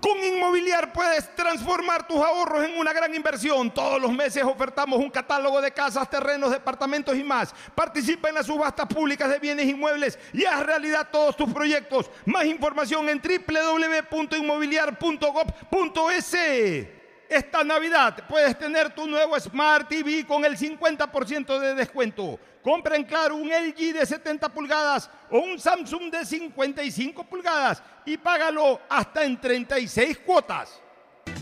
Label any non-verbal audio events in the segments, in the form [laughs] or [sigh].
Con Inmobiliar puedes transformar tus ahorros en una gran inversión. Todos los meses ofertamos un catálogo de casas, terrenos, departamentos y más. Participa en las subastas públicas de bienes inmuebles y haz realidad todos tus proyectos. Más información en www.inmobiliar.gov.es. Esta Navidad puedes tener tu nuevo Smart TV con el 50% de descuento. Compra en Claro un LG de 70 pulgadas o un Samsung de 55 pulgadas y págalo hasta en 36 cuotas.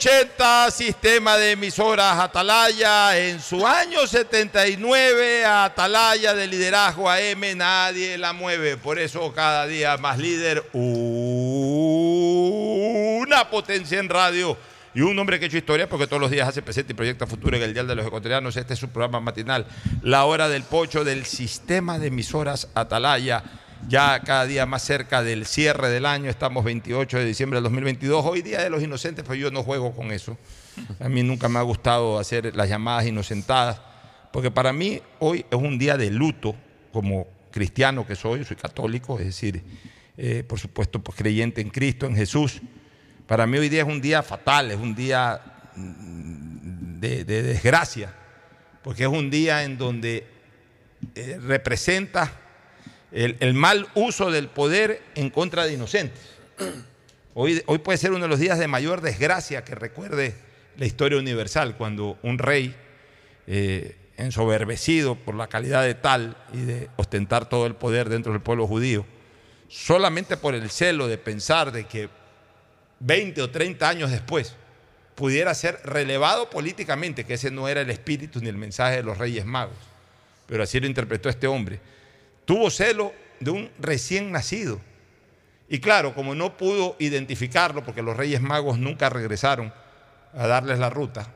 680 Sistema de Emisoras Atalaya. En su año 79, Atalaya de liderazgo AM, nadie la mueve. Por eso cada día más líder. Una potencia en radio y un hombre que ha hecho historia porque todos los días hace presente y proyecta futuro en el Dial de los Ecuatorianos. Este es su programa matinal, La Hora del Pocho del sistema de emisoras Atalaya. Ya cada día más cerca del cierre del año, estamos 28 de diciembre del 2022. Hoy día de los inocentes, pero yo no juego con eso. A mí nunca me ha gustado hacer las llamadas inocentadas, porque para mí hoy es un día de luto, como cristiano que soy, soy católico, es decir, eh, por supuesto, pues creyente en Cristo, en Jesús. Para mí hoy día es un día fatal, es un día mm, de, de desgracia, porque es un día en donde eh, representa el, mal uso del poder en contra de inocentes. Hoy, hoy puede ser uno de los días de mayor desgracia que recuerde la historia universal, cuando un rey, eh, ensoberbecido por la calidad de tal y de ostentar todo el poder dentro del pueblo judío, solamente por el celo de pensar de que 20 o 30 años después pudiera ser relevado políticamente, que ese no era el espíritu ni el mensaje de los reyes magos, pero así lo interpretó este hombre. Tuvo celo de un recién nacido. Y claro, como no pudo identificarlo, porque los reyes magos nunca regresaron a darles la ruta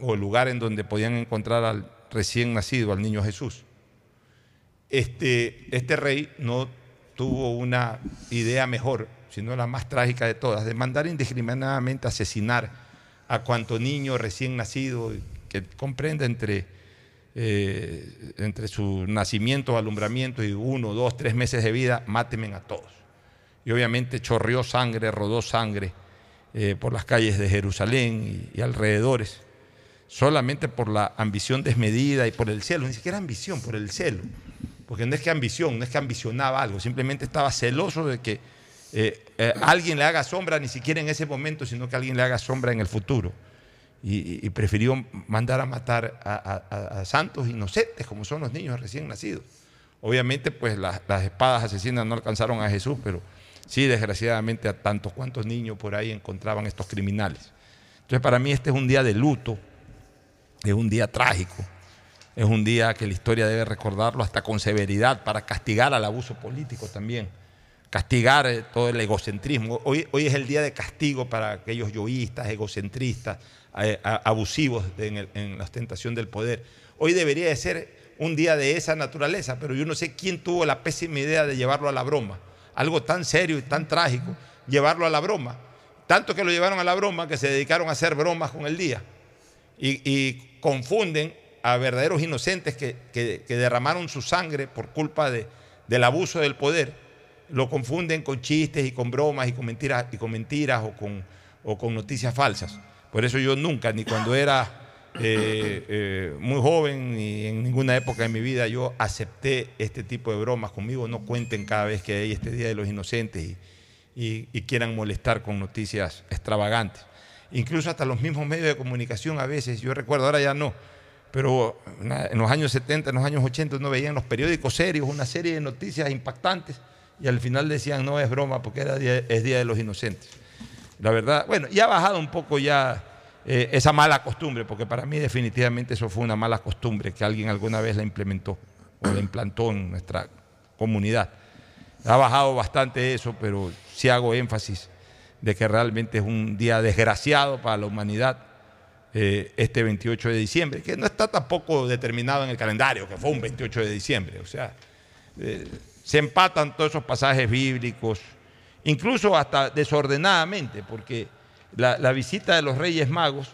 o el lugar en donde podían encontrar al recién nacido, al niño Jesús, este, este rey no tuvo una idea mejor, sino la más trágica de todas, de mandar indiscriminadamente asesinar a cuanto niño recién nacido que comprende entre, eh, entre su nacimiento, alumbramiento y uno, dos, tres meses de vida, mátenme a todos. Y obviamente chorreó sangre, rodó sangre eh, por las calles de Jerusalén y, alrededores, solamente por la ambición desmedida y por el celo, ni siquiera ambición, por el celo porque no es que ambición, no es que ambicionaba algo, simplemente estaba celoso de que eh, alguien le haga sombra, ni siquiera en ese momento, sino que alguien le haga sombra en el futuro. Y, prefirió mandar a matar a, santos inocentes, como son los niños recién nacidos. Obviamente, pues las, las espadas asesinas no alcanzaron a Jesús, pero sí, desgraciadamente, a tantos cuantos niños por ahí encontraban estos criminales. Entonces, para mí este es un día de luto, es un día trágico. Es un día que la historia debe recordarlo hasta con severidad para castigar al abuso político también, castigar eh, todo el egocentrismo. Hoy, hoy es el día de castigo para aquellos yoístas, egocentristas, abusivos en, la ostentación del poder. Hoy debería de ser un día de esa naturaleza, pero yo no sé quién tuvo la pésima idea de llevarlo a la broma. Algo tan serio y tan trágico, llevarlo a la broma. Tanto que lo llevaron a la broma que se dedicaron a hacer bromas con el día. y, confunden a verdaderos inocentes que, derramaron su sangre por culpa de, del abuso del poder, lo confunden con chistes y con bromas y con mentiras, y con mentiras o con noticias falsas. Por eso yo nunca, ni cuando era eh, eh, muy joven, ni en ninguna época de mi vida, yo acepté este tipo de bromas conmigo. No cuenten cada vez que hay este Día de los Inocentes y, quieran molestar con noticias extravagantes. Incluso hasta los mismos medios de comunicación a veces, yo recuerdo, ahora ya no, pero en los años 70, en los años 80 uno veía en los periódicos serios una serie de noticias impactantes y al final decían no es broma porque era es Día de los Inocentes. La verdad, bueno, ya ha bajado un poco ya eh, esa mala costumbre, porque para mí definitivamente eso fue una mala costumbre que alguien alguna vez la implementó o la implantó en nuestra comunidad. Ha bajado bastante eso, pero sí hago énfasis de que realmente es un día desgraciado para la humanidad eh, este 28 de diciembre, que no está tampoco determinado en el calendario, que fue un 28 de diciembre. O sea, eh, se empatan todos esos pasajes bíblicos, incluso hasta desordenadamente, porque la, visita de los Reyes Magos,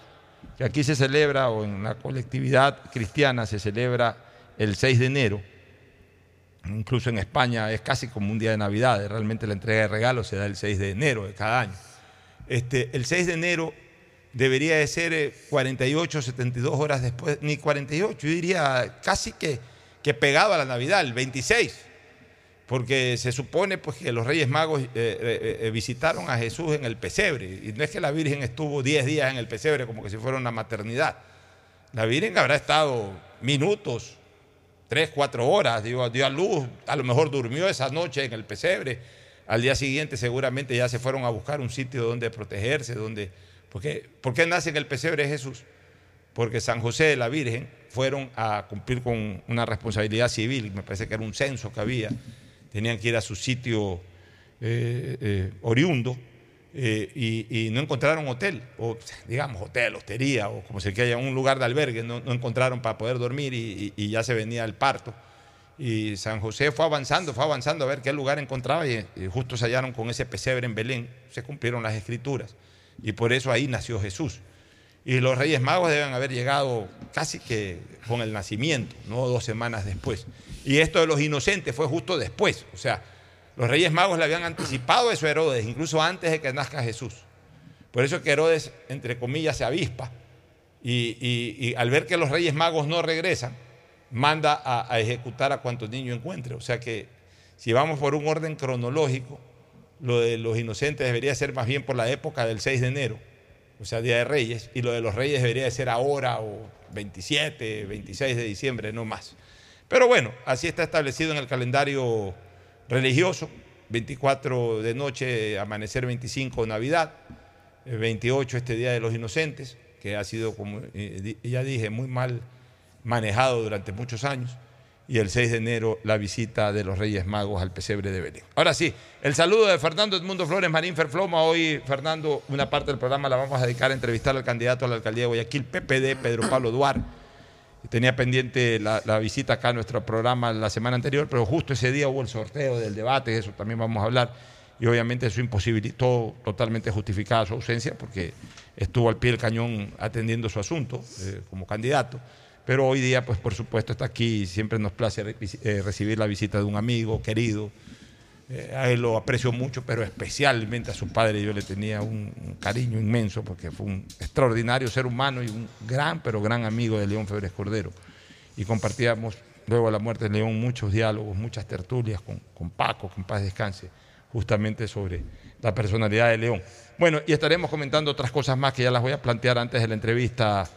que aquí se celebra, o en la colectividad cristiana se celebra el 6 de enero, incluso en España es casi como un día de Navidad, realmente la entrega de regalos se da el 6 de enero de cada año. Este, el 6 de enero debería de ser 48, 72 horas después, ni 48, yo diría casi que, que pegado a la Navidad, el 26, porque se supone pues, que los Reyes Magos eh, eh, eh, visitaron a Jesús en el pesebre, y no es que la Virgen estuvo 10 días en el pesebre como que si fuera una maternidad, la Virgen habrá estado minutos, 3, 4 horas, dio a luz, a lo mejor durmió esa noche en el pesebre, al día siguiente seguramente ya se fueron a buscar un sitio donde protegerse, donde porque, ¿Por qué nace en el pesebre Jesús? Porque San José y la Virgen fueron a cumplir con una responsabilidad civil, me parece que era un censo que había, tenían que ir a su sitio eh, eh, oriundo eh, y, no encontraron hotel, o digamos hotel, hostería, o como se quiera, un lugar de albergue, no, encontraron para poder dormir y, y- ya se venía el parto. Y San José fue avanzando, fue avanzando a ver qué lugar encontraba y justo se hallaron con ese pesebre en Belén, se cumplieron las escrituras y por eso ahí nació Jesús. Y los Reyes Magos deben haber llegado casi que con el nacimiento, no dos semanas después. Y esto de los inocentes fue justo después. O sea, los Reyes Magos le habían anticipado eso a Herodes, incluso antes de que nazca Jesús. Por eso es que Herodes, entre comillas, se avispa. Y, al ver que los Reyes Magos no regresan, manda a, ejecutar a cuantos niños encuentre. O sea que si vamos por un orden cronológico, lo de los inocentes debería ser más bien por la época del 6 de enero, o sea, Día de Reyes, y lo de los Reyes debería de ser ahora o 27, 26 de diciembre, no más. Pero bueno, así está establecido en el calendario religioso, 24 de noche, amanecer 25, Navidad, eh, 28 este Día de los Inocentes, que ha sido, como eh, ya dije, muy mal manejado durante muchos años, y el 6 de enero la visita de los Reyes Magos al pesebre de Belén. Ahora sí, el saludo de Fernando Edmundo Flores Marín Ferfloma. Hoy, Fernando, una parte del programa la vamos a dedicar a entrevistar al candidato a la alcaldía de Guayaquil, PPD, Pedro Pablo Duar. Tenía pendiente la, la visita acá a nuestro programa la semana anterior, pero justo ese día hubo el sorteo del debate, de eso también vamos a hablar, y obviamente eso imposibilitó totalmente justificada su ausencia, porque estuvo al pie del cañón atendiendo su asunto eh, como candidato. Pero hoy día, pues por supuesto, está aquí y siempre nos place eh, recibir la visita de un amigo querido. Eh, a él lo aprecio mucho, pero especialmente a su padre yo le tenía un, cariño inmenso porque fue un extraordinario ser humano y un gran, pero gran amigo de León Febres Cordero. Y compartíamos luego de la muerte de León muchos diálogos, muchas tertulias con, con Paco, que en paz descanse, justamente sobre la personalidad de León. Bueno, y estaremos comentando otras cosas más que ya las voy a plantear antes de la entrevista.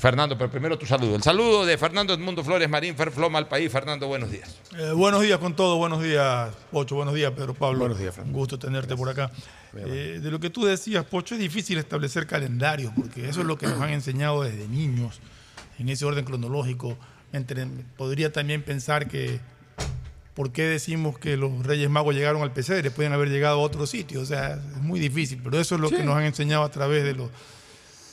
Fernando, pero primero tu saludo. El saludo de Fernando Edmundo Flores Marín, Ferfloma al país. Fernando, buenos días. Eh, buenos días con todo, buenos días, Pocho, buenos días, Pedro Pablo. Buenos días, Fran. Un gusto tenerte por acá. Eh, de lo que tú decías, Pocho, es difícil establecer calendarios, porque eso es lo que nos han enseñado desde niños, en ese orden cronológico. Entre- podría también pensar que, ¿por qué decimos que los Reyes Magos llegaron al pesebre? Pueden haber llegado a otro sitio, o sea, es muy difícil, pero eso es lo que nos han enseñado a través de los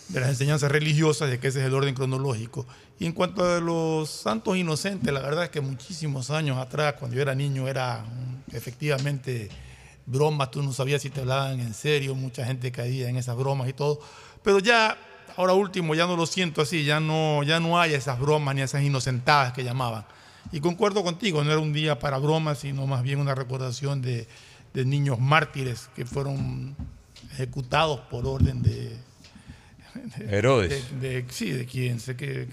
de las enseñanzas religiosas, de que ese es el orden cronológico. Y en cuanto a los santos inocentes, la verdad es que muchísimos años atrás, cuando yo era niño, era mm, efectivamente bromas, tú no sabías si te hablaban en serio, mucha gente caía en esas bromas y todo. Pero ya, ahora último, ya no lo siento así, ya no, ya no hay esas bromas ni esas inocentadas que llamaban. Y concuerdo contigo, no era un día para bromas, sino más bien una recordación de, de niños mártires que fueron ejecutados por orden de, Herodes. de, de- sí, de quien se, que,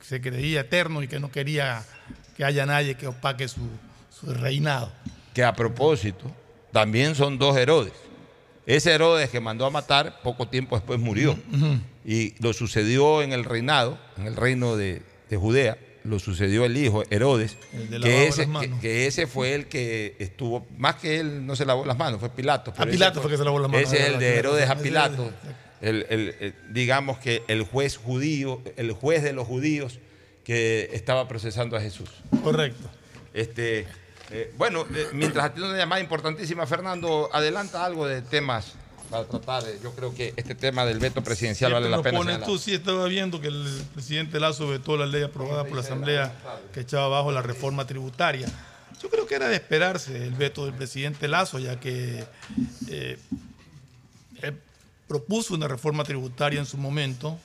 se creía eterno y que no quería que haya nadie que opaque su, su reinado. que a propósito, también son dos Herodes. Ese Herodes que mandó a matar, poco tiempo después murió. Y lo sucedió en el reinado, en el reino de, de Judea, lo sucedió el hijo Herodes, El que ese, las que, manos. que ese fue el que estuvo, más que él no se lavó las manos, fue Pilato. pero ese Pilato fue que se lavó las manos, Ese es el de Herodes a Pilato. El- El, el- digamos que el juez judío, el juez de los judíos que estaba procesando a Jesús. Correcto. Este, eh, bueno, eh, mientras atiende una llamada importantísima, Fernando, adelanta algo de temas para tratar. eh, yo creo que este tema del veto presidencial Siempre vale la pena. pones tú, sí estaba viendo que el presidente Lazo vetó la ley aprobada por la Asamblea que echaba abajo la reforma tributaria. Yo creo que era de esperarse el veto del presidente Lazo, ya que eh, él propuso una reforma tributaria en su momento,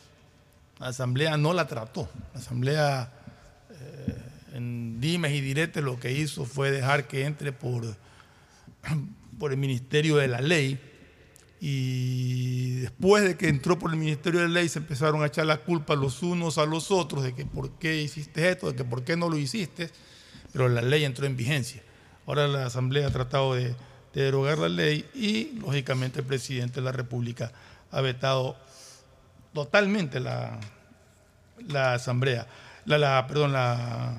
la Asamblea no la trató. La Asamblea, eh, en dimes y diretes, lo que hizo fue dejar que entre por, [clears throat] por el Ministerio de la Ley y después de que entró por el Ministerio de Ley se empezaron a echar la culpa los unos a los otros de que por qué hiciste esto, de que por qué no lo hiciste, pero la ley entró en vigencia. Ahora la Asamblea ha tratado de, de derogar la ley y lógicamente el presidente de la República ha vetado totalmente la, la Asamblea, la, la- perdón, la,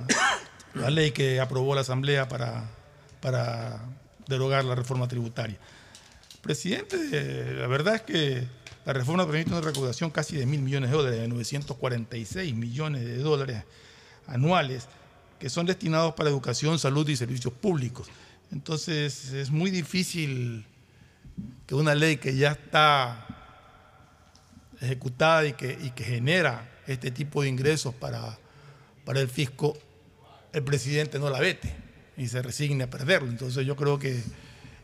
la ley que aprobó la Asamblea para, para derogar la reforma tributaria. Presidente, la verdad es que la reforma permite una recaudación casi de mil millones de dólares, de 946 millones de dólares anuales, que son destinados para educación, salud y servicios públicos. Entonces es muy difícil que una ley que ya está ejecutada y que, genera este tipo de ingresos para, para el fisco, el presidente no la vete y se resigne a perderlo. Entonces yo creo que,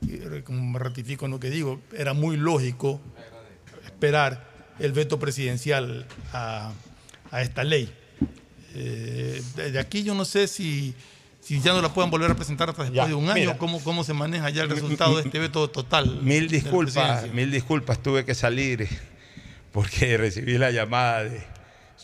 y como me ratifico en lo que digo, era muy lógico esperar el veto presidencial a, a esta ley. Eh, de aquí yo no sé si, si ya no la puedan volver a presentar hasta después Ya, de un año, mira. cómo, cómo se maneja ya el resultado de este veto total. Mil disculpas, mil disculpas, tuve que salir porque recibí la llamada de,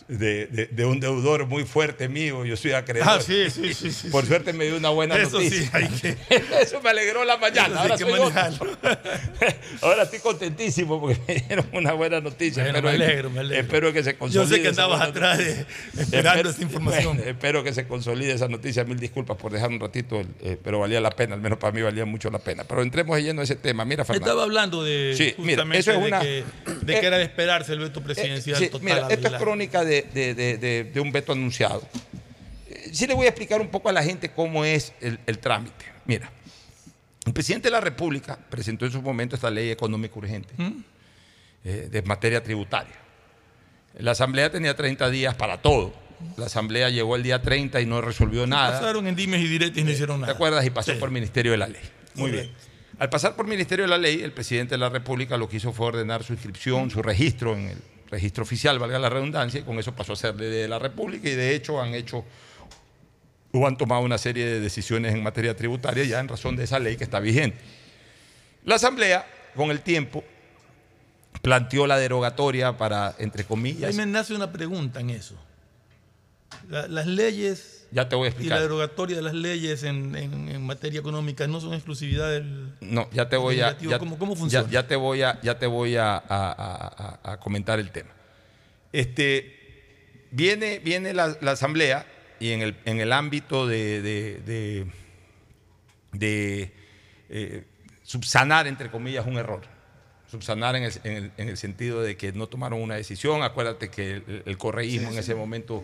de- de- de un deudor muy fuerte mío, yo soy acreedor. Ah, sí, sí, sí. sí, Por sí. suerte me dio una buena Eso sí, noticia. hay que- [laughs] Eso me alegró la mañana. sí Ahora, soy otro. [laughs] estoy contentísimo porque me dieron una buena noticia. Bueno, Espero- me alegro, me alegro. Espero que se Yo consolide. sé que andabas atrás de, [laughs] esperando Espero- esta información. bueno, espero que se consolide esa noticia. Mil disculpas por dejar un ratito, eh, pero valía la pena, al menos para mí valía mucho la pena. Pero entremos lleno a ese tema. Mira, Fernando. Estaba hablando de Sí, mira, justamente eso es de una- que, de eh, que era de esperarse el veto presidencial Eh, sí, total. mira, esto es crónica de, de- de- de- de un veto anunciado. Eh, Sí le voy a explicar un poco a la gente cómo es el, el trámite. Mira, el presidente de la República presentó en su momento esta ley económica urgente eh, de materia tributaria. La Asamblea tenía 30 días para todo. La Asamblea llegó el día 30 y no resolvió nada. Pasaron en dimes y diretes y no hicieron ¿Te nada. acuerdas? Y pasó Sí. por Ministerio de la Ley. Muy bien. Al pasar por Ministerio de la Ley, el presidente de la República lo que hizo fue ordenar su inscripción, su registro en el registro oficial, valga la redundancia, y con eso pasó a ser de la República y de hecho han hecho o han tomado una serie de decisiones en materia tributaria ya en razón de esa ley que está vigente. La Asamblea, con el tiempo, planteó la derogatoria para, entre Ahí comillas, me nace una pregunta en eso. La- las leyes ya te voy a y la explicar. derogatoria de las leyes en, en- en materia económica no son exclusividad del... No, ya te voy a. Ya, ¿cómo- cómo funciona? Ya, te voy a, ya te voy a, a- a- a- a comentar el tema. Este, viene viene la, la asamblea y en el, en el ámbito de, de- de- de, eh, subsanar, entre comillas, un error. Subsanar en el, en el- en el sentido de que no tomaron una decisión. Acuérdate que el, el correísmo en ese momento,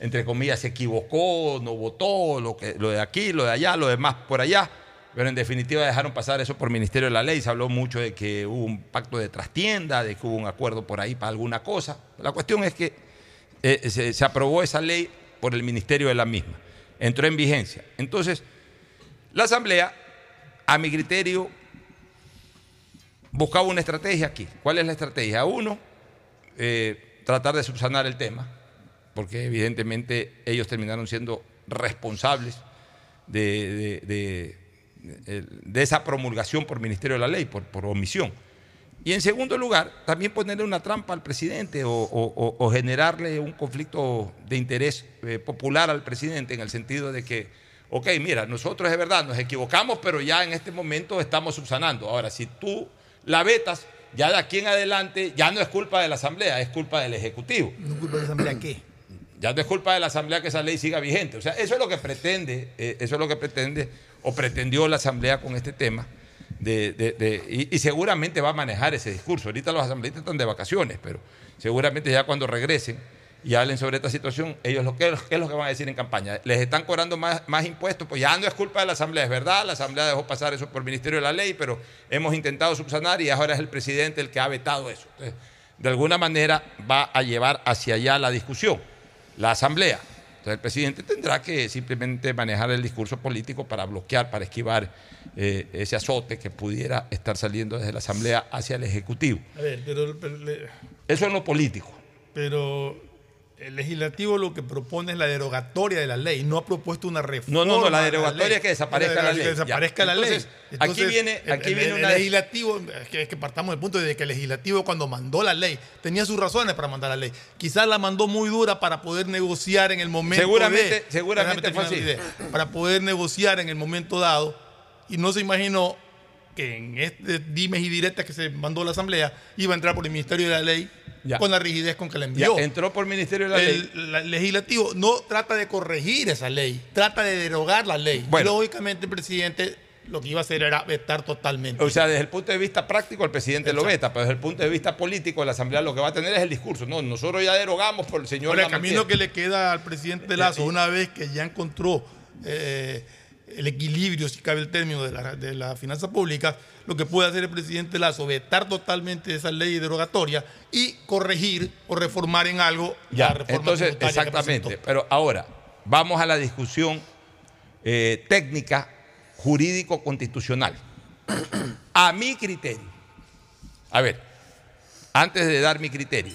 entre comillas, se equivocó, no votó, lo, que, lo de aquí, lo de allá, lo demás por allá. Pero en definitiva dejaron pasar eso por Ministerio de la Ley. Se habló mucho de que hubo un pacto de trastienda, de que hubo un acuerdo por ahí para alguna cosa. La cuestión es que eh, se, aprobó esa ley por el Ministerio de la misma. Entró en vigencia. Entonces, la Asamblea, a mi criterio, buscaba una estrategia aquí. ¿Cuál es la estrategia? Uno, eh, tratar de subsanar el tema, porque evidentemente ellos terminaron siendo responsables de, esa promulgación por Ministerio de la Ley, por, omisión. Y en segundo lugar, también ponerle una trampa al presidente o generarle un conflicto de interés eh, popular al presidente en el sentido de que, ok, mira, nosotros es verdad, nos equivocamos, pero ya en este momento estamos subsanando. Ahora, si tú la vetas, ya de aquí en adelante ya no es culpa de la Asamblea, es culpa del Ejecutivo. ¿No culpa de la Asamblea qué? Ya no es culpa de la Asamblea que esa ley siga vigente. O sea, eso es lo que pretende, eh, eso es lo que pretende o pretendió la Asamblea con este tema. De, de- de- y, seguramente va a manejar ese discurso. Ahorita los asambleístas están de vacaciones, pero seguramente ya cuando regresen y hablen sobre esta situación, ellos lo que, ¿qué es lo que van a decir en campaña? Les están cobrando más, más impuestos, pues ya no es culpa de la Asamblea, es verdad, la Asamblea dejó pasar eso por el Ministerio de la Ley, pero hemos intentado subsanar y ahora es el presidente el que ha vetado eso. Entonces, de alguna manera va a llevar hacia allá la discusión la Asamblea. Entonces el presidente tendrá que simplemente manejar el discurso político para bloquear, para esquivar eh, ese azote que pudiera estar saliendo desde la Asamblea hacia el Ejecutivo. A ver, pero, pero, le- Eso es lo político. pero el legislativo lo que propone es la derogatoria de la ley, no ha propuesto una reforma. No, no, no, la de derogatoria es que desaparezca la ley, Que desaparezca la ley. Entonces, aquí viene- aquí el- viene el una- legislativo, es que, es que partamos del punto de que el legislativo cuando mandó la ley tenía sus razones para mandar la ley. Quizás la mandó muy dura para poder negociar en el momento Seguramente- de- seguramente fue idea. Para poder negociar en el momento dado y no se imaginó que en este dimes y directas que se mandó la Asamblea iba a entrar por el Ministerio de la Ley Ya. con la rigidez con que la Ya envió. entró por el Ministerio de la Ley. El la- legislativo no trata de corregir esa ley, trata de derogar la ley. Bueno. Lógicamente el presidente lo que iba a hacer era vetar totalmente. O sea, desde el punto de vista práctico, el presidente lo veta, pero desde el punto de vista político, la Asamblea lo que va a tener es el discurso. No, nosotros ya derogamos por el señor. Ahora, el camino que le queda al presidente Lazo, una vez que ya encontró eh, el equilibrio, si cabe el término, de la, de la finanza pública, lo que puede hacer el presidente Lazo, vetar totalmente esa ley derogatoria y corregir o reformar en algo Ya, la reforma entonces, exactamente. Pero ahora, vamos a la discusión eh, técnica jurídico-constitucional. A mi criterio, a ver, antes de dar mi criterio,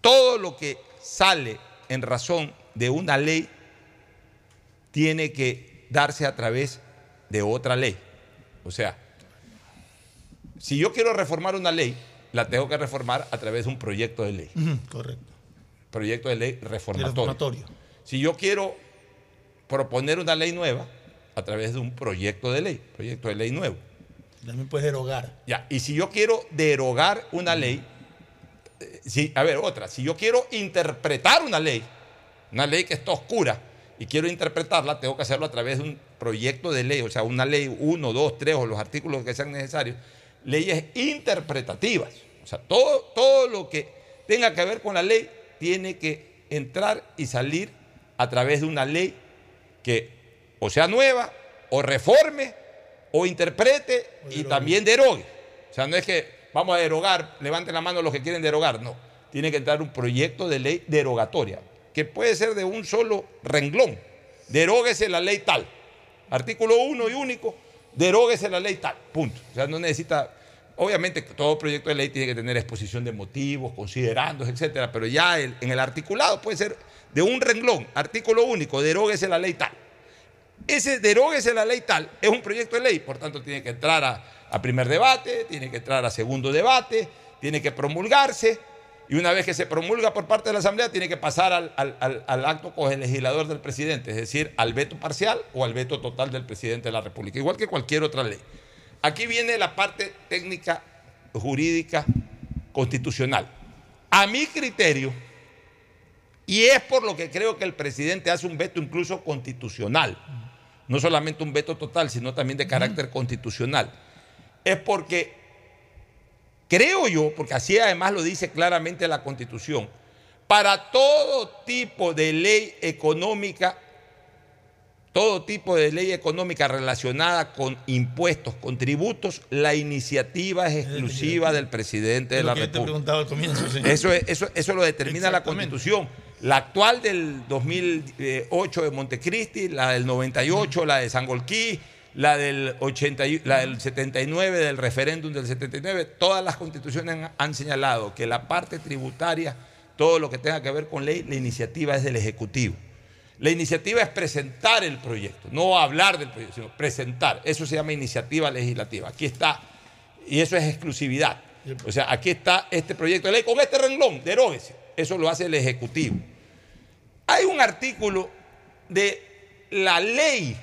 todo lo que sale en razón de una ley tiene que darse a través de otra ley. O sea, si yo quiero reformar una ley, la tengo que reformar a través de un proyecto de ley. Correcto. Proyecto de ley reformatorio. reformatorio. Si yo quiero proponer una ley nueva, a través de un proyecto de ley, proyecto de ley nuevo. También puedes derogar. Ya, y si yo quiero derogar una ley, eh, si, a ver, otra, si yo quiero interpretar una ley, una ley que está oscura, y quiero interpretarla, tengo que hacerlo a través de un proyecto de ley, o sea, una ley 1, 2, 3 o los artículos que sean necesarios, leyes interpretativas. O sea, todo, todo lo que tenga que ver con la ley tiene que entrar y salir a través de una ley que o sea nueva, o reforme, o interprete y también derogue. O sea, no es que vamos a derogar, levanten la mano los que quieren derogar, no. Tiene que entrar un proyecto de ley derogatoria, que puede ser de un solo renglón. Deróguese la ley tal. Artículo 1 y único, deróguese la ley tal. Punto. O sea, no necesita. Obviamente, todo proyecto de ley tiene que tener exposición de motivos, considerandos, etcétera, pero ya en el articulado puede ser de un renglón, artículo único, deróguese la ley tal. Ese deróguese la ley tal es un proyecto de ley, por tanto tiene que entrar a primer debate, tiene que entrar a segundo debate, tiene que promulgarse y una vez que se promulga por parte de la Asamblea tiene que pasar al, al- al- al acto legislador del presidente, es decir, al veto parcial o al veto total del presidente de la República, igual que cualquier otra ley. Aquí viene la parte técnica, jurídica, constitucional. A mi criterio, y es por lo que creo que el presidente hace un veto incluso constitucional, no solamente un veto total, sino también de carácter constitucional. Es porque creo yo, porque así además lo dice claramente la Constitución, para todo tipo de ley económica, todo tipo de ley económica relacionada con impuestos, con tributos, la iniciativa es exclusiva del presidente de la que yo te República. al comienzo. sí. Eso, es- eso, eso lo determina la. Constitución. La actual del 2008 de Montecristi, la del 98, la de Sangolquí, la del, 80, y- la del 79, del referéndum del 79, todas las constituciones han, han señalado que la parte tributaria, todo lo que tenga que ver con ley, la iniciativa es del Ejecutivo. La iniciativa es presentar el proyecto, no hablar del proyecto, sino presentar. Eso se llama iniciativa legislativa. Aquí está, y eso es exclusividad. O sea, aquí está este proyecto de ley con este renglón, deróguese. Eso lo hace el Ejecutivo. Hay un artículo de la ley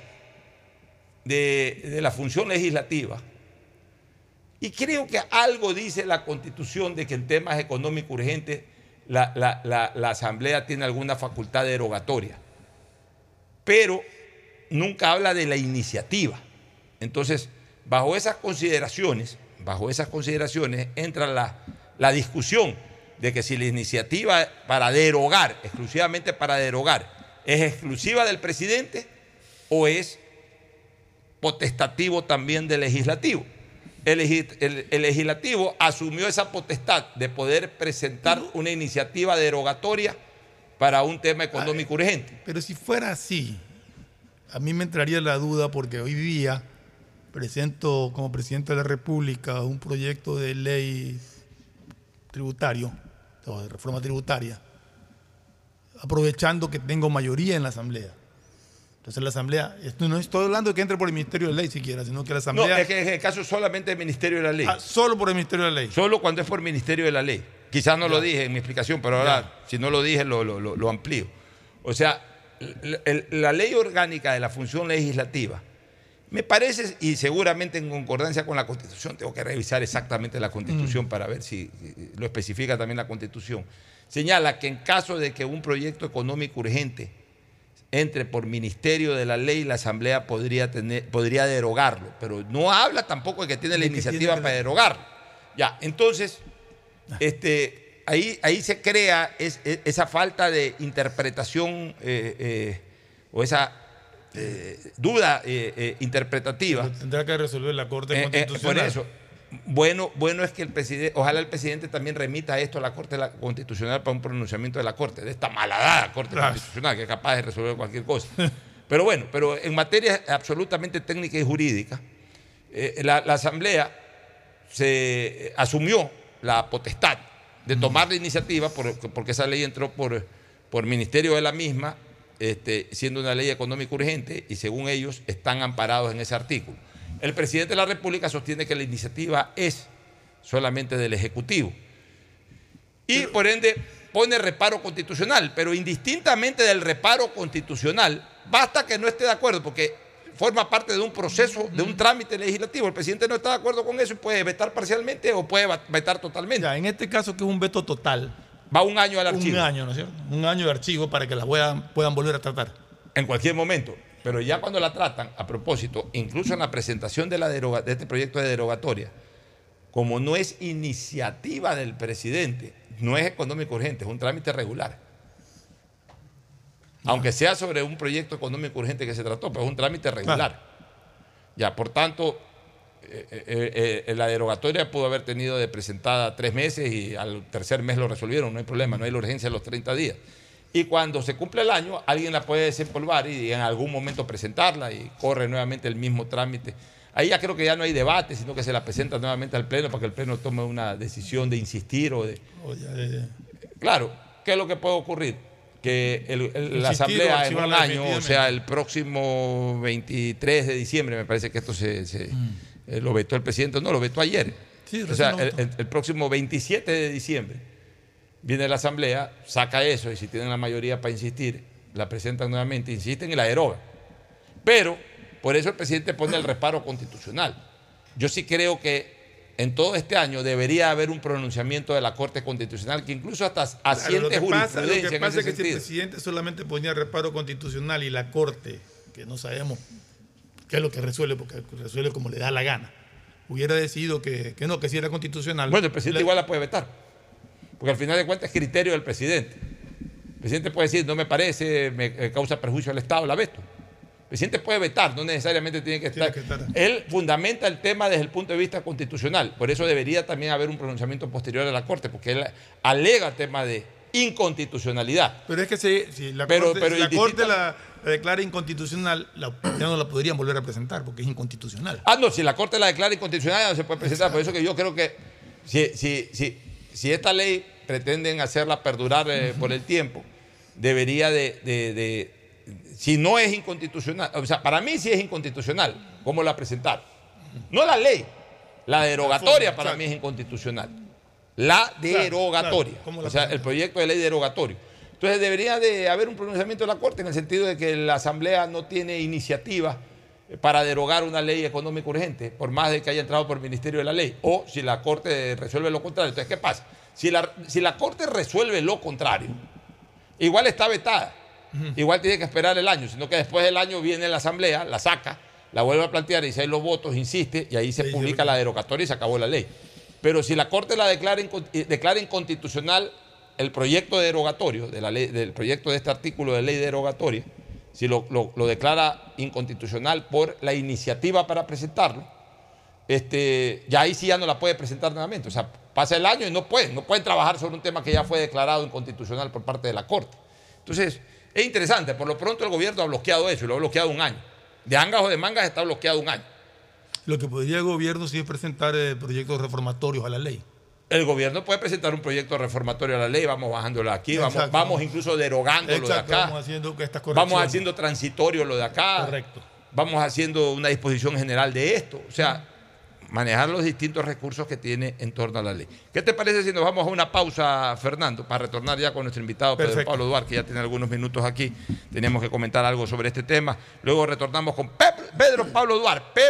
de, la función legislativa y creo que algo dice la Constitución de que en temas económicos urgentes la, la- la- la Asamblea tiene alguna facultad derogatoria, pero nunca habla de la iniciativa. Entonces, bajo esas consideraciones, bajo esas consideraciones entra la, la discusión de que si la iniciativa para derogar, exclusivamente para derogar, es exclusiva del presidente o es potestativo también del legislativo. El, el- el legislativo asumió esa potestad de poder presentar una iniciativa derogatoria para un tema económico urgente. Pero si fuera así, a mí me entraría la duda porque hoy día presento como presidente de la República un proyecto de ley tributario, o de reforma tributaria, aprovechando que tengo mayoría en la Asamblea. Entonces la Asamblea, esto no estoy hablando de que entre por el Ministerio de Ley siquiera, sino que la No, Asamblea... es que en el caso solamente del Ministerio de la Ley. Ah, solo por el Ministerio de la Ley. Solo cuando es por Ministerio de la Ley. Quizás no lo dije en mi explicación, pero ahora, si no lo dije, lo, lo- lo- lo amplío. O sea, el- el- la ley orgánica de la función legislativa, me parece, y seguramente en concordancia con la Constitución, tengo que revisar exactamente la Constitución para ver si lo especifica también la Constitución, señala que en caso de que un proyecto económico urgente entre por ministerio de la ley, la Asamblea podría, tener, podría derogarlo, pero no habla tampoco de que tiene la que iniciativa tiene que- para derogarlo. Ya, entonces, este, ahí, ahí se crea es- es- esa falta de interpretación eh, eh, o esa eh, duda eh, interpretativa. Tendrá que resolver la Corte Constitucional. por eso, bueno, bueno es que el presidente, ojalá el presidente también remita esto a la Corte Constitucional para un pronunciamiento de la Corte, de esta malhadada Corte Claro. Constitucional que es capaz de resolver cualquier cosa. Pero bueno, pero en materia absolutamente técnica y jurídica, eh, la, la Asamblea se eh, asumió la potestad de tomar la iniciativa, por- porque esa ley entró por, por ministerio de la misma, este, siendo una ley económica urgente, y según ellos están amparados en ese artículo. El presidente de la República sostiene que la iniciativa es solamente del Ejecutivo. Y por ende pone reparo constitucional, pero indistintamente del reparo constitucional, basta que no esté de acuerdo, porque forma parte de un proceso, de un trámite legislativo. El presidente no está de acuerdo con eso y puede vetar parcialmente o puede vetar totalmente. Ya, en este caso, que es un veto total, Va un año al archivo. un año, ¿no es cierto? Un año de archivo para que la puedan, puedan volver a tratar. en cualquier momento. Pero ya cuando la tratan, a propósito, incluso en la presentación de, la deroga- de este proyecto de derogatoria, como no es iniciativa del presidente, no es económico urgente, es un trámite regular. Aunque sea sobre un proyecto económico urgente que se trató, pero es un trámite regular. Ya, por tanto, eh, eh, eh, la derogatoria pudo haber tenido de presentada tres meses y al tercer mes lo resolvieron, no hay problema, no hay la urgencia de los 30 días. Y cuando se cumple el año, alguien la puede desempolvar y en algún momento presentarla y corre nuevamente el mismo trámite. Ahí ya creo que ya no hay debate, sino que se la presenta nuevamente al Pleno para que el Pleno tome una decisión de insistir o de... Ya Claro, ¿qué es lo que puede ocurrir? Que el- el- la Asamblea en un año, o sea, el próximo 23 de diciembre, me parece que esto se, se- eh, lo vetó el presidente, no, lo vetó ayer. Mm. Sí, o sea, el próximo 27 de diciembre viene la Asamblea, saca eso y si tienen la mayoría para insistir, la presentan nuevamente, insisten y la derogan. Pero por eso el presidente pone el reparo constitucional. Yo sí creo que en todo este año debería haber un pronunciamiento de la Corte Constitucional que incluso hasta Claro, asiente lo que pasa, lo que en pasa ese es que si el presidente solamente ponía reparo constitucional y la Corte, que no sabemos qué es lo que resuelve, porque resuelve como le da la gana, hubiera decidido que, que no, que sí era constitucional. Bueno, el presidente igual la puede vetar. Porque al final de cuentas es criterio del presidente. El presidente puede decir, no me parece, me eh, causa perjuicio al Estado, la veto. El presidente puede vetar, no necesariamente tiene que Tiene estar. que estar. Él fundamenta el tema desde el punto de vista constitucional. Por eso debería también haber un pronunciamiento posterior a la Corte, porque él alega tema de inconstitucionalidad. Pero es que si, si la Pero- Corte, pero si la, indistinta- corte la, la declara inconstitucional, la- ya no la podrían volver a presentar porque es inconstitucional. Ah, no, si la Corte la declara inconstitucional ya no se puede presentar. Por eso que yo creo que si, si, si, si esta ley pretenden hacerla perdurar eh, por el tiempo, debería de, de- de- Si no es inconstitucional, o sea, para mí sí es inconstitucional, ¿cómo la presentar? No la ley, la derogatoria forma, para mí es inconstitucional. La derogatoria. claro, ¿cómo la o sea, el proyecto de ley derogatorio. Entonces debería de haber un pronunciamiento de la Corte en el sentido de que la Asamblea no tiene iniciativa eh, para derogar una ley económica urgente, por más de que haya entrado por el Ministerio de la Ley. O si la Corte resuelve lo contrario. Entonces, ¿qué pasa? Si la, si la Corte resuelve lo contrario, igual está vetada. Igual tiene que esperar el año, sino que después del año viene la Asamblea, la saca, la vuelve a plantear y si hay los votos, insiste y ahí se publica la derogatoria y se acabó la ley. Pero si la Corte la declara, eh, declara inconstitucional el proyecto de derogatorio, de la ley, del proyecto de este artículo de ley derogatoria, si lo, lo- lo declara inconstitucional por la iniciativa para presentarlo, este, ya ahí sí ya no la puede presentar nuevamente. O sea, pasa el año y no pueden, no pueden trabajar sobre un tema que ya fue declarado inconstitucional por parte de la Corte. Entonces, es interesante, por lo pronto el gobierno ha bloqueado eso y lo ha bloqueado un año. De angas o de mangas está bloqueado un año. Lo que podría el gobierno sí es presentar eh, proyectos reformatorios a la ley. El gobierno puede presentar un proyecto reformatorio a la ley, vamos bajándolo aquí, vamos, Exacto. vamos incluso derogando lo de acá, vamos haciendo estas vamos haciendo transitorio lo de acá, Correcto. vamos haciendo una disposición general de esto. O sea, manejar los distintos recursos que tiene en torno a la ley. ¿Qué te parece si nos vamos a una pausa, Fernando, para retornar ya con nuestro invitado Pedro Perfecto. Pablo Duarte, que ya tiene algunos minutos aquí? Teníamos que comentar algo sobre este tema. Luego retornamos con Pedro Pablo Duarte,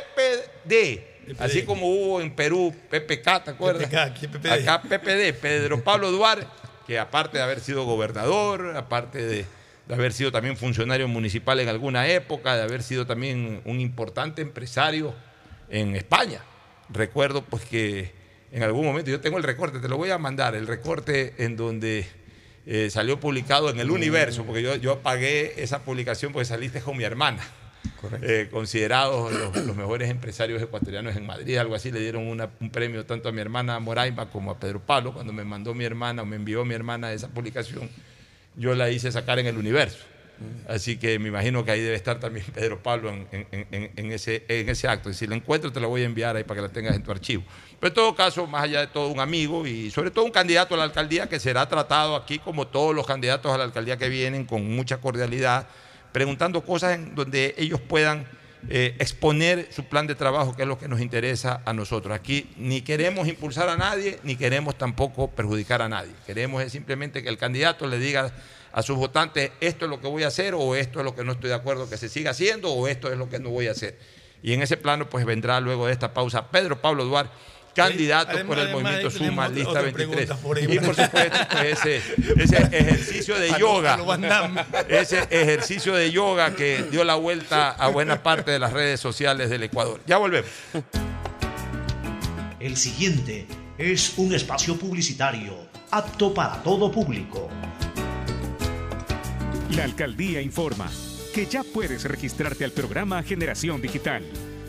PPD. Así como hubo en Perú PPK, ¿te acuerdas? PPK, aquí PPD. Acá PPD, Pedro Pablo Duarte, que aparte de haber sido gobernador, aparte de, de haber sido también funcionario municipal en alguna época, de haber sido también un importante empresario en España. Recuerdo pues que en algún momento, yo tengo el recorte, te lo voy a mandar, el recorte en donde eh, salió publicado en el universo, porque yo, yo pagué esa publicación porque saliste con mi hermana. eh, considerados los, los mejores empresarios ecuatorianos en Madrid, algo así, le dieron una- un premio tanto a mi hermana Moraima como a Pedro Pablo, cuando me mandó mi hermana o me envió mi hermana esa publicación, yo la hice sacar en el universo. Así que me imagino que ahí debe estar también [laughs] Pedro Pablo en, en- ese acto. Y si la encuentro, te la voy a enviar ahí para que la tengas en tu archivo. Pero en todo caso, más allá de todo, un amigo y sobre todo un candidato a la alcaldía que será tratado aquí como todos los candidatos a la alcaldía que vienen, con mucha cordialidad, preguntando cosas en donde ellos puedan eh, exponer su plan de trabajo, que es lo que nos interesa a nosotros. Aquí ni queremos impulsar a nadie, ni queremos tampoco perjudicar a nadie. Queremos simplemente que el candidato le diga a sus votantes, esto es lo que voy a hacer, o esto es lo que no estoy de acuerdo que se siga haciendo, o esto es lo que no voy a hacer. Y en ese plano, pues vendrá luego de esta pausa Pedro Pablo Duarte, candidato Además- por el movimiento Suma, lista otra 23. pregunta por y por supuesto, pues, ese, ese [laughs] ejercicio de yoga ese ejercicio de yoga que dio la vuelta a buena parte de las redes sociales del Ecuador. Ya volvemos. El siguiente es un espacio publicitario apto para todo público. La alcaldía informa que ya puedes registrarte al programa Generación Digital.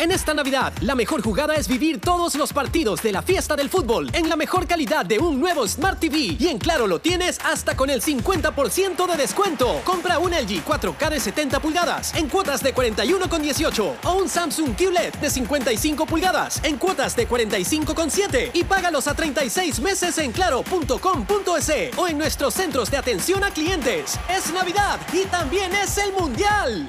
En esta Navidad, la mejor jugada es vivir todos los partidos de la fiesta del fútbol en la mejor calidad de un nuevo Smart TV. Y en Claro lo tienes hasta con el 50% de descuento. Compra un LG 4K de 70 pulgadas en cuotas de 41,18 o un Samsung QLED de 55 pulgadas en cuotas de 45,7 y págalos a 36 meses en claro.com.es o en nuestros centros de atención a clientes. Es Navidad y también es el Mundial.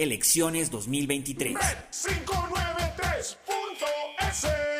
elecciones 2023. 593.es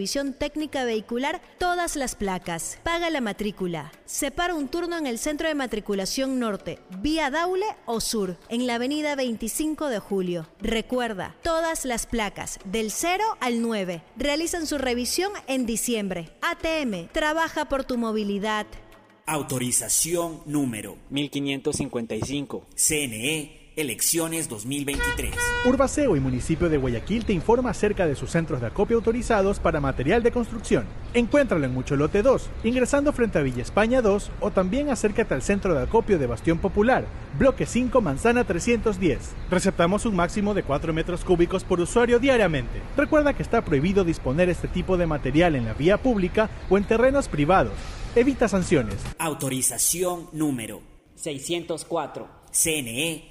técnica vehicular todas las placas. Paga la matrícula. Separa un turno en el centro de matriculación norte, vía Daule o sur, en la avenida 25 de julio. Recuerda, todas las placas del 0 al 9 realizan su revisión en diciembre. ATM, trabaja por tu movilidad. Autorización número 1555. CNE. Elecciones 2023. Urbaceo y municipio de Guayaquil te informa acerca de sus centros de acopio autorizados para material de construcción. Encuéntralo en Mucholote 2, ingresando frente a Villa España 2 o también acércate al centro de acopio de Bastión Popular, bloque 5, manzana 310. Receptamos un máximo de 4 metros cúbicos por usuario diariamente. Recuerda que está prohibido disponer este tipo de material en la vía pública o en terrenos privados. Evita sanciones. Autorización número 604. CNE.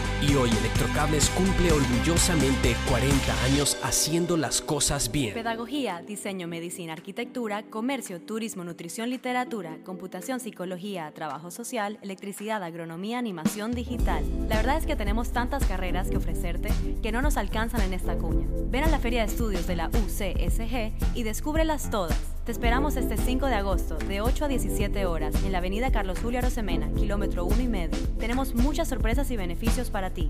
y hoy Electrocables cumple orgullosamente 40 años haciendo las cosas bien. Pedagogía, diseño, medicina, arquitectura, comercio, turismo, nutrición, literatura, computación, psicología, trabajo social, electricidad, agronomía, animación digital. La verdad es que tenemos tantas carreras que ofrecerte que no nos alcanzan en esta cuña. Ven a la Feria de Estudios de la UCSG y descúbrelas todas. Te esperamos este 5 de agosto, de 8 a 17 horas, en la avenida Carlos Julio Arosemena, kilómetro 1 y medio. Tenemos muchas sorpresas y beneficios para ti.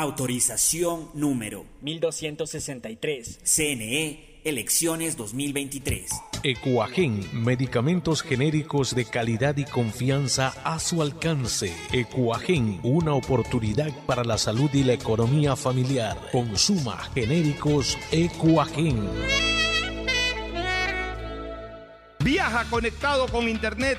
Autorización número 1263. CNE. Elecciones 2023. Ecuagen, medicamentos genéricos de calidad y confianza a su alcance. Ecuagen, una oportunidad para la salud y la economía familiar. Consuma genéricos Ecuagen. Viaja conectado con Internet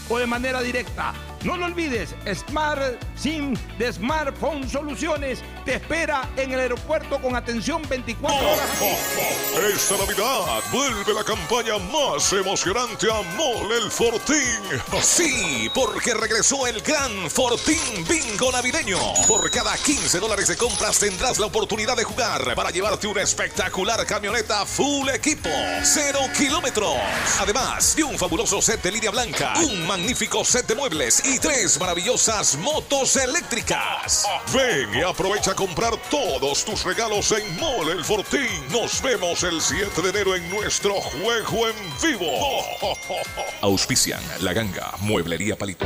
o de manera directa. No lo olvides, Smart SIM de Smartphone Soluciones te espera en el aeropuerto con atención 24 horas. Esta Navidad vuelve la campaña más emocionante a Mole el Fortín. Sí, porque regresó el gran Fortín Bingo Navideño. Por cada 15 dólares de compras tendrás la oportunidad de jugar para llevarte una espectacular camioneta full equipo, cero kilómetros. Además de un fabuloso set de línea blanca, un magnífico set de muebles y tres maravillosas motos eléctricas. Ven y aprovecha a comprar todos tus regalos en Mole el Fortín. Nos vemos el 7 de enero en nuestro juego en vivo. [laughs] Auspician La Ganga, Mueblería Palito.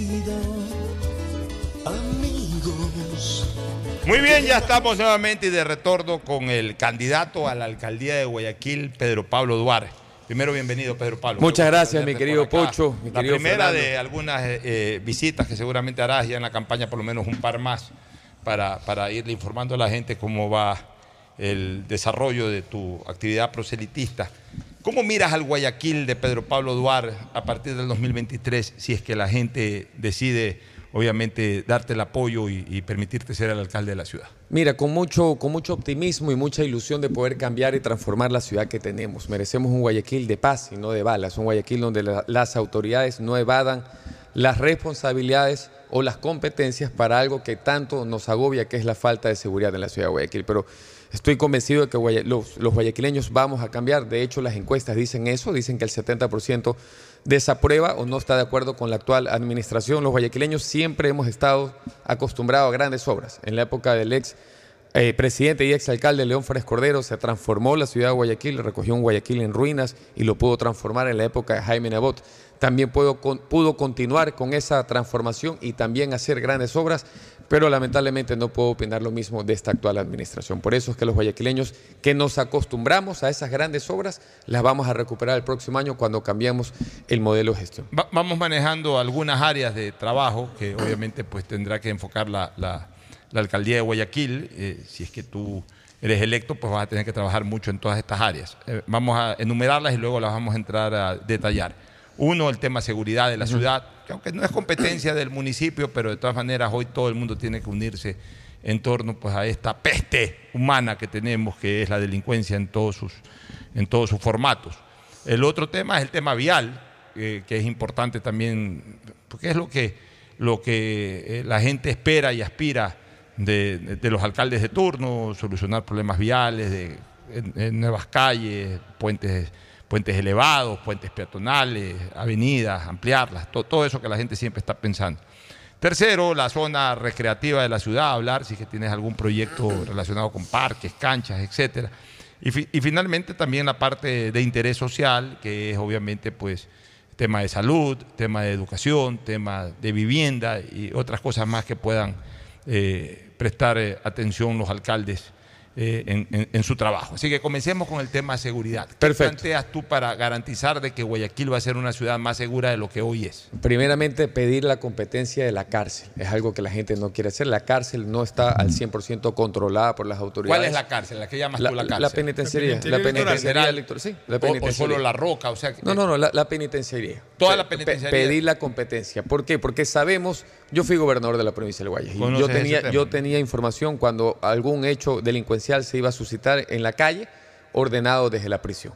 Muy bien, ya estamos nuevamente de retorno con el candidato a la alcaldía de Guayaquil, Pedro Pablo Duarte. Primero, bienvenido, Pedro Pablo. Muchas gracias, mi querido. Pocho, mi la querido primera Fernando. de algunas eh, eh, visitas que seguramente harás ya en la campaña, por lo menos un par más, para, para irle informando a la gente cómo va el desarrollo de tu actividad proselitista. ¿Cómo miras al Guayaquil de Pedro Pablo Duarte a partir del 2023 si es que la gente decide, obviamente, darte el apoyo y, permitirte ser el alcalde de la ciudad? Mira, con mucho, con mucho optimismo y mucha ilusión de poder cambiar y transformar la ciudad que tenemos. Merecemos un Guayaquil de paz y no de balas, un Guayaquil donde la- las autoridades no evadan las responsabilidades o las competencias para algo que tanto nos agobia, que es la falta de seguridad en la ciudad de Guayaquil. Pero estoy convencido de que los, los guayaquileños vamos a cambiar. De hecho, las encuestas dicen eso, dicen que el 70% desaprueba o no está de acuerdo con la actual administración. Los guayaquileños siempre hemos estado acostumbrados a grandes obras. En la época del ex eh, presidente y exalcalde León Fárez Cordero se transformó la ciudad de Guayaquil, recogió un Guayaquil en ruinas y lo pudo transformar en la época de Jaime Nebot. También pudo, pudo continuar con esa transformación y también hacer grandes obras, pero lamentablemente no puedo opinar lo mismo de esta actual administración. Por eso es que los guayaquileños que nos acostumbramos a esas grandes obras, las vamos a recuperar el próximo año cuando cambiemos el modelo de gestión. Va- vamos manejando algunas áreas de trabajo que obviamente pues tendrá que enfocar la, la- la alcaldía de Guayaquil, eh, si es que tú eres electo, pues vas a tener que trabajar mucho en todas estas áreas. Eh, vamos a enumerarlas y luego las vamos a entrar a detallar. Uno, el tema seguridad de la ciudad, que aunque no es competencia del municipio, pero de todas maneras hoy todo el mundo tiene que unirse en torno pues, a esta peste humana que tenemos, que es la delincuencia en todos sus, en todos sus formatos. El otro tema es el tema vial, eh, que es importante también, porque es lo que, lo que eh, la gente espera y aspira de, de- de los alcaldes de turno, solucionar problemas viales, de, en- en nuevas calles, puentes, puentes elevados, puentes peatonales, avenidas, ampliarlas, to- todo eso que la gente siempre está pensando. Tercero, la zona recreativa de la ciudad, hablar si es que tienes algún proyecto [clears throat] relacionado con parques, canchas, etcétera. Y, fi- y finalmente también la parte de interés social, que es obviamente pues tema de salud, tema de educación, tema de vivienda y otras cosas más que puedan eh, prestar eh, atención los alcaldes eh, en, en- en su trabajo. Así que comencemos con el tema de seguridad. ¿Qué Perfecto. planteas tú para garantizar de que Guayaquil va a ser una ciudad más segura de lo que hoy es? Primeramente, pedir la competencia de la cárcel. Es algo que la gente no quiere hacer. La cárcel no está al 100% controlada por las autoridades. ¿Cuál es la cárcel? ¿La que llamas La, tú la la cárcel? penitenciaría. La penitenciaría electoral. Sí, la O- o, penitenciaría. solo la roca, o sea, que- No, no, no, la, la penitenciaría. Toda la Pe- penitenciaría. pedir la competencia. ¿Por qué? Porque sabemos, yo fui gobernador de la provincia del Guayas y yo tenía, yo tenía información cuando algún hecho delincuencial se iba a suscitar en la calle, ordenado desde la prisión.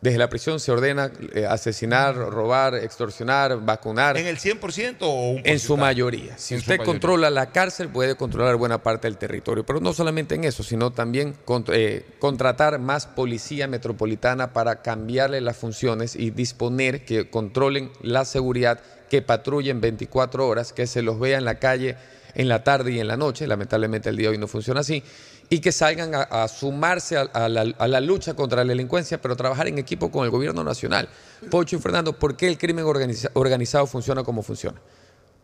Desde la prisión se ordena eh, asesinar, robar, extorsionar, vacunar. ¿En el 100% o un En su mayoría. Si En usted mayoría. controla la cárcel, puede controlar buena parte del territorio. Pero no solamente en eso, sino también eh, contratar más policía metropolitana para cambiarle las funciones y disponer que controlen la seguridad, que patrullen 24 horas, que se los vea en la calle en la tarde y en la noche. Lamentablemente el día de hoy no funciona así. Y que salgan a, sumarse a, la, lucha contra la delincuencia, pero trabajar en equipo con el gobierno nacional. Pocho y Fernando, ¿por qué el crimen organiza- organizado funciona como funciona?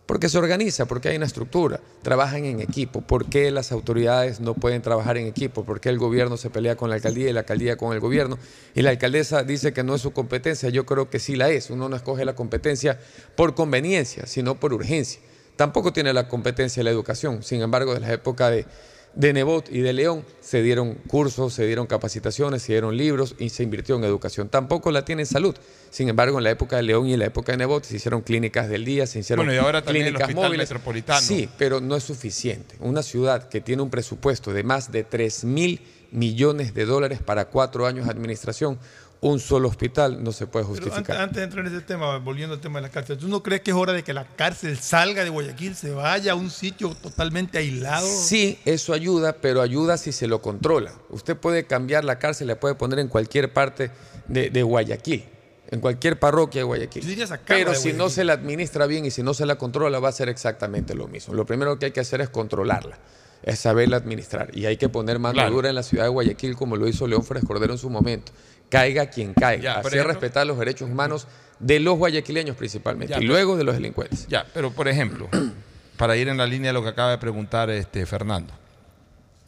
Porque se organiza, porque hay una estructura, trabajan en equipo. ¿Por qué las autoridades no pueden trabajar en equipo? ¿Por qué el gobierno se pelea con la alcaldía y la alcaldía con el gobierno? Y la alcaldesa dice que no es su competencia. Yo creo que sí la es. Uno no escoge la competencia por conveniencia, sino por urgencia. Tampoco tiene la competencia la educación. Sin embargo, de la época de, de Nebot y de León se dieron cursos, se dieron capacitaciones, se dieron libros y se invirtió en educación. Tampoco la tiene en salud. Sin embargo, en la época de León y en la época de Nebot se hicieron clínicas del día, se hicieron Bueno, y ahora también el clínicas Hospital móviles. Metropolitano. Sí, pero no es suficiente. Una ciudad que tiene un presupuesto de más de 3 mil millones de dólares para cuatro años de administración, un solo hospital no se puede Pero antes, justificar. antes de entrar en ese tema, volviendo al tema de la cárcel, ¿tú no crees que es hora de que la cárcel salga de Guayaquil, se vaya a un sitio totalmente aislado? Sí, eso ayuda, pero ayuda si se lo controla. Usted puede cambiar la cárcel, la puede poner en cualquier parte de, de Guayaquil, en cualquier parroquia de Guayaquil. diría Pero de si no se la administra bien y si no se la controla, va a ser exactamente lo mismo. Lo primero que hay que hacer es controlarla, es saberla administrar. Y hay que poner mano Claro. dura en la ciudad de Guayaquil, como lo hizo León Férez Cordero en su momento. Caiga quien caiga, hacer ejemplo- respetar los derechos humanos de los guayaquileños principalmente, Ya, y pero- luego de los delincuentes. Ya, pero por ejemplo, [clears throat] para ir en la línea de lo que acaba de preguntar este Fernando,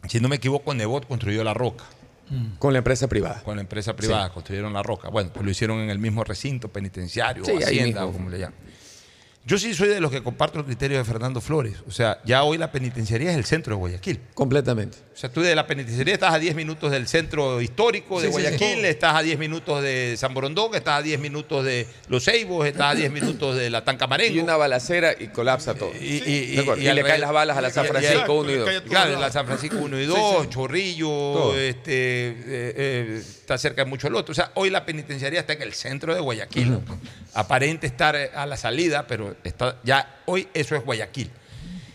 si no me equivoco, Nebot construyó la roca. Con la empresa privada. Con la empresa privada Sí. construyeron la roca. Bueno, pues lo hicieron en el mismo recinto penitenciario, Sí, o hacienda, o como le llaman. Yo sí soy de los que comparto el criterio de Fernando Flores. O sea, ya hoy la penitenciaría es el centro de Guayaquil. Completamente. O sea, tú de la penitenciaría estás a 10 minutos del centro histórico de Sí, sí, sí. Guayaquil, estás a 10 minutos de San Borondón, estás a 10 minutos de Los Ceibos, estás a 10 minutos de la Tancamarengo. Y una balacera y colapsa todo. Y, y- De acuerdo. y Y le caen las balas a la San Francisco 1 y 2. Claro, la San Francisco 1 y 2, Sí, sí. Chorrillo, Todo. este, eh, eh, está cerca de mucho el otro. O sea, hoy la penitenciaría está en el centro de Guayaquil. Aparente estar a la salida, pero está ya hoy eso es Guayaquil.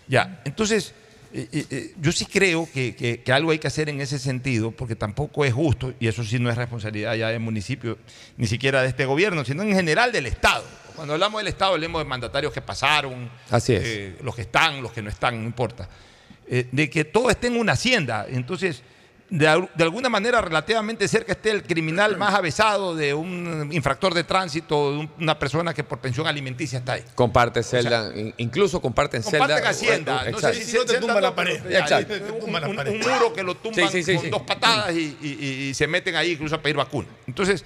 Ya, entonces, eh, eh, eh, yo sí creo que, que- que algo hay que hacer en ese sentido, porque tampoco es justo, y eso sí no es responsabilidad ya del municipio, ni siquiera de este gobierno, sino en general del Estado. Cuando hablamos del Estado, hablemos de mandatarios que pasaron, Así es. eh, los que están, los que no están, no importa. De que todo esté en una hacienda. Entonces, de, de alguna manera relativamente cerca esté el criminal más avesado de un infractor de tránsito, de un- una persona que por pensión alimenticia está ahí. Comparte celda, in- incluso comparten celda. Comparten hacienda. No sé Exacto. si Si no te celda tumba la no, pared. Exacto. un- Te tumba la un, pared. un muro que lo tumban Sí, sí, sí, con sí. dos patadas y, y- y- y se meten ahí incluso a pedir vacuna. Entonces,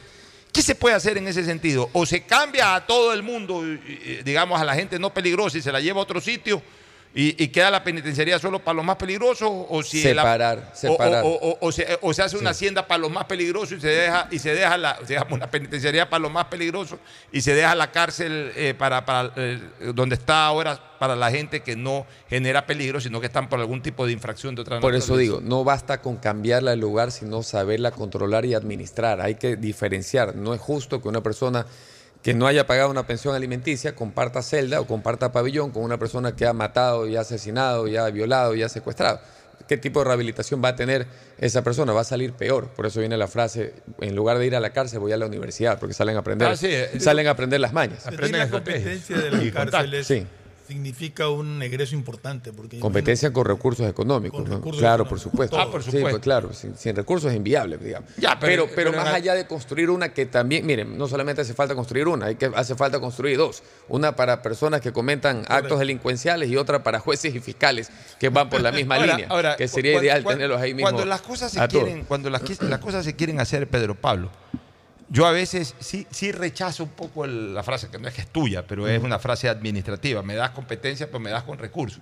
¿qué se puede hacer en ese sentido? O se cambia a todo el mundo, digamos a la gente no peligrosa y se la lleva a otro sitio y, y queda la penitenciaría solo para los más peligrosos o si la- Separar, o- separar. o, o- o se, o se hace una hacienda para los más peligrosos y se deja y se deja la digamos, una penitenciaría para los más peligrosos y se deja la cárcel eh, para, para eh, donde está ahora para la gente que no genera peligro sino que están por algún tipo de infracción de otra Por eso naturaleza. digo, no basta con cambiarla del lugar, sino saberla controlar y administrar. Hay que diferenciar. No es justo que una persona que no haya pagado una pensión alimenticia comparta celda o comparta pabellón con una persona que ha matado y ha asesinado, y ha violado y ha secuestrado. ¿Qué tipo de rehabilitación va a tener esa persona? Va a salir peor. Por eso viene la frase, en lugar de ir a la cárcel, voy a la universidad, porque salen a aprender, Ah, sí, eh, salen a aprender las mañas. Sentir la competencia de las cárceles Sí. Significa un egreso importante. Porque Competencia con recursos económicos, ¿no? recursos claro, económicos. por supuesto. Ah, por Sí, supuesto. pues claro, sin, sin recursos es inviable, digamos. Ya, pero, pero- pero, pero más allá de construir una que también, miren, no solamente hace falta construir una, hay que, hace falta construir dos. Una para personas que cometan actos delincuenciales y otra para jueces y fiscales que van por la misma Ahora- línea. ahora, que sería cuando- ideal cuando- tenerlos ahí mismo. Cuando las cosas se quieren, cuando las, las cosas se quieren hacer, Pedro Pablo, yo a veces sí, sí rechazo un poco el- la frase, que no es que es tuya, pero es una frase administrativa. Me das competencia, pero me das con recursos.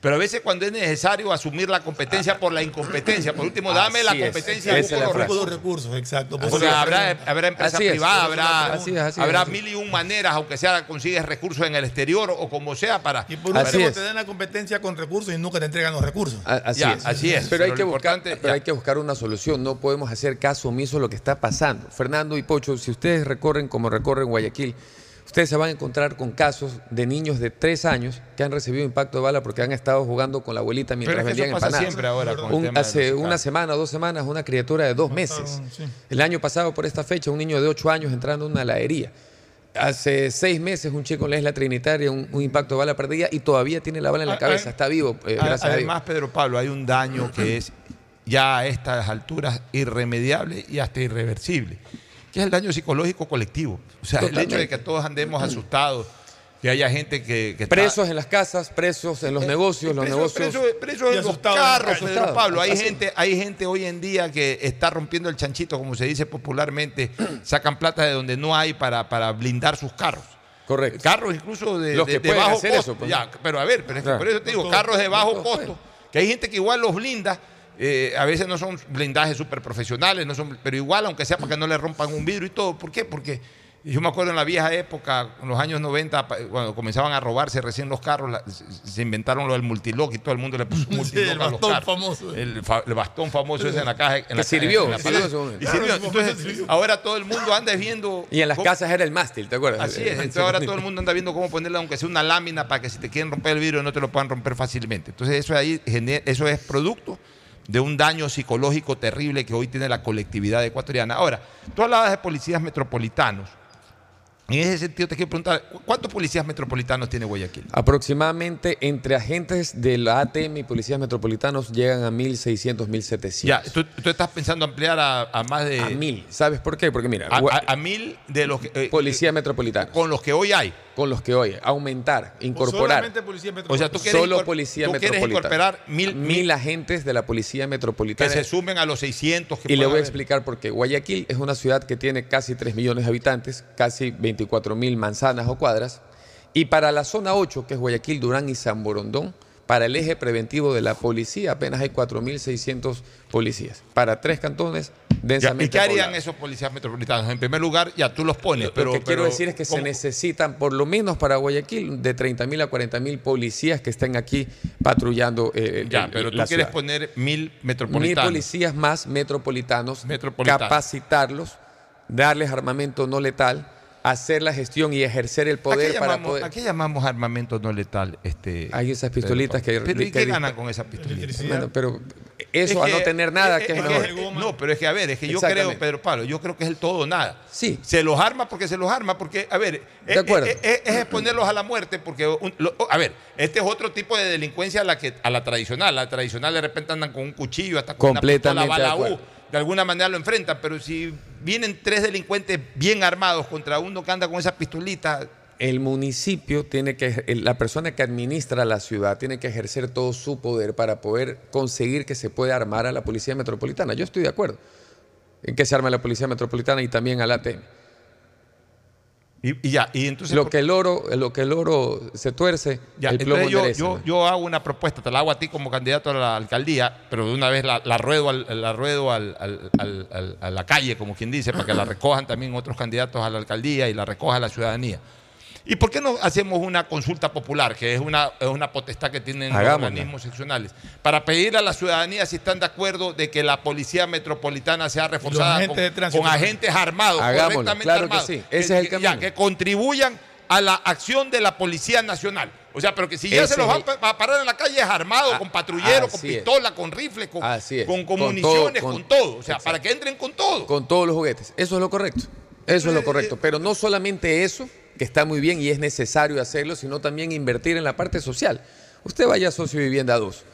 Pero a veces cuando es necesario asumir la competencia por la incompetencia, por último, dame la competencia es los recursos. recursos, exacto. O sea, habrá, habrá empresa Así es. privada, habrá, Así es, así es, habrá mil y un maneras, aunque sea consigues recursos en el exterior o como sea, para... Y por último, te dan la competencia con recursos y nunca te entregan los recursos. A- Así Ya, es. así es. Pero, hay, Pero que buscar, pero hay que buscar una solución. No podemos hacer caso omiso a lo que está pasando. Fernando y Pocho, si ustedes recorren como recorren Guayaquil, ustedes se van a encontrar con casos de niños de tres años que han recibido impacto de bala porque han estado jugando con la abuelita mientras Pero vendían eso pasa empanadas. siempre ahora con el Un- tema de hace los una semana dos semanas, una criatura de dos meses. sí. El año pasado, por esta fecha, un niño de ocho años entrando en una heladería. Hace seis meses, un chico en la isla Trinitaria, un, un impacto de bala perdida y todavía tiene la bala en la Ah, cabeza. ah, Está vivo, eh, A- gracias a Dios. Además, Pedro Pablo, hay un daño que es ya a estas alturas irremediable y hasta irreversible, que es el daño psicológico colectivo. O sea, el hecho de que todos andemos asustados, que haya gente que, que está- Presos en las casas, presos en los negocios, los negocios. preso- preso en los carros. Pedro Pablo. Hay Así. gente, hay gente hoy en día que está rompiendo el chanchito, como se dice popularmente, [clears throat] sacan plata de donde no hay para, para blindar sus carros. Correcto. Carros incluso de, Los de- que de pueden bajo hacer costo. eso, pues. Ya, pero a ver, pero es que Claro. por eso te digo, carros de bajo costo, que hay gente que igual los blinda. Eh, a veces no son blindajes súper profesionales, no son, pero igual, aunque sea para que no le rompan un vidrio y todo. ¿Por qué? Porque yo me acuerdo en la vieja época, en los años 90, pa- cuando comenzaban a robarse recién los carros, la- se- inventaron lo del multilock y todo el mundo le puso [laughs] un multilock el a los bastón carros. famoso. El, fa- el bastón famoso ese en la caja. En Que la sirvió, en la. Y. Claro, Entonces, sirvió. ahora todo el mundo anda viendo... Y en las cómo- casas era el mástil, ¿te acuerdas? Así es, [laughs] entonces ahora todo el mundo anda viendo cómo ponerle, aunque sea una lámina, para que si te quieren romper el vidrio no te lo puedan romper fácilmente. Entonces eso ahí eso es producto de un daño psicológico terrible que hoy tiene la colectividad ecuatoriana. Ahora, tú hablabas de policías metropolitanos. En ese sentido te quiero preguntar, ¿cu- ¿cuántos policías metropolitanos tiene Guayaquil? Aproximadamente entre agentes de la ATM y policías metropolitanos llegan a 1.600, 1.700. Ya, tú, tú estás pensando ampliar a, a más de... A mil. ¿Sabes por qué? Porque mira, a- gua- a- a mil de los que... eh, policía metropolitana. con los que hoy hay. Con los que hoy, aumentar, incorporar. Solamente policía O sea, metropolitana. tú quieres, Solo policía tú quieres metropolitana. incorporar mil, mil agentes de la policía que metropolitana. se sumen a los 600 que Y le voy a explicar por qué. Guayaquil es una ciudad que tiene casi 3 millones de habitantes, casi 24 mil manzanas o cuadras. Y para la zona 8, que es Guayaquil, Durán y San Borondón, para el eje preventivo de la policía apenas hay 4.600 policías. Para tres cantones densamente ¿Y qué harían esos policías metropolitanos? En primer lugar, ya tú los pones, pero... Lo que quiero decir es que se necesitan, por lo menos para Guayaquil, de 30 mil a 40 mil policías que estén aquí patrullando. eh, Ya, el- pero tú la quieres ciudad. poner mil Mil metropolitanos. policías más metropolitanos, Metropolitanos. capacitarlos, darles armamento no letal, hacer la gestión y ejercer el ¿A poder para llamamos, poder. a qué llamamos armamento no letal? Este, Hay esas pistolitas que- Pero ¿y qué ganan con esas pistolitas? Bueno, pero eso Es a no tener nada, es- que es, es mejor. que- no, pero es que, a ver, es que yo creo, Pedro Pablo, yo creo que es el todo o nada. Sí. Se los arma porque se los arma, porque, a ver, es, acuerdo. es- es- es exponerlos a la muerte, porque, un- lo- a ver, este es otro tipo de delincuencia a la, que, a la tradicional. La tradicional de repente andan con un cuchillo, hasta con Completamente una de pistola bala. U. De alguna manera lo enfrentan, pero si vienen tres delincuentes bien armados contra uno que anda con esa pistolita, El municipio tiene que, la persona que administra la ciudad tiene que ejercer todo su poder para poder conseguir que se pueda armar a la policía metropolitana. Yo estoy de acuerdo en que se arme la policía metropolitana y también al ATM. Y, y ya, y entonces... Lo que el oro, lo que el oro se tuerce, Ya, el plomo yo, endereza, yo, ¿no? yo hago una propuesta, te la hago a ti como candidato a la alcaldía, pero de una vez la, la ruedo, al- la ruedo al- a la calle, como quien dice, para que la recojan también otros candidatos a la alcaldía y la recoja la ciudadanía. ¿Y por qué no hacemos una consulta popular, que es una, es una potestad que tienen los Hagámosla. organismos seccionales, para pedir a la ciudadanía si están de acuerdo de que la policía metropolitana sea reforzada agentes con, de tránsito con también. agentes armados, Hagámoslo, correctamente claro que armados, sí, ese es el que- ya, camino. que contribuyan a la acción de la Policía Nacional. O sea, pero que si ya Ese se los es va el- a pa- a parar en la calle es armado, con patrullero, con es. pistola, con rifle, con, con, con Con municiones, todo, con, con- todo. O sea, para que entren con todo. Con todos los juguetes. Eso es lo correcto. Eso es lo correcto. Pero no solamente eso, que está muy bien y es necesario hacerlo, sino también invertir en la parte social. Usted vaya a Socio Vivienda 2.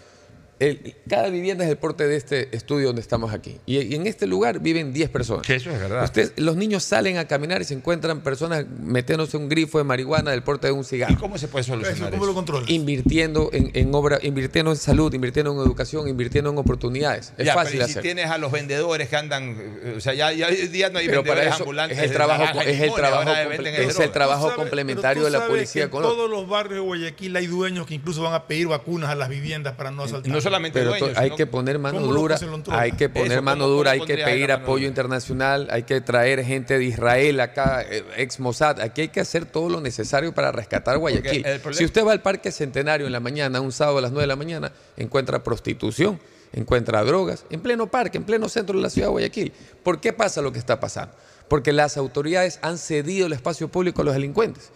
El- cada vivienda es el porte de este estudio donde estamos aquí. Y, y en este lugar viven 10 personas. Eso es verdad. Usted- los niños salen a caminar y se encuentran personas metiéndose un grifo de marihuana del porte de un cigarro. ¿Cómo se puede solucionar ¿Cómo lo controlas? Invirtiendo en, en obra, invirtiendo en salud, invirtiendo en educación, invirtiendo en oportunidades. Es Ya, fácil pero y si hacer. tienes a los vendedores que andan, eh, o sea, ya, ya hoy día no hay Pero para vendedores eso ambulantes. es el trabajo, y es el trabajo, es el trabajo sabes- complementario de la policía que En todos los barrios de Guayaquil hay dueños que incluso van a pedir vacunas a las viviendas para no asaltar. no solamente Pero dueños, hay sino- que poner mano ¿Cómo lo dura, hay que poner Eso, mano ¿cómo- dura, hay que pedir apoyo dura? internacional, hay que traer gente de Israel acá, eh, ex Mossad, aquí hay que hacer todo lo necesario para rescatar Guayaquil. Si usted va al Parque Centenario en la mañana, un sábado a las 9 de la mañana, encuentra prostitución, encuentra drogas, en pleno parque, en pleno centro de la ciudad de Guayaquil. ¿Por qué pasa lo que está pasando? Porque las autoridades han cedido el espacio público a los delincuentes.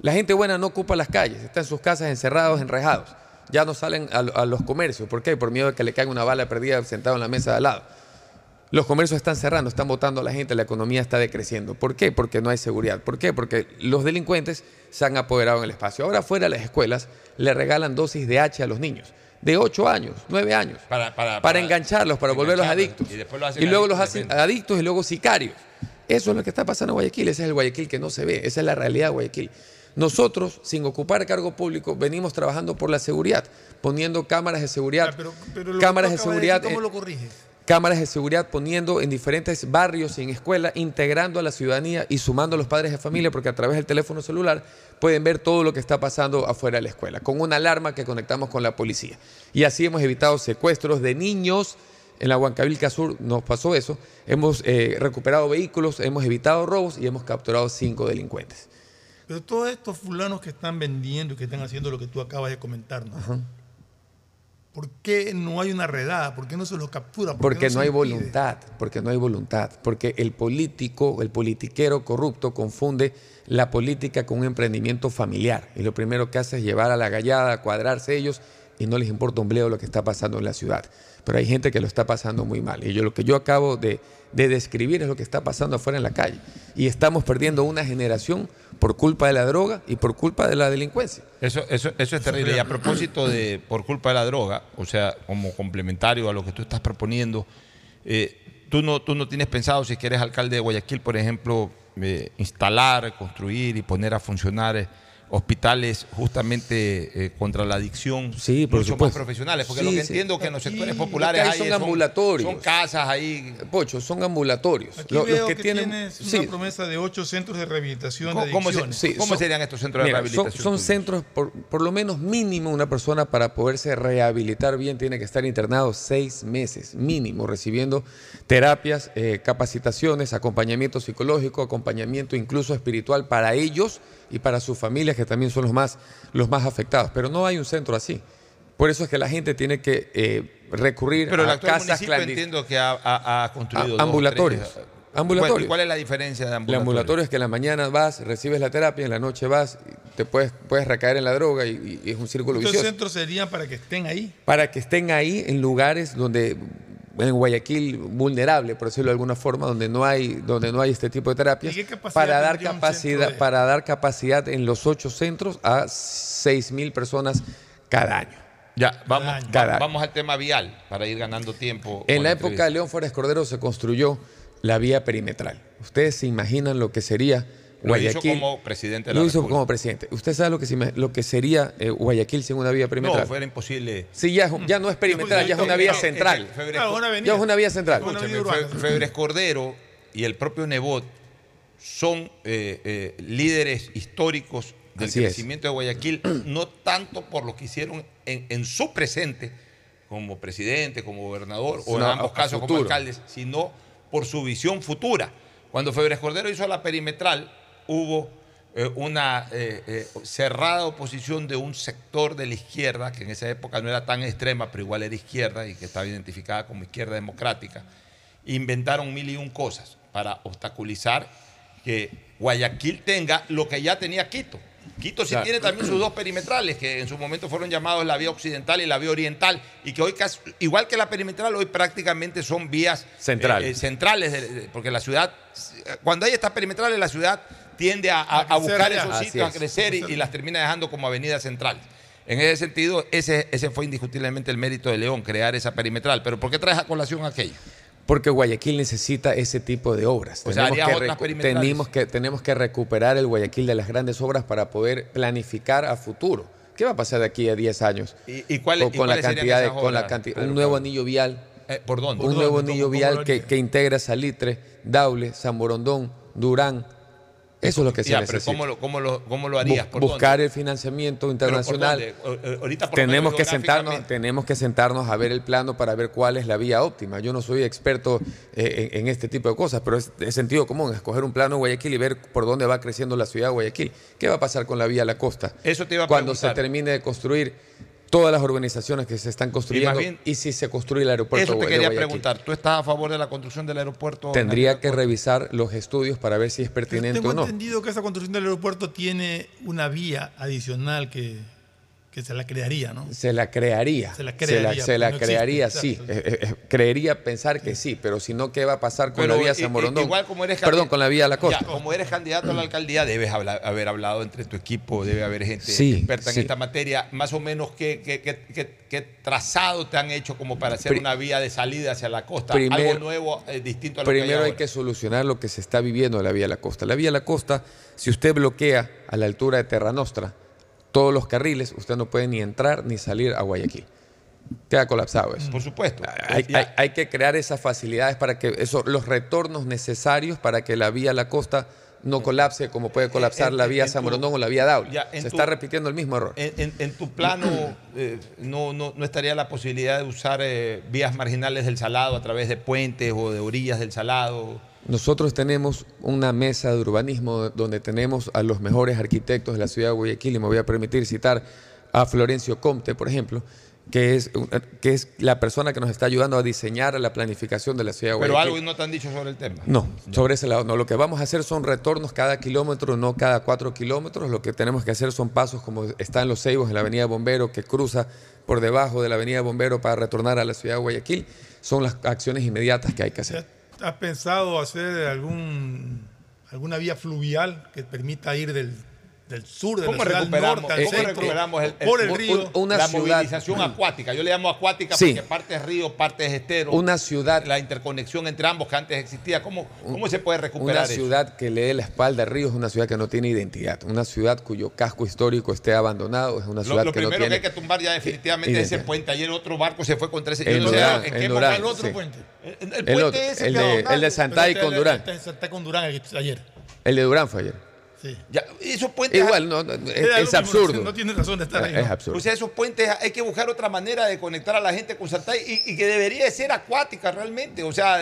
La gente buena no ocupa las calles, está en sus casas encerrados, enrejados. Ya no salen a, a los comercios. ¿Por qué? Por miedo de que le caiga una bala perdida sentado en la mesa de al lado. Los comercios están cerrando, están votando a la gente, la economía está decreciendo. ¿Por qué? Porque no hay seguridad. ¿Por qué? Porque los delincuentes se han apoderado en el espacio. Ahora fuera de las escuelas le regalan dosis de H a los niños. De 8 años, 9 años. Para, para, Para engancharlos, para volverlos adictos. Y lo luego los hacen adictos y luego sicarios. Eso es lo que está pasando en Guayaquil. Ese es el Guayaquil que no se ve. Esa es la realidad de Guayaquil. Nosotros, sin ocupar cargo público, venimos trabajando por la seguridad, poniendo cámaras de seguridad. Pero cámaras de seguridad. decir, ¿Cómo lo corriges? cámaras de seguridad poniendo en diferentes barrios y en escuelas, integrando a la ciudadanía y sumando a los padres de familia, porque a través del teléfono celular pueden ver todo lo que está pasando afuera de la escuela, con una alarma que conectamos con la policía. Y así hemos evitado secuestros de niños. En la Huancavilca Sur nos pasó eso. Hemos eh, recuperado vehículos, hemos evitado robos y hemos capturado cinco delincuentes. Pero todos estos fulanos que están vendiendo y que están haciendo lo que tú acabas de comentarnos, ¿por qué no hay una redada? ¿Por qué no se los captura? ¿Por Porque no hay impide? voluntad, porque no hay voluntad, porque el político, el politiquero corrupto confunde la política con un emprendimiento familiar y lo primero que hace es llevar a la gallada, a cuadrarse ellos y no les importa un bleo lo que está pasando en la ciudad. Pero hay gente que lo está pasando muy mal y yo lo que yo acabo de, de describir es lo que está pasando afuera en la calle y estamos perdiendo una generación por culpa de la droga y por culpa de la delincuencia. Eso, eso, eso es terrible. Y a propósito de por culpa de la droga, o sea, como complementario a lo que tú estás proponiendo, eh, tú, no, tú no tienes pensado, si quieres alcalde de Guayaquil, por ejemplo, eh, instalar, construir y poner a funcionar eh, hospitales justamente eh, contra la adicción Sí, por mucho más supuesto. profesionales. Porque Sí, lo que sí. entiendo que en los sectores populares hay son es- ambulatorios. Son casas ahí. Pocho, son ambulatorios. Aquí veo los que, que, tienen tienes una sí, promesa de ocho centros de rehabilitación ¿Cómo- de cómo se- adicciones. Sí, ¿Cómo son- serían estos centros de rehabilitación? Son, son centros, por, por lo menos mínimo, una persona para poderse rehabilitar bien tiene que estar internado seis meses, mínimo, recibiendo terapias, eh, capacitaciones, acompañamiento psicológico, acompañamiento incluso espiritual para ellos y para sus familias, que también son los más, los más afectados. Pero no hay un centro así. Por eso es que la gente tiene que eh, recurrir Pero el a actual casas municipio clandestinas. entiendo que ha, ha- ha construido A- ambulatorios. tres. Ambulatorios. Bueno, ¿y ¿Cuál es la diferencia de El ambulatorio? es que en la mañana vas, recibes la terapia, en la noche vas, te puedes, puedes recaer en la droga y, y es un círculo Estos vicioso. centros serían para que estén ahí. Para que estén ahí en lugares donde, en Guayaquil, vulnerable, por decirlo de alguna forma, donde no hay, donde no hay este tipo de terapias, ¿Y qué capacidad para dar capacidad, de- para dar capacidad en los ocho centros a seis mil personas cada año. Ya, vamos, año. Cada año. vamos al tema vial para ir ganando tiempo. En la la época de. León Flores Cordero se construyó la vía perimetral. Ustedes se imaginan lo que sería Lo hizo Guayaquil. como presidente de la Lo hizo República. como presidente. ¿Usted sabe lo que, lo sería eh, Guayaquil sin una vía perimetral? No, fuera imposible. Sí, ya, ya no es perimetral, ya es una vía central. Claro, una avenida. Ya es una vía central. Fe- Febres Cordero y el propio Nebot son eh, eh, líderes históricos del Así es. crecimiento de Guayaquil, [clears throat] no tanto por lo que hicieron en, en su presente, como presidente, como gobernador, o en a- ambos a casos como alcaldes, sino por su visión futura. Cuando Febres Cordero hizo la perimetral, hubo eh, una eh, eh, cerrada oposición de un sector de la izquierda, que en esa época no era tan extrema, pero igual era izquierda y que estaba identificada como izquierda democrática. Inventaron mil y un cosas para obstaculizar que Guayaquil tenga lo que ya tenía Quito. Quito sí Claro. tiene también sus dos perimetrales, que en su momento fueron llamados la vía occidental y la vía oriental, y que hoy, casi- igual que la perimetral, hoy prácticamente son vías Centrales. eh, eh, centrales, porque la ciudad, cuando hay estas perimetrales, la ciudad tiende a, a- a crecer buscar esos Así sitios, a crecer y, y las termina dejando como avenidas centrales. En ese sentido, ese, ese fue indiscutiblemente el mérito de León, crear esa perimetral. Pero ¿por qué traes a colación aquello? Porque Guayaquil necesita ese tipo de obras. O sea, que tenemos, que, tenemos que recuperar el Guayaquil de las grandes obras para poder planificar a futuro. ¿Qué va a pasar de aquí a 10 años? ¿Y, y cuál- con, y la cantidad de, con la cantidad, un nuevo anillo vial, Eh, ¿Por dónde? un ¿Por nuevo dónde? anillo ¿Cómo- cómo vial que integra Salitre, Daule, San Borondón, Durán. Eso es lo que se Ya, pero necesita. ¿cómo lo, cómo lo, cómo lo harías? Bu- ¿Por buscar dónde? el financiamiento ¿Pero por internacional. o- ahorita por Tenemos que sentarnos, tenemos que sentarnos a ver el plano para ver cuál es la vía óptima. Yo no soy experto eh, en, en este tipo de cosas, pero es sentido común escoger un plano de Guayaquil y ver por dónde va creciendo la ciudad de Guayaquil. ¿Qué va a pasar con la vía a la costa? Eso te iba a Cuando se termine de construir todas las urbanizaciones que se están construyendo y, bien- si se construye el aeropuerto Eso te de quería Guayaquil. preguntar. ¿Tú estás a favor de la construcción del aeropuerto? Tendría que revisar los estudios para ver si es pertinente Tengo o no. entendido que esa construcción del aeropuerto tiene una vía adicional que, que se la crearía, ¿no? Se la crearía. Se la Se crearía, la, se la existe, crearía, sí. Eh, eh, eh, creería pensar que sí, pero si no, ¿qué va a pasar con Pero la vía San i- Morondón? Igual como eres Perdón, candidato- con la vía a la costa. Ya, como eres candidato a la alcaldía, debes hablar- haber hablado entre tu equipo, debe haber gente Sí, experta sí. en esta materia. Más o menos, ¿qué, qué, qué- qué- qué trazado te han hecho como para hacer Pri- una vía de salida hacia la costa? Algo nuevo, eh, distinto a lo que Primero hay hay ahora. que solucionar lo que se está viviendo en la vía a la costa. La vía a la costa, si usted bloquea a la altura de Terra Nostra todos los carriles, usted no puede ni entrar ni salir a Guayaquil. Queda colapsado eso. Por supuesto. Hay, hay- hay que crear esas facilidades para que eso, los retornos necesarios para que la vía a la costa no colapse como puede colapsar en- la vía San o la vía en Se tu- está repitiendo el mismo error. En, en- en tu plano eh, no, no, no estaría la posibilidad de usar eh, vías marginales del Salado a través de puentes o de orillas del Salado. Nosotros tenemos una mesa de urbanismo donde tenemos a los mejores arquitectos de la ciudad de Guayaquil y me voy a permitir citar a Florencio Comte, por ejemplo, que es, un- que es la persona que nos está ayudando a diseñar la planificación de la ciudad de Pero Guayaquil. algo no te han dicho sobre el tema. No, sobre ese lado no. Lo que vamos a hacer son retornos cada kilómetro, no cada cuatro kilómetros. Lo que tenemos que hacer son pasos como está en Los Ceibos, en la Avenida Bombero, que cruza por debajo de la Avenida Bombero para retornar a la ciudad de Guayaquil. Son las acciones inmediatas que hay que hacer. ¿Has pensado hacer algún, alguna vía fluvial que permita ir del, del sur de ¿Cómo la recuperamos, norte cómo centro, recuperamos el, el- por el río? una la ciudad- movilización acuática? Yo le llamo acuática Sí. porque parte es río, parte es estero. Una ciudad- La interconexión entre ambos que antes existía. ¿Cómo, cómo se puede recuperar Una eso? ciudad que le dé la espalda al río es una ciudad que no tiene identidad. Una ciudad cuyo casco histórico esté abandonado es una Lo, ciudad lo que no primero que tiene... hay que tumbar ya definitivamente es ese identidad. puente. Ayer otro barco se fue contra ese. No sé Durán, en en qué Durán, el otro sí. puente. El, el El puente otro, ese el de- el de Santay con este- Durán. este Está con Durán el- ayer. El de Durán fue ayer. Sí. Ya, esos puentes Igual, no, no, es, absurdo. No tiene razón de estar ahí. Es ¿no? absurdo. O sea, esos puentes hay que buscar otra manera de conectar a la gente con Santay y, y que debería de ser acuática realmente. O sea,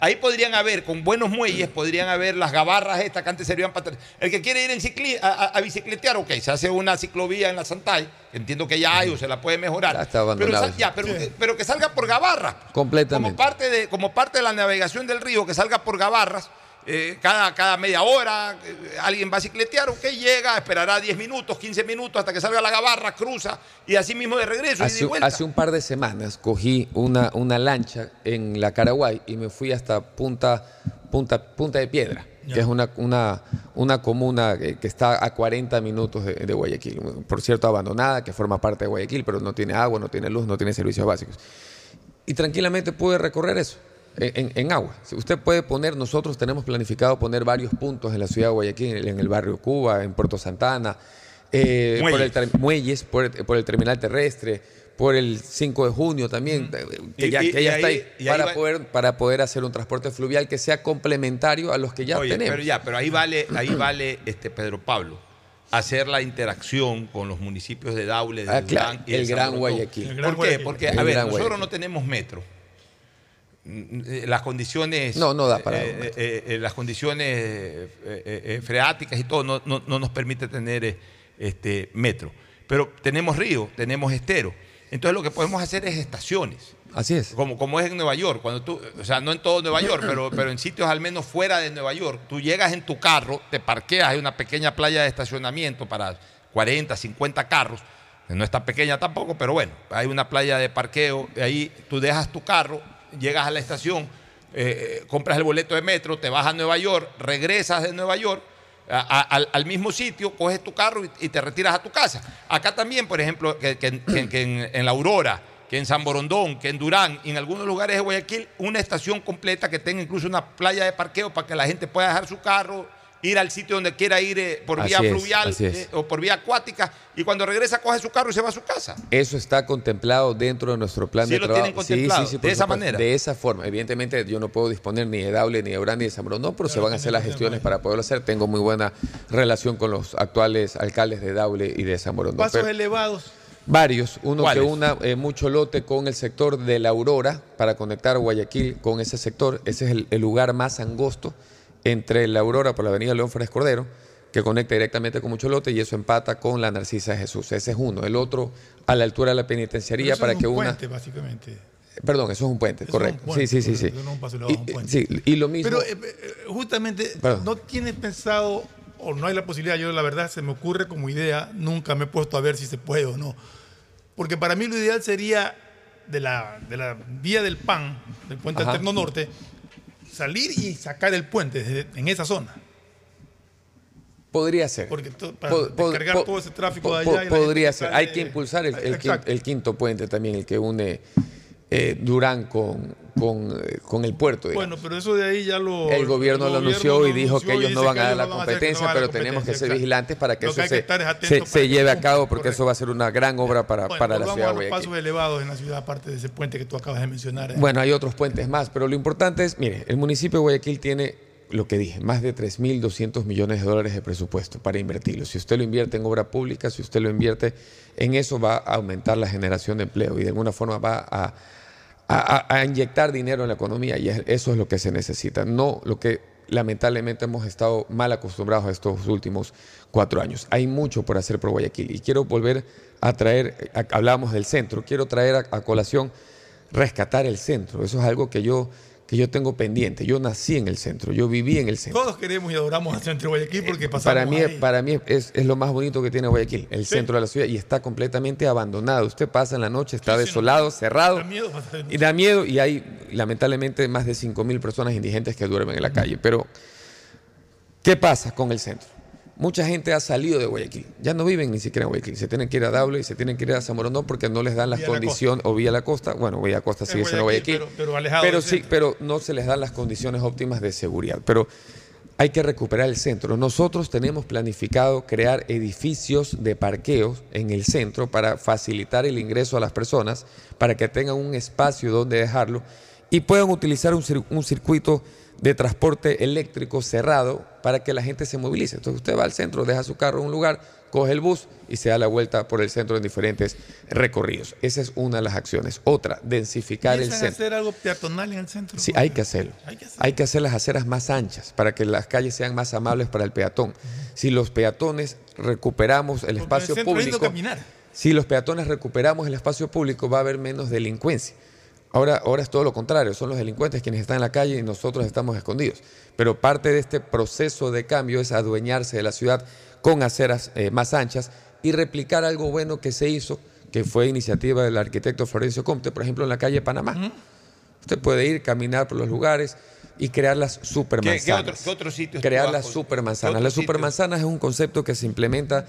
ahí podrían haber, con buenos muelles, podrían haber las gabarras estas que antes servían para... El que quiere ir en cicli- a, a- a bicicletear, ok, se hace una ciclovía en la Santay, que entiendo que ya hay o se la puede mejorar. Ya está pero, abandonado sal- ya, pero, pero que salga por gabarras. Completamente. Como parte, de, como parte de la navegación del río, que salga por gabarras. Eh, cada, cada media hora eh, alguien va a cicletear, ok, llega, esperará 10 minutos, 15 minutos hasta que salga la gabarra, cruza y así mismo de regreso y Hace, de vuelta. hace un par de semanas cogí una, una lancha en la Caraguay y me fui hasta Punta, Punta, Punta de Piedra, que es una, una, una comuna que, que está a 40 minutos de, de Guayaquil. Por cierto, abandonada, que forma parte de Guayaquil, pero no tiene agua, no tiene luz, no tiene servicios básicos. Y tranquilamente pude recorrer eso. En, agua. Usted puede poner, nosotros tenemos planificado poner varios puntos en la ciudad de Guayaquil, en el barrio Cuba, en Puerto Santana, eh, por el Muelles. por el, por el terminal terrestre, por el 5 de junio también, eh, que Y- ya, y- que y ya está ahí- ahí, y ahí para, va- poder, para poder hacer un transporte fluvial que sea complementario a los que ya Oye, tenemos. pero ya, pero ahí vale, ahí [clears throat] vale este Pedro Pablo hacer la interacción con los municipios de Daule, de Ah, claro, y de el San Gran. Guayaquil. El ¿Por qué? Porque, El a ver, nosotros Guayaquil. no tenemos metro. Eh, Las condiciones. No, no da para eh, metro. eh, eh, las condiciones freáticas y todo no, no- no nos permite tener este metro. Pero tenemos río, tenemos estero. Entonces lo que podemos hacer es estaciones. Así es. Como, como es en Nueva York, cuando tú, o sea, no en todo Nueva York, pero, [clears throat] pero en sitios al menos fuera de Nueva York, tú llegas en tu carro, te parqueas, hay una pequeña playa de estacionamiento para 40, 50 carros, no es tan pequeña tampoco, pero bueno, hay una playa de parqueo, y ahí tú dejas tu carro, llegas a la estación, eh, eh, compras el boleto de metro, te vas a Nueva York, regresas de Nueva York, al, al mismo sitio, coges tu carro y, te retiras a tu casa. Acá también, por ejemplo, que- que en, en La Aurora, que en San Borondón, que en Durán, y en algunos lugares de Guayaquil, una estación completa que tenga incluso una playa de parqueo para que la gente pueda dejar su carro, ir al sitio donde quiera ir eh, por vía Así fluvial es. eh, o por vía acuática, y cuando regresa coge su carro y se va a su casa. Eso está contemplado dentro de nuestro plan Sí de lo trabajo. tienen contemplado, por de esa supuesto, manera. De esa forma. Evidentemente, yo no puedo disponer ni de Daule, ni de Orán, ni de Borondón, pero se van a hacer las gestiones para poderlo hacer. Tengo muy buena relación con los actuales alcaldes de Daule y de Borondón. Pasos Pero- elevados. Varios, uno ¿Cuáles? que una eh, mucho lote con el sector de la Aurora para conectar Guayaquil con ese sector. Ese es el, el lugar más angosto entre la Aurora por la avenida León Férez Cordero, que conecta directamente con mucho lote y eso empata con la Narcisa de Jesús. Ese es uno. El otro a la altura de la penitenciaría eso para es que un una... puente, básicamente. Perdón, eso es un puente, Eso correcto. un puente, sí, sí, sí, sí. no paso Y, un sí, y lo mismo... Pero eh, eh, justamente Perdón. no tiene pensado o no hay la posibilidad, yo la verdad se me ocurre como idea, nunca me he puesto a ver si se puede o no. Porque para mí lo ideal sería de la, de la vía del PAN, del puente Ajá. alterno norte, salir y sacar el puente desde- en esa zona. Podría ser. Porque to- para Po- descargar po- todo ese tráfico po- de allá. y podría ser. Hay que impulsar el quinto puente también, el que une eh, Durán con, con, eh, con el puerto. digamos. Bueno, pero eso de ahí ya lo. el gobierno el lo anunció y dijo que ellos no van a dar la competencia, pero tenemos que ser vigilantes para que eso hay se, se- lleve a cabo, porque eso va a ser una gran obra para, para la ciudad Guayaquil. pasos elevados en la ciudad, aparte de ese puente que tú acabas de mencionar. ¿eh? Bueno, hay otros puentes más, pero lo importante es, mire, el municipio de Guayaquil tiene lo que dije, más de 3.200 millones de dólares de presupuesto para invertirlo. Si usted lo invierte en obra pública, si usted lo invierte en eso, va a aumentar la generación de empleo y de alguna forma va a, a- inyectar dinero en la economía y es- eso es lo que se necesita, no lo que lamentablemente hemos estado mal acostumbrados a estos últimos cuatro años. Hay mucho por hacer por Guayaquil y quiero volver a traer, hablábamos del centro, quiero traer a colación rescatar el centro. Eso es algo que yo, que yo tengo pendiente. Yo nací en el centro, yo viví en el centro. Todos queremos y adoramos al centro de Guayaquil porque pasamos Para mí, ahí. para mí es, es lo más bonito que tiene Guayaquil, el centro de la ciudad, y está completamente abandonado. Usted pasa en la noche, está desolado, cerrado, Da miedo y da miedo, y hay lamentablemente más de 5.000 personas indigentes que duermen en la calle. Pero, ¿qué pasa con el centro? Mucha gente ha salido de Guayaquil, ya no viven ni siquiera en Guayaquil, se tienen que ir a Daule y se tienen que ir a San Borondón porque no les dan las la condiciones, o vía la costa, bueno, vía la costa sigue siendo Guayaquil, Guayaquil, pero- pero alejado pero sí, centro. pero no se les dan las condiciones óptimas de seguridad. Pero hay que recuperar el centro. Nosotros tenemos planificado crear edificios de parqueos en el centro para facilitar el ingreso a las personas, para que tengan un espacio donde dejarlo y puedan utilizar un, un circuito de transporte eléctrico cerrado para que la gente se movilice. Entonces usted va al centro, deja su carro en un lugar, coge el bus y se da la vuelta por el centro en diferentes recorridos. Esa es una de las acciones. Otra, densificar el ¿Piensan centro. hacer algo peatonal en el centro? Sí, hay que hacerlo. Hay que hacer las aceras más anchas para que las calles sean más amables para el peatón. Si los peatones recuperamos el espacio el público, si los peatones recuperamos el espacio público, va a haber menos delincuencia. Ahora, ahora es todo lo contrario, son los delincuentes quienes están en la calle y nosotros estamos escondidos. Pero parte de este proceso de cambio es adueñarse de la ciudad con aceras eh, más anchas y replicar algo bueno que se hizo, que fue iniciativa del arquitecto Florencio Comte, por ejemplo, en la calle Panamá. Usted puede ir, caminar por los lugares y crear las supermanzanas. ¿Qué- qué otro- qué otros sitios Crear las supermanzanas. Las supermanzanas es un concepto que se implementa,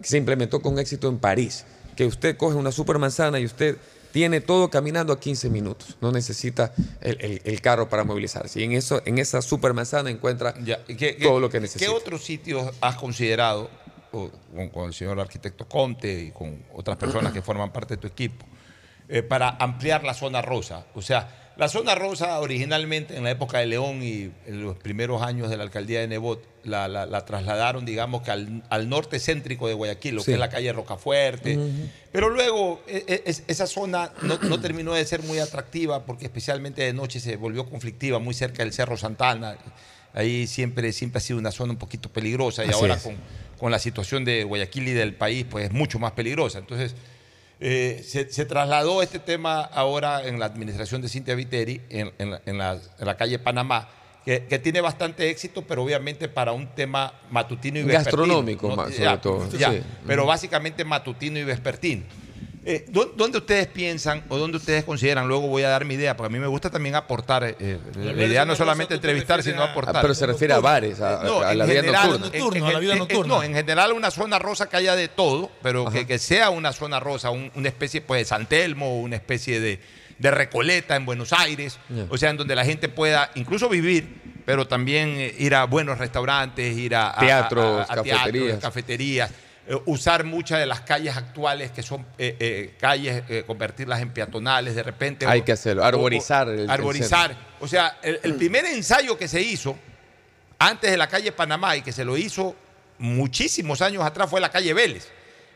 que se implementó con éxito en París. Que usted coge una supermanzana y usted tiene todo caminando a 15 minutos. No necesita el, el- el carro para movilizarse. Y en, eso, en esa supermanzana encuentra ¿Y qué- todo qué- lo que necesita. ¿Qué otros sitios has considerado, con el señor arquitecto Conte y con otras personas que forman parte de tu equipo, eh, para ampliar la zona rosa. O sea, la zona rosa originalmente en la época de León y en los primeros años de la alcaldía de Nebot la, la- la trasladaron, digamos, que al, al norte céntrico de Guayaquil, lo Sí. que es la calle Rocafuerte. Pero luego e- e- es- esa zona no, no terminó de ser muy atractiva porque especialmente de noche se volvió conflictiva, muy cerca del Cerro Santana. Ahí siempre, siempre ha sido una zona un poquito peligrosa y Así ahora con, con la situación de Guayaquil y del país, pues es mucho más peligrosa. Entonces, eh, se, se trasladó este tema ahora en la administración de Cintia Viteri, en, en la, en la- en la calle Panamá, que, que tiene bastante éxito, pero obviamente para un tema matutino y vespertino. Gastronómico, ma- sobre todo, ya, sí. Pero básicamente matutino y vespertino. Eh, ¿dó- ¿Dónde ustedes piensan o dónde ustedes consideran? Luego voy a dar mi idea, porque a mí me gusta también aportar. eh, eh, la idea no es solamente entrevistar, sino aportar. Ah, pero se refiere a bares, a- No, a en la vida general, nocturna. en- Nocturno, en- a la vida en- nocturna. No, en general una zona rosa que haya de todo, pero que, que sea una zona rosa, un- una especie pues, de San Telmo, una especie de, de Recoleta en Buenos Aires, o sea, en donde la gente pueda incluso vivir, pero también eh, ir a buenos restaurantes, ir a, Teatros, a- a teatros, cafeterías. cafeterías, eh, usar muchas de las calles actuales que son eh, eh, calles, convertirlas en peatonales de repente. Hay o- que hacerlo, o- arborizar el- arborizar. o sea, el, el primer ensayo que se hizo antes de la calle Panamá y que se lo hizo muchísimos años atrás fue la calle Vélez.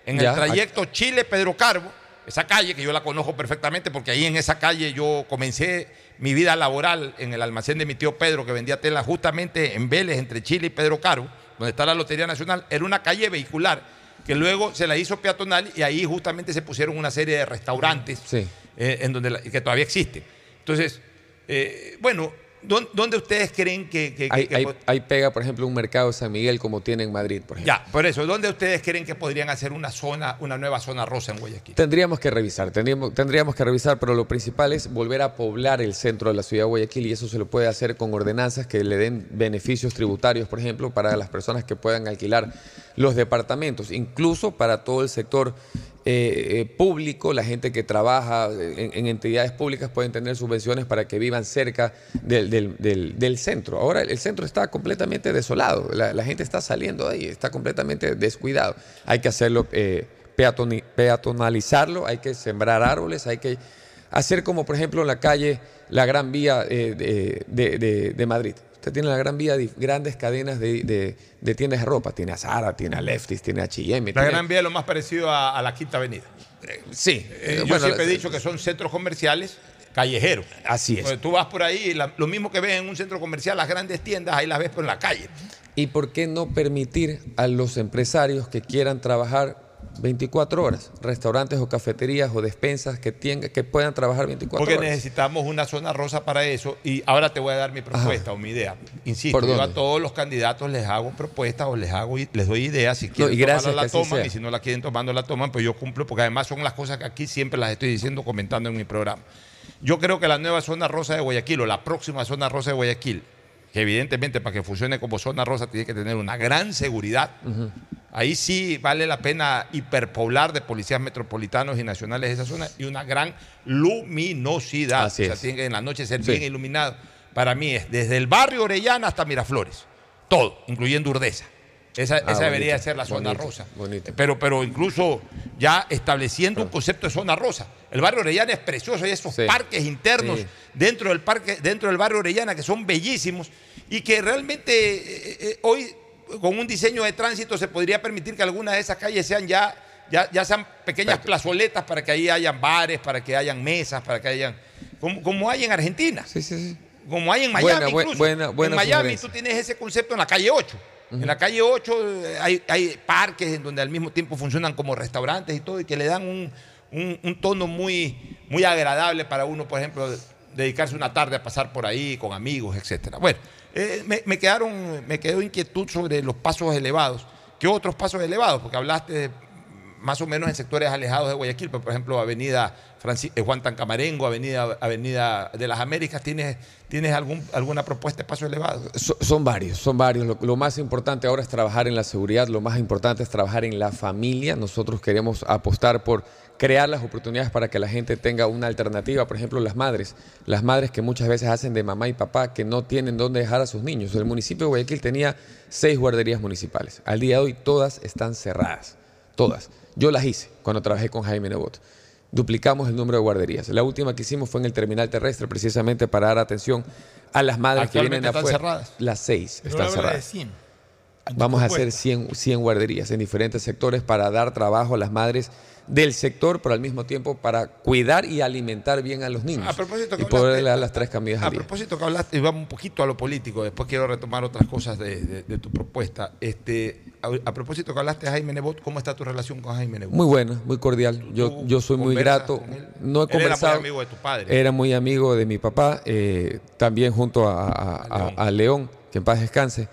En Ya, el trayecto Chile-Pedro Carbo, esa calle que yo la conozco perfectamente porque ahí en esa calle yo comencé mi vida laboral en el almacén de mi tío Pedro que vendía tela justamente en Vélez, entre Chile y Pedro Carbo, donde está la Lotería Nacional. Era una calle vehicular que luego se la hizo peatonal y ahí justamente se pusieron una serie de restaurantes Sí. eh, en donde la- que todavía existen. Entonces, eh, bueno, ¿dó- ¿dónde ustedes creen que, que- ahí pega, por ejemplo, un mercado de San Miguel como tiene en Madrid, por ejemplo. ya, por eso, ¿dónde ustedes creen que podrían hacer una zona, una nueva zona rosa en Guayaquil? Tendríamos que revisar, tendríamos, tendríamos que revisar, pero lo principal es volver a poblar el centro de la ciudad de Guayaquil y eso se lo puede hacer con ordenanzas que le den beneficios tributarios, por ejemplo, para las personas que puedan alquilar los departamentos, incluso para todo el sector eh, eh, público, la gente que trabaja en, en entidades públicas pueden tener subvenciones para que vivan cerca del, del- del- centro. Ahora el centro está completamente desolado, la, gente está saliendo de ahí, está completamente descuidado. Hay que hacerlo, eh, peatonalizarlo, hay que sembrar árboles, hay que hacer como por ejemplo en la calle, la Gran Vía eh, de Madrid. Usted tiene la Gran Vía, de grandes cadenas de, de- de tiendas de ropa. Tiene a Zara, tiene a Lefties, tiene a H&M. La tiene- Gran Vía es lo más parecido a, a la Quinta Avenida. Sí. Eh, yo bueno, siempre he dicho que son centros comerciales callejeros. Así es. Porque tú vas por ahí la- lo mismo que ves en un centro comercial, las grandes tiendas, ahí las ves por la calle. ¿Y por qué no permitir a los empresarios que quieran trabajar 24 horas? Restaurantes o cafeterías o despensas que, tengan, que puedan trabajar 24 Porque horas. necesitamos una zona rosa para eso. Y ahora te voy a dar mi propuesta o mi idea. Insisto, ¿Por yo a todos los candidatos les hago propuestas o les hago les doy ideas. Si quieren y gracias tomarla, la toman. sea. Y si no la quieren tomar, no la toman, pues yo cumplo, porque además son las cosas que aquí siempre las estoy diciendo, comentando en mi programa. Yo creo que la nueva zona rosa de Guayaquil o la próxima zona rosa de Guayaquil, que evidentemente para que funcione como zona rosa tiene que tener una gran seguridad. Ahí sí vale la pena hiperpoblar de policías metropolitanos y nacionales esa zona y una gran luminosidad. Así o sea, es. tiene que en la noche ser Sí. bien iluminado. Para mí es desde el barrio Orellana hasta Miraflores. Todo, incluyendo Urdesa. Esa, Ah, esa debería ser la zona bonito, rosa. bonito. Pero, pero incluso ya estableciendo un concepto de zona rosa. El barrio Orellana es precioso, hay esos Sí. parques internos Sí. dentro del parque, dentro del barrio Orellana que son bellísimos y que realmente eh, eh, hoy con un diseño de tránsito se podría permitir que algunas de esas calles sean ya, ya, ya sean pequeñas plazoletas para que ahí hayan bares, para que hayan mesas, para que hayan. Como, como hay en Argentina. Como hay en Miami. Buena, incluso. buena- buena en Miami sugerencia. tú tienes ese concepto en la calle 8. En la calle 8 eh, hay, parques en donde al mismo tiempo funcionan como restaurantes y todo, y que le dan un, tono muy, muy agradable para uno, por ejemplo, dedicarse una tarde a pasar por ahí con amigos, etcétera. Bueno, eh, me quedaron, me quedó inquietud sobre los pasos elevados. ¿Qué otros pasos elevados? Porque hablaste de, más o menos en sectores alejados de Guayaquil, por ejemplo, Avenida Franci- eh, Juan Tancamarengo, Avenida, Avenida de las Américas, ¿tienes, tienes algún, alguna propuesta de paso elevado? So- son varios, son varios. Lo, lo más importante ahora es trabajar en la seguridad, lo más importante es trabajar en la familia. Nosotros queremos apostar por crear las oportunidades para que la gente tenga una alternativa. Por ejemplo, las madres, las madres que muchas veces hacen de mamá y papá que no tienen dónde dejar a sus niños. El municipio de Guayaquil tenía seis guarderías municipales. Al día de hoy todas están cerradas, todas. Yo las hice cuando trabajé con Jaime Nebot. duplicamos el número de guarderías. La última que hicimos fue en el terminal terrestre, precisamente para dar atención a las madres que vienen de Actualmente están afuera. cerradas. Las seis Pero están de cerradas. 100. Vamos a hacer 100, 100 guarderías en diferentes sectores para dar trabajo a las madres del sector, pero al mismo tiempo para cuidar y alimentar bien a los niños. A propósito que y poder hablaste- dar las tres comidas A al día. propósito que hablaste, y vamos un poquito a lo político, después quiero retomar otras cosas de, de- de tu propuesta. Este, a, a propósito que hablaste de Jaime Nebot, ¿cómo está tu relación con Jaime Nebot? Muy buena, muy cordial. Yo, yo soy muy grato. No he Él era muy conversado. amigo de tu padre. Era muy amigo de mi papá, eh, también junto a, a- a- a León, que en paz descanse.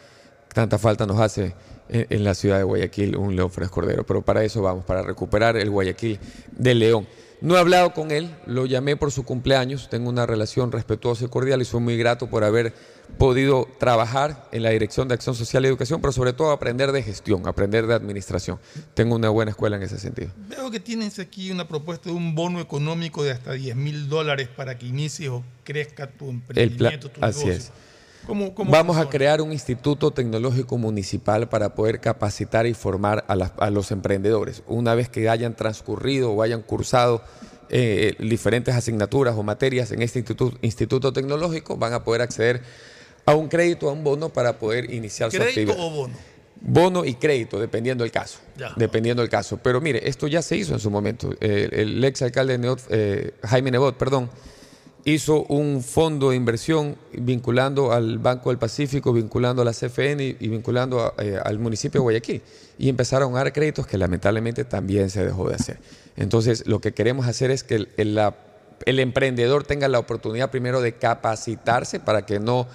Tanta falta nos hace en, la ciudad de Guayaquil un León Fres Cordero. Pero para eso vamos, para recuperar el Guayaquil de León. No he hablado con él, lo llamé por su cumpleaños, tengo una relación respetuosa y cordial y soy muy grato por haber podido trabajar en la Dirección de Acción Social y Educación, pero sobre todo aprender de gestión, aprender de administración. Tengo una buena escuela en ese sentido. Veo que tienes aquí una propuesta de un bono económico de hasta 10 mil dólares para que inicies o crezca tu emprendimiento, tu así negocio. es. ¿Cómo- cómo Vamos a crear un instituto tecnológico municipal para poder capacitar y formar a, las- a los emprendedores. Una vez que hayan transcurrido o hayan cursado eh, diferentes asignaturas o materias en este instituto, instituto tecnológico, van a poder acceder a un crédito, a un bono para poder iniciar su ¿Crédito actividad. o bono? Bono y crédito, dependiendo del caso. Ya. Dependiendo del caso. Pero mire, esto ya se hizo en su momento. Eh, el ex alcalde eh, Jaime Nebot, perdón, hizo un fondo de inversión vinculando al Banco del Pacífico, vinculando a la CFN y, vinculando eh, al municipio de Guayaquil. Y empezaron a dar créditos que lamentablemente también se dejó de hacer. Entonces, lo que queremos hacer es que el emprendedor tenga la oportunidad primero de capacitarse para que no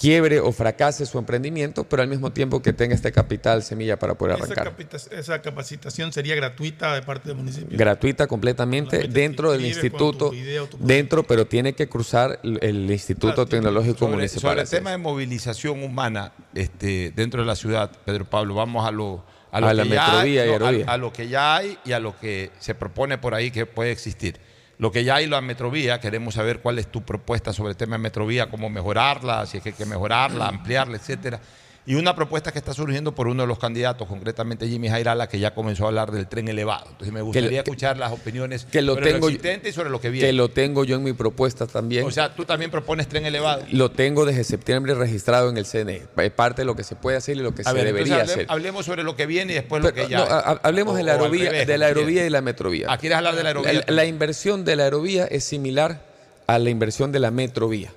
quiebre o fracase su emprendimiento, pero al mismo tiempo que tenga este capital semilla para poder arrancar. esa capacitación sería gratuita de parte del municipio. Gratuita completamente dentro del instituto, dentro, pero tiene que cruzar el, el Instituto Tecnológico Sobre, Municipal. sobre el tema de movilización humana este, dentro de la ciudad, Pedro Pablo, vamos a lo, a lo A la que ya metrovía hay, y aerovía. a, a lo que ya hay y a lo que se propone por ahí que puede existir. Lo que ya hay, la metrovía, queremos saber cuál es tu propuesta sobre el tema de metrovía, cómo mejorarla, si es que hay que mejorarla, ampliarla, etcétera. Y una propuesta que está surgiendo por uno de los candidatos, concretamente Jimmy Jairala, que ya comenzó a hablar del tren elevado. Entonces me gustaría que- escuchar las opiniones que lo sobre tengo- lo existente y sobre lo que viene. Que lo tengo yo en mi propuesta también. o sea, tú también propones tren elevado. lo tengo desde septiembre registrado en el CNE. Es parte de lo que se puede hacer y lo que A se ver, debería entonces hacer. hablemos sobre lo que viene y después Pero, lo que ya. no, hablemos de la aerovía, revés, de la aerovía y la metrovía. Ah, ¿quieres hablar de la aerovía? La, la inversión de la aerovía es similar a la inversión de la metrovía.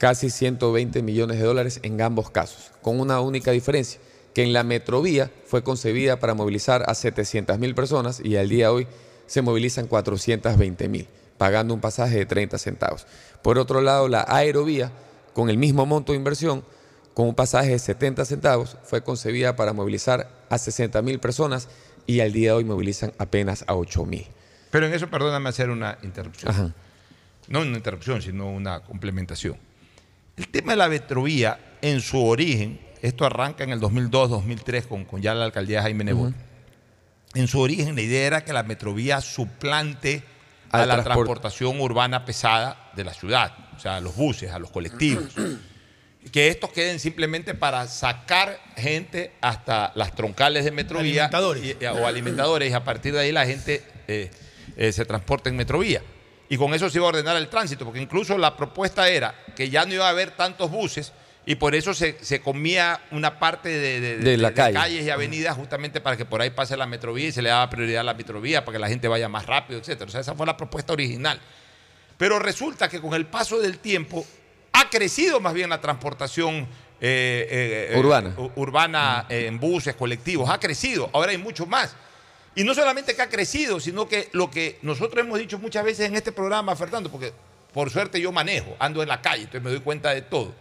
Casi 120 millones de dólares en ambos casos, con una única diferencia, que en la metrovía fue concebida para movilizar a 700 mil personas y al día de hoy se movilizan 420 mil, pagando un pasaje de 30 centavos. Por otro lado, la aerovía, con el mismo monto de inversión, con un pasaje de 70 centavos, fue concebida para movilizar a 60 mil personas y al día de hoy movilizan apenas a 8 mil. Pero en eso, perdóname hacer una interrupción. Ajá. No una interrupción, sino una complementación. El tema de la metrovía, en su origen, esto arranca en el 2002-2003 con, con ya la alcaldía Jaime Nebot. En su origen, la idea era que la metrovía suplante a la transport- transportación urbana pesada de la ciudad, o sea, a los buses, a los colectivos. [clears throat] que estos queden simplemente para sacar gente hasta las troncales de metrovía Alimentadores. y- o alimentadores y a partir de ahí la gente eh, eh, se transporta en metrovía. Y con eso se iba a ordenar el tránsito, porque incluso la propuesta era que ya no iba a haber tantos buses y por eso se, se comía una parte de, de- De la calle. calles y avenidas justamente para que por ahí pase la metrovía y se le daba prioridad a la metrovía para que la gente vaya más rápido, etc. O sea, esa fue la propuesta original. Pero resulta que con el paso del tiempo ha crecido más bien la transportación eh, eh, eh, Urbana. urbana en buses, colectivos. Ha crecido. Ahora hay mucho más. Y no solamente que ha crecido, sino que lo que nosotros hemos dicho muchas veces en este programa, Fernando, porque por suerte yo manejo, ando en la calle, entonces me doy cuenta de todo.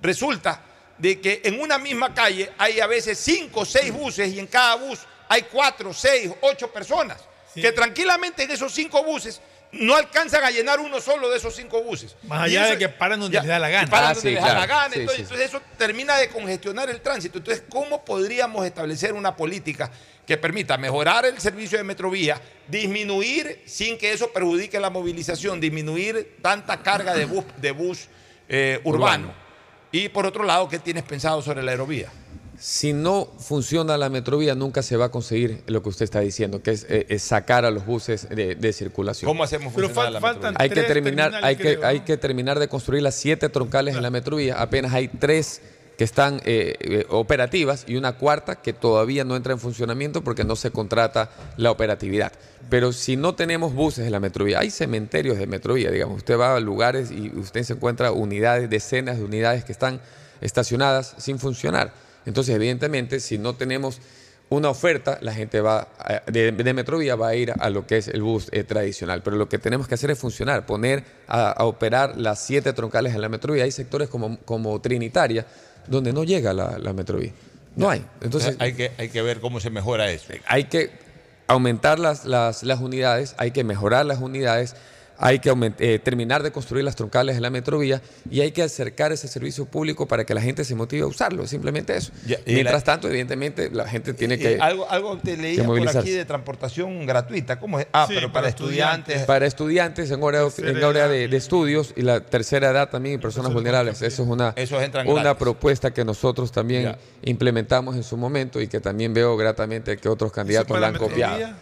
Resulta de que en una misma calle hay a veces cinco o seis buses y en cada bus hay cuatro, seis, ocho personas. Que tranquilamente en esos cinco buses no alcanzan a llenar uno solo de esos cinco buses. Más allá eso- de que paran donde ya, les da la gana. paran Ah, donde sí, les da la gana. Sí, entonces, sí. entonces eso termina de congestionar el tránsito. Entonces, ¿cómo podríamos establecer una política que permita mejorar el servicio de metrovía, disminuir sin que eso perjudique la movilización, disminuir tanta carga de bus, de bus eh, urbano? Urbano. Y por otro lado, ¿qué tienes pensado sobre la aerovía? Si no funciona la metrovía, nunca se va a conseguir lo que usted está diciendo, que es, eh, es sacar a los buses de, de circulación. ¿Cómo hacemos Pero funcionar fal- la faltan metrovía? Hay que terminar, hay que, creo, hay ¿no? que terminar de construir las siete troncales en la metrovía. Apenas hay tres que están eh, eh, operativas y una cuarta que todavía no entra en funcionamiento porque no se contrata la operatividad. Pero si no tenemos buses en la metrovía, hay cementerios de metrovía, digamos. Usted va a lugares y usted se encuentra unidades, decenas de unidades que están estacionadas sin funcionar. Entonces, evidentemente, si no tenemos una oferta, la gente va a- de, de Metrovía va a ir a lo que es el bus eh, tradicional. Pero lo que tenemos que hacer es funcionar, poner a, a operar las siete troncales en la Metrovía. Hay sectores como, como Trinitaria donde no llega la, la Metrovía. No hay. Entonces, hay que, hay que ver cómo se mejora eso. hay que aumentar las, las, las unidades, hay que mejorar las unidades, hay que aument- eh, terminar de construir las troncales en la metrovía y hay que acercar ese servicio público para que la gente se motive a usarlo, simplemente eso. Ya, y Mientras la- tanto, evidentemente, la gente tiene que... algo, algo te leía que por aquí de transportación gratuita. ¿Cómo es? Ah, Sí, pero para para estudiantes. Para estudiantes en hora, en hora de, estudios y la tercera edad también y personas vulnerables. Eso es una, una propuesta que nosotros también Ya. implementamos en su momento y que también veo gratamente que otros ¿Eso candidatos la han Metrovía? copiado.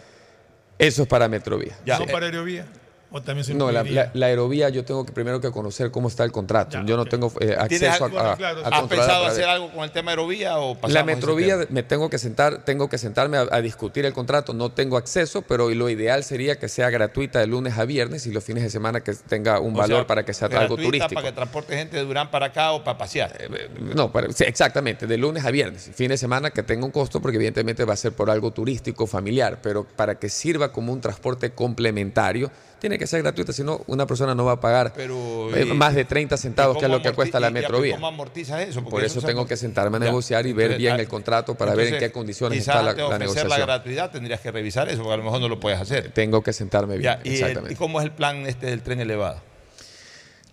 Eso es para Metrovía. Ya, ¿No eh, para aerovía? ¿O también se No, la, incluiría? la- la aerovía yo tengo que primero que conocer cómo está el contrato. Ya, yo no tengo eh, ¿Tienes acceso a, algo- a- claro, a ¿has ¿Has controlar pensado hacer algo con el tema aerovía o La metrovía me tengo que sentar, tengo que sentarme a, a discutir el contrato. No tengo acceso, pero lo ideal sería que sea gratuita de lunes a viernes y los fines de semana que tenga un O valor sea, para que sea algo gratuita turístico. Para que transporte gente de Durán para acá o para pasear. Eh, No, para- sí, exactamente, de lunes a viernes. Fin de semana que tenga un costo porque evidentemente va a ser por algo turístico, familiar, pero para que sirva como un transporte complementario, tiene que ser gratuita, si no, una persona no va a pagar Pero, eh, más de 30 centavos, ¿Y que es lo que cuesta la metrovía. ¿Cómo amortiza eso? Porque Por eso tengo que sentarme a Ya. negociar y ver Entonces, bien ah, el contrato para ver en qué condiciones está la, la negociación. la gratuidad tendrías que revisar eso, porque a lo mejor no lo puedes hacer. Tengo que sentarme bien, Ya, y, el-. ¿Y cómo es el plan este del tren elevado?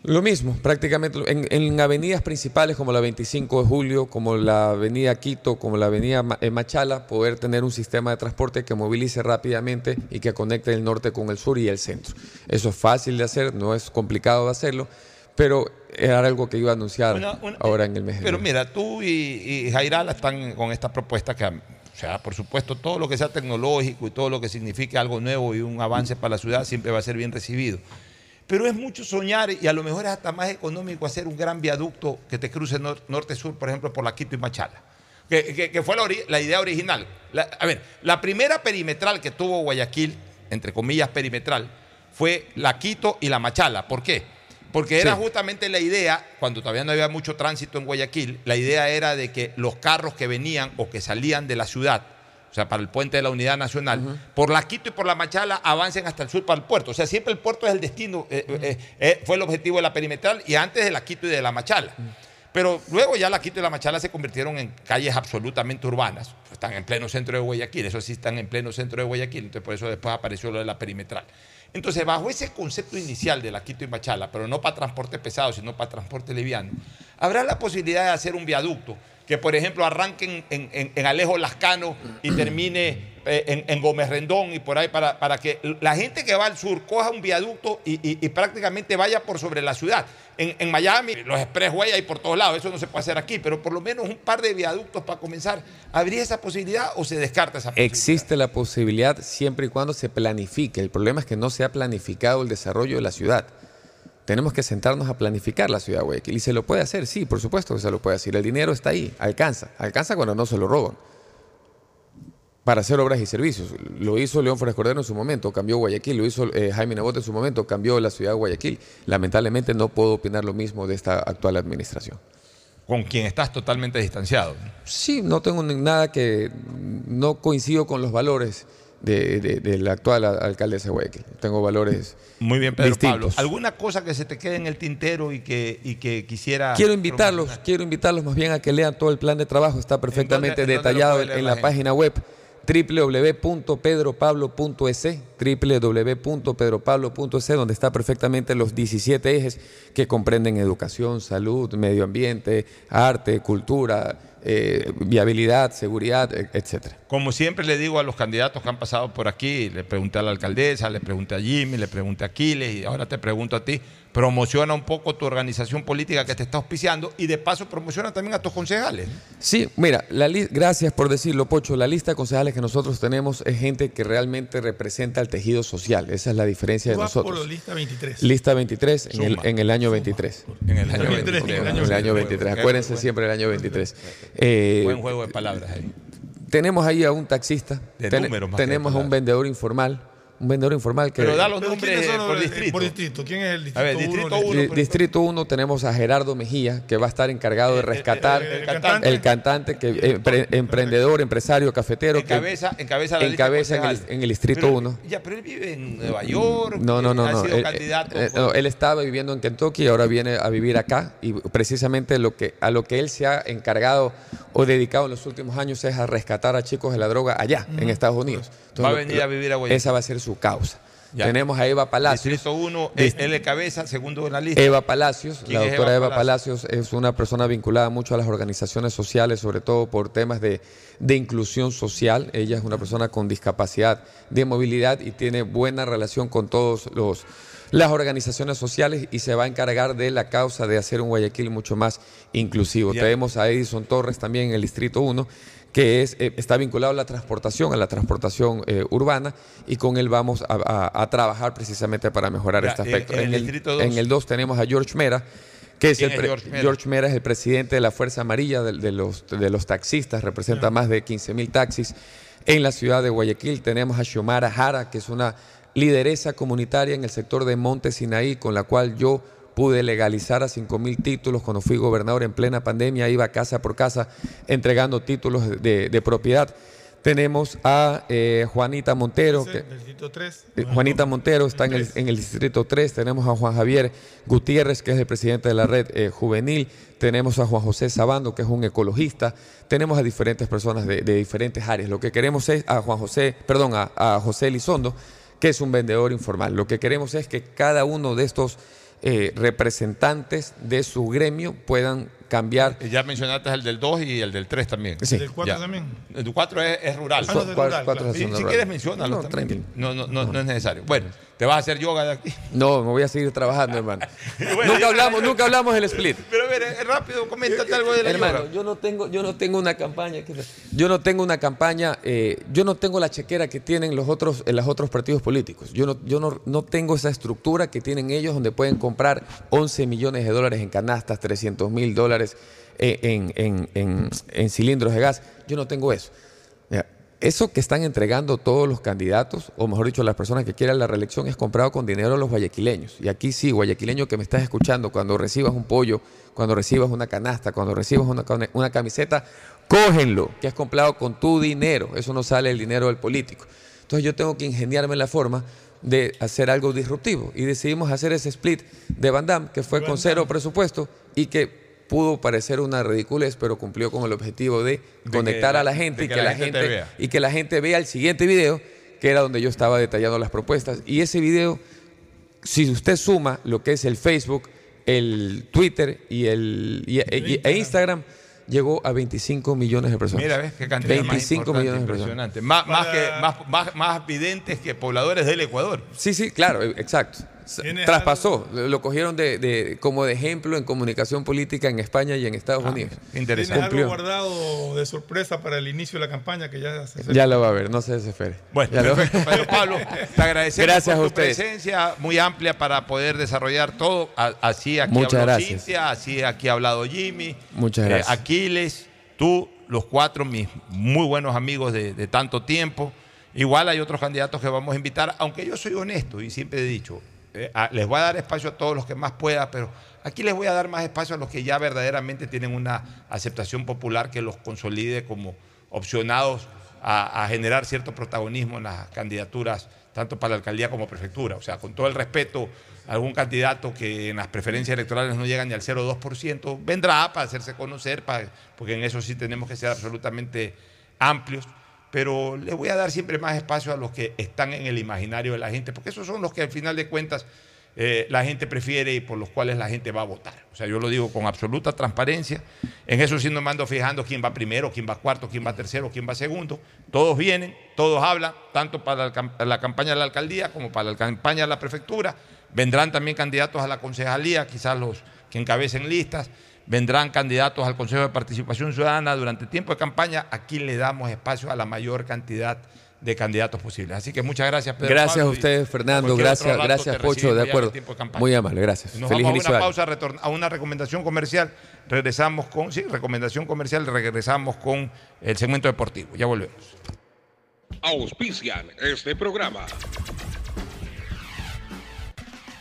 Lo mismo, prácticamente en, en avenidas principales como la 25 de Julio, como la avenida Quito, como la avenida eh, Machala, poder tener un sistema de transporte que movilice rápidamente y que conecte el norte con el sur y el centro. Eso es fácil de hacer, no es complicado de hacerlo, pero era algo que iba a anunciar Una- una- ahora en el mes Pero mira, tú y, y Jairala están con esta propuesta que, o sea, por supuesto, todo lo que sea tecnológico y todo lo que signifique algo nuevo y un avance para la ciudad siempre va a ser bien recibido. Pero es mucho soñar y a lo mejor es hasta más económico hacer un gran viaducto que te cruce nor- norte-sur, por ejemplo, por la Quito y Machala. Que, que- que fue la, idea original. La- a ver, la primera perimetral que tuvo Guayaquil, entre comillas perimetral, fue la Quito y la Machala. ¿Por qué? Porque era Sí. justamente la idea, cuando todavía no había mucho tránsito en Guayaquil, la idea era de que los carros que venían o que salían de la ciudad, sea, para el puente de la Unidad Nacional, por la Quito y por la Machala avancen hasta el sur para el puerto. O sea, siempre el puerto es el destino, eh, eh, eh, fue el objetivo de la perimetral y antes de la Quito y de la Machala. Pero luego ya la Quito y la Machala se convirtieron en calles absolutamente urbanas. Están en pleno centro de Guayaquil, eso sí están en pleno centro de Guayaquil, entonces por eso después apareció lo de la perimetral. Entonces, bajo ese concepto inicial de la Quito y Machala, pero no para transporte pesado, sino para transporte liviano, habrá la posibilidad de hacer un viaducto que, por ejemplo, arranque en, en- Alejo Lascano y termine eh, en, en Gómez Rendón y por ahí, para, para que la gente que va al sur coja un viaducto y, y- y prácticamente vaya por sobre la ciudad. En, en Miami, los expressway hay por todos lados, eso no se puede hacer aquí, pero por lo menos un par de viaductos para comenzar. ¿Habría esa posibilidad o se descarta esa posibilidad? Existe la posibilidad siempre y cuando se planifique. El problema es que no se ha planificado el desarrollo de la ciudad. Tenemos que sentarnos a planificar la ciudad de Guayaquil. Y se lo puede hacer, sí, por supuesto que se lo puede hacer. El dinero está ahí, alcanza. Alcanza cuando no se lo roban. Para hacer obras y servicios. Lo hizo León Flores Cordero en su momento, cambió Guayaquil. Lo hizo eh, Jaime Nebot en su momento, cambió la ciudad de Guayaquil. Lamentablemente no puedo opinar lo mismo de esta actual administración. Con quien estás totalmente distanciado. Sí, no tengo nada que. No coincido con los valores de, de- de la actual alcaldesa de Guayaquil. Tengo valores. Muy bien, Pedro distintos. Pablo. ¿Alguna cosa que se te quede en el tintero y que, y que quisiera... Quiero invitarlos, quiero invitarlos más bien a que lean todo el plan de trabajo. Está perfectamente en dónde detallado en, en la la, página web www.pedropablo.es, www.pedropablo.es, donde está perfectamente los 17 ejes que comprenden educación, salud, medio ambiente, arte, cultura, eh, viabilidad, seguridad, e- etcétera. Como siempre le digo a los candidatos que han pasado por aquí, le pregunté a la alcaldesa, le pregunté a Jimmy, le pregunté a Aquiles y ahora te pregunto a ti, promociona un poco tu organización política que te está auspiciando y de paso promociona también a tus concejales. Sí, mira, la li- gracias por decirlo, Pocho. La lista de concejales que nosotros tenemos es gente que realmente representa el tejido social. Esa es la diferencia de Tú vas por nosotros. la lista 23. Lista 23 en el, Suma. en el año 23. En el año 23, En el año 23. Acuérdense siempre del año 23. Eh, Buen juego de palabras ahí. tenemos ahí a un taxista. De Ten- números tenemos a un vendedor informal. Un vendedor informal que. Pero da los nombres ¿quiénes son los- por eh, distrito. Por distrito. ¿Quién es el distrito A ver, 1? distrito El- uno, Di- Distrito 1 tenemos a Gerardo Mejía, que va a estar encargado de rescatar el- el el, cantante. cantante, que, empre- emprendedor, empresaro, cafetero, que Encabeza, encabeza la lista encabeza en el, concejal. en el Distrito Pero- 1. Ya, pero él vive en Nueva York. No, no, no, ha no. sido Él, candidato. eh, no, él estaba viviendo en Kentucky y ahora viene a vivir acá y precisamente lo que, a lo que él se ha encargado o dedicado en los últimos años es a rescatar a chicos de la droga allá, en Estados Unidos. Va a venir a vivir a Guayaquil. Esa va a ser su causa. Ya. Tenemos a Eva Palacios. Distrito 1, Dist- él es cabeza, segundo en la lista. Eva Palacios, ¿Quién la doctora Eva Eva, Palacios? es una persona vinculada mucho a las organizaciones sociales, sobre todo por temas de, de inclusión social. Ella es una persona con discapacidad de movilidad y tiene buena relación con todos los las organizaciones sociales y se va a encargar de la causa de hacer un Guayaquil mucho más inclusivo. Ya. Tenemos a Edison Torres también en el Distrito 1 que es, eh, está vinculado a la transportación, a la transportación eh, urbana, y con él vamos a, a- a trabajar precisamente para mejorar Ya, este aspecto. en el Distrito dos. en el 2 tenemos a George Mera, que es ¿Quién el es George Mera? George Mera es el presidente de la Fuerza Amarilla de, de los, de los taxistas, representa más de 15 mil taxis en la ciudad de Guayaquil. Tenemos a Xiomara Jara, que es una lideresa comunitaria en el sector de Monte Sinaí, con la cual yo pude legalizar a 5 mil títulos cuando fui gobernador en plena pandemia, iba casa por casa entregando títulos de, de propiedad. Tenemos a eh, Juanita Montero, Ese, que, del distrito 3. eh, Juanita Montero está en el, en el distrito 3, tenemos a Juan Javier Gutiérrez, que es el presidente de la red eh, juvenil, tenemos a Juan José Sabando, que es un ecologista, tenemos a diferentes personas de, de diferentes áreas. Lo que queremos es a Juan José, perdón, a, a José Elizondo, que es un vendedor informal. Lo que queremos es que cada uno de estos eh, representantes de su gremio puedan cambiar. Ya mencionaste el del 2 y el del 3 también. Sí. ¿Del 4 Ya. también? El del 4 es, es rural. Ah, no, es de Cuatro- rural, cuatro Si, si quieres, tranquilo. No, no, no, no es necesario. Bueno, te vas a hacer yoga de aquí. No, me voy a seguir trabajando, hermano. [laughs] Bueno, nunca hablamos, nunca hablamos del split. Pero a ver, eh, rápido, coméntate algo de la Hermano, yoga. yo no tengo, yo no tengo una campaña, yo no tengo una campaña, eh, yo no tengo la chequera que tienen los otros, en los otros partidos políticos. Yo no, yo no, no tengo esa estructura que tienen ellos donde pueden comprar 11 millones de dólares en canastas, 300 mil dólares eh, en, en- en- en cilindros de gas. Yo no tengo eso. Eso que están entregando todos los candidatos, o mejor dicho, las personas que quieran la reelección, es comprado con dinero de los guayaquileños. Y aquí sí, guayaquileño que me estás escuchando, cuando recibas un pollo, cuando recibas una canasta, cuando recibas una camiseta, cógenlo, que es comprado con tu dinero. Eso no sale el dinero del político. Entonces yo tengo que ingeniarme la forma de hacer algo disruptivo. Y decidimos hacer ese split de Van Damme, que fue con cero presupuesto y que pudo parecer una ridiculez, pero cumplió con el objetivo de que conectar la- a la de gente y que que la la gente te gente vea. y que la gente vea el siguiente video, que era donde yo estaba detallando las propuestas. Y ese video, si usted suma lo que es el Facebook, el Twitter y el y- y- e Instagram, llegó a 25 millones de personas. Mira, ves qué cantidad 25 más millones de personas. impresionante. Más, más, que, más, más, más videntes que pobladores del Ecuador. Sí, sí, claro, e- exacto. S- ¿Tienes Traspasó, lo lo cogieron de, de- como de ejemplo en comunicación política en España y en Estados Unidos. ¿Tienes algo guardado de sorpresa para el inicio de la campaña que ya se Ya lo va a ver, no se desespere. Bueno, Ya perfecto, Pedro Pablo. Te agradecemos Gracias por a tu ustedes. presencia muy amplia para poder desarrollar todo. Así aquí Muchas habló gracias. Cintia, así aquí ha hablado Jimmy. Muchas eh, gracias. Aquiles, tú, los cuatro, mis muy buenos amigos de, de tanto tiempo. Igual hay otros candidatos que vamos a invitar, aunque yo soy honesto y siempre he dicho, eh, a- les voy a dar espacio a todos los que más pueda, pero aquí les voy a dar más espacio a los que ya verdaderamente tienen una aceptación popular que los consolide como opcionados a, a generar cierto protagonismo en las candidaturas, tanto para la alcaldía como prefectura. O sea, con todo el respeto, algún candidato que en las preferencias electorales no llega ni al 0,2%, vendrá para hacerse conocer, para- porque en eso sí tenemos que ser absolutamente amplios pero le voy a dar siempre más espacio a los que están en el imaginario de la gente, porque esos son los que al final de cuentas eh, la gente prefiere y por los cuales la gente va a votar. O sea, yo lo digo con absoluta transparencia. En eso sí no me ando fijando quién va primero, quién va cuarto, quién va tercero, quién va segundo. Todos vienen, todos hablan, tanto para la, cam- la campaña de la alcaldía como para la campaña de la prefectura, Vendrán también candidatos a la concejalía, quizás los que encabecen listas. Vendrán candidatos al Consejo de Participación Ciudadana durante tiempo de campaña. Aquí le damos espacio a la mayor cantidad de candidatos posibles. Así que muchas gracias, Pedro. Gracias Pablo, a ustedes, Fernando. Gracias, rato gracias, Pocho. De acuerdo. de. Muy amable, gracias. Nos Feliz vamos a una pausa, a una recomendación comercial. Regresamos con, sí, recomendación comercial, regresamos con el segmento deportivo. Ya volvemos. Auspician este programa.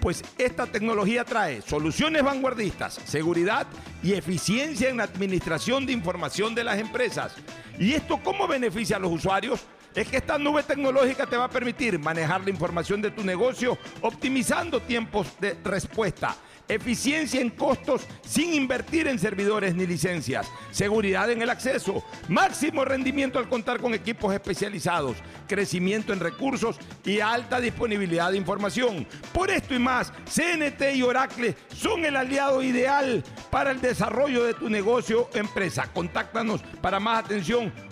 Pues esta tecnología trae soluciones vanguardistas, seguridad y eficiencia en la administración de información de las empresas. ¿Y esto cómo beneficia a los usuarios? Es que esta nube tecnológica te va a permitir manejar la información de tu negocio optimizando tiempos de respuesta, eficiencia en costos sin invertir en servidores ni licencias, seguridad en el acceso, máximo rendimiento al contar con equipos especializados, crecimiento en recursos y alta disponibilidad de información. Por esto y más, CNT y Oracle son el aliado ideal para el desarrollo de tu negocio o empresa. Contáctanos para más atención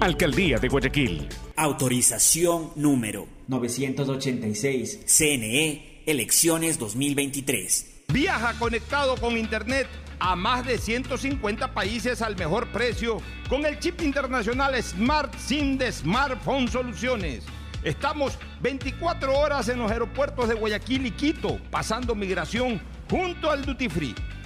Alcaldía de Guayaquil. Autorización número 986. CNE, elecciones 2023. Viaja conectado con Internet a más de 150 países al mejor precio con el chip internacional Smart SIM de Smartphone Soluciones. Estamos 24 horas en los aeropuertos de Guayaquil y Quito, pasando migración junto al Duty Free.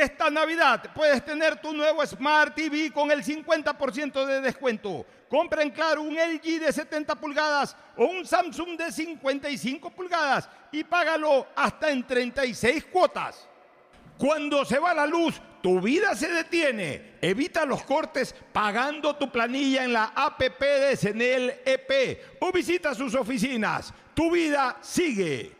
Esta Navidad puedes tener tu nuevo Smart TV con el 50% de descuento. Compra en Claro un LG de 70 pulgadas o un Samsung de 55 pulgadas y págalo hasta en 36 cuotas. Cuando se va la luz, tu vida se detiene. Evita los cortes pagando tu planilla en la APP de Senel EP o visita sus oficinas. Tu vida sigue.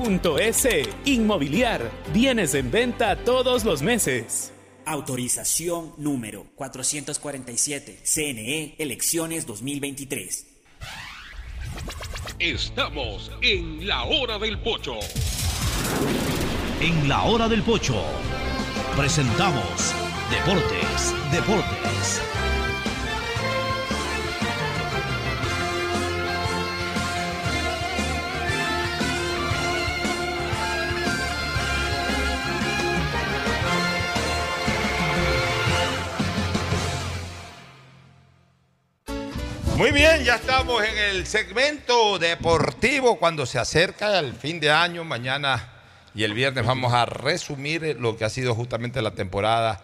.es. Inmobiliar. Bienes en venta todos los meses. Autorización número 447. CNE Elecciones 2023. Estamos en la hora del pocho. En la hora del pocho presentamos Deportes, Deportes. Muy bien, ya estamos en el segmento deportivo cuando se acerca el fin de año. Mañana y el viernes vamos a resumir lo que ha sido justamente la temporada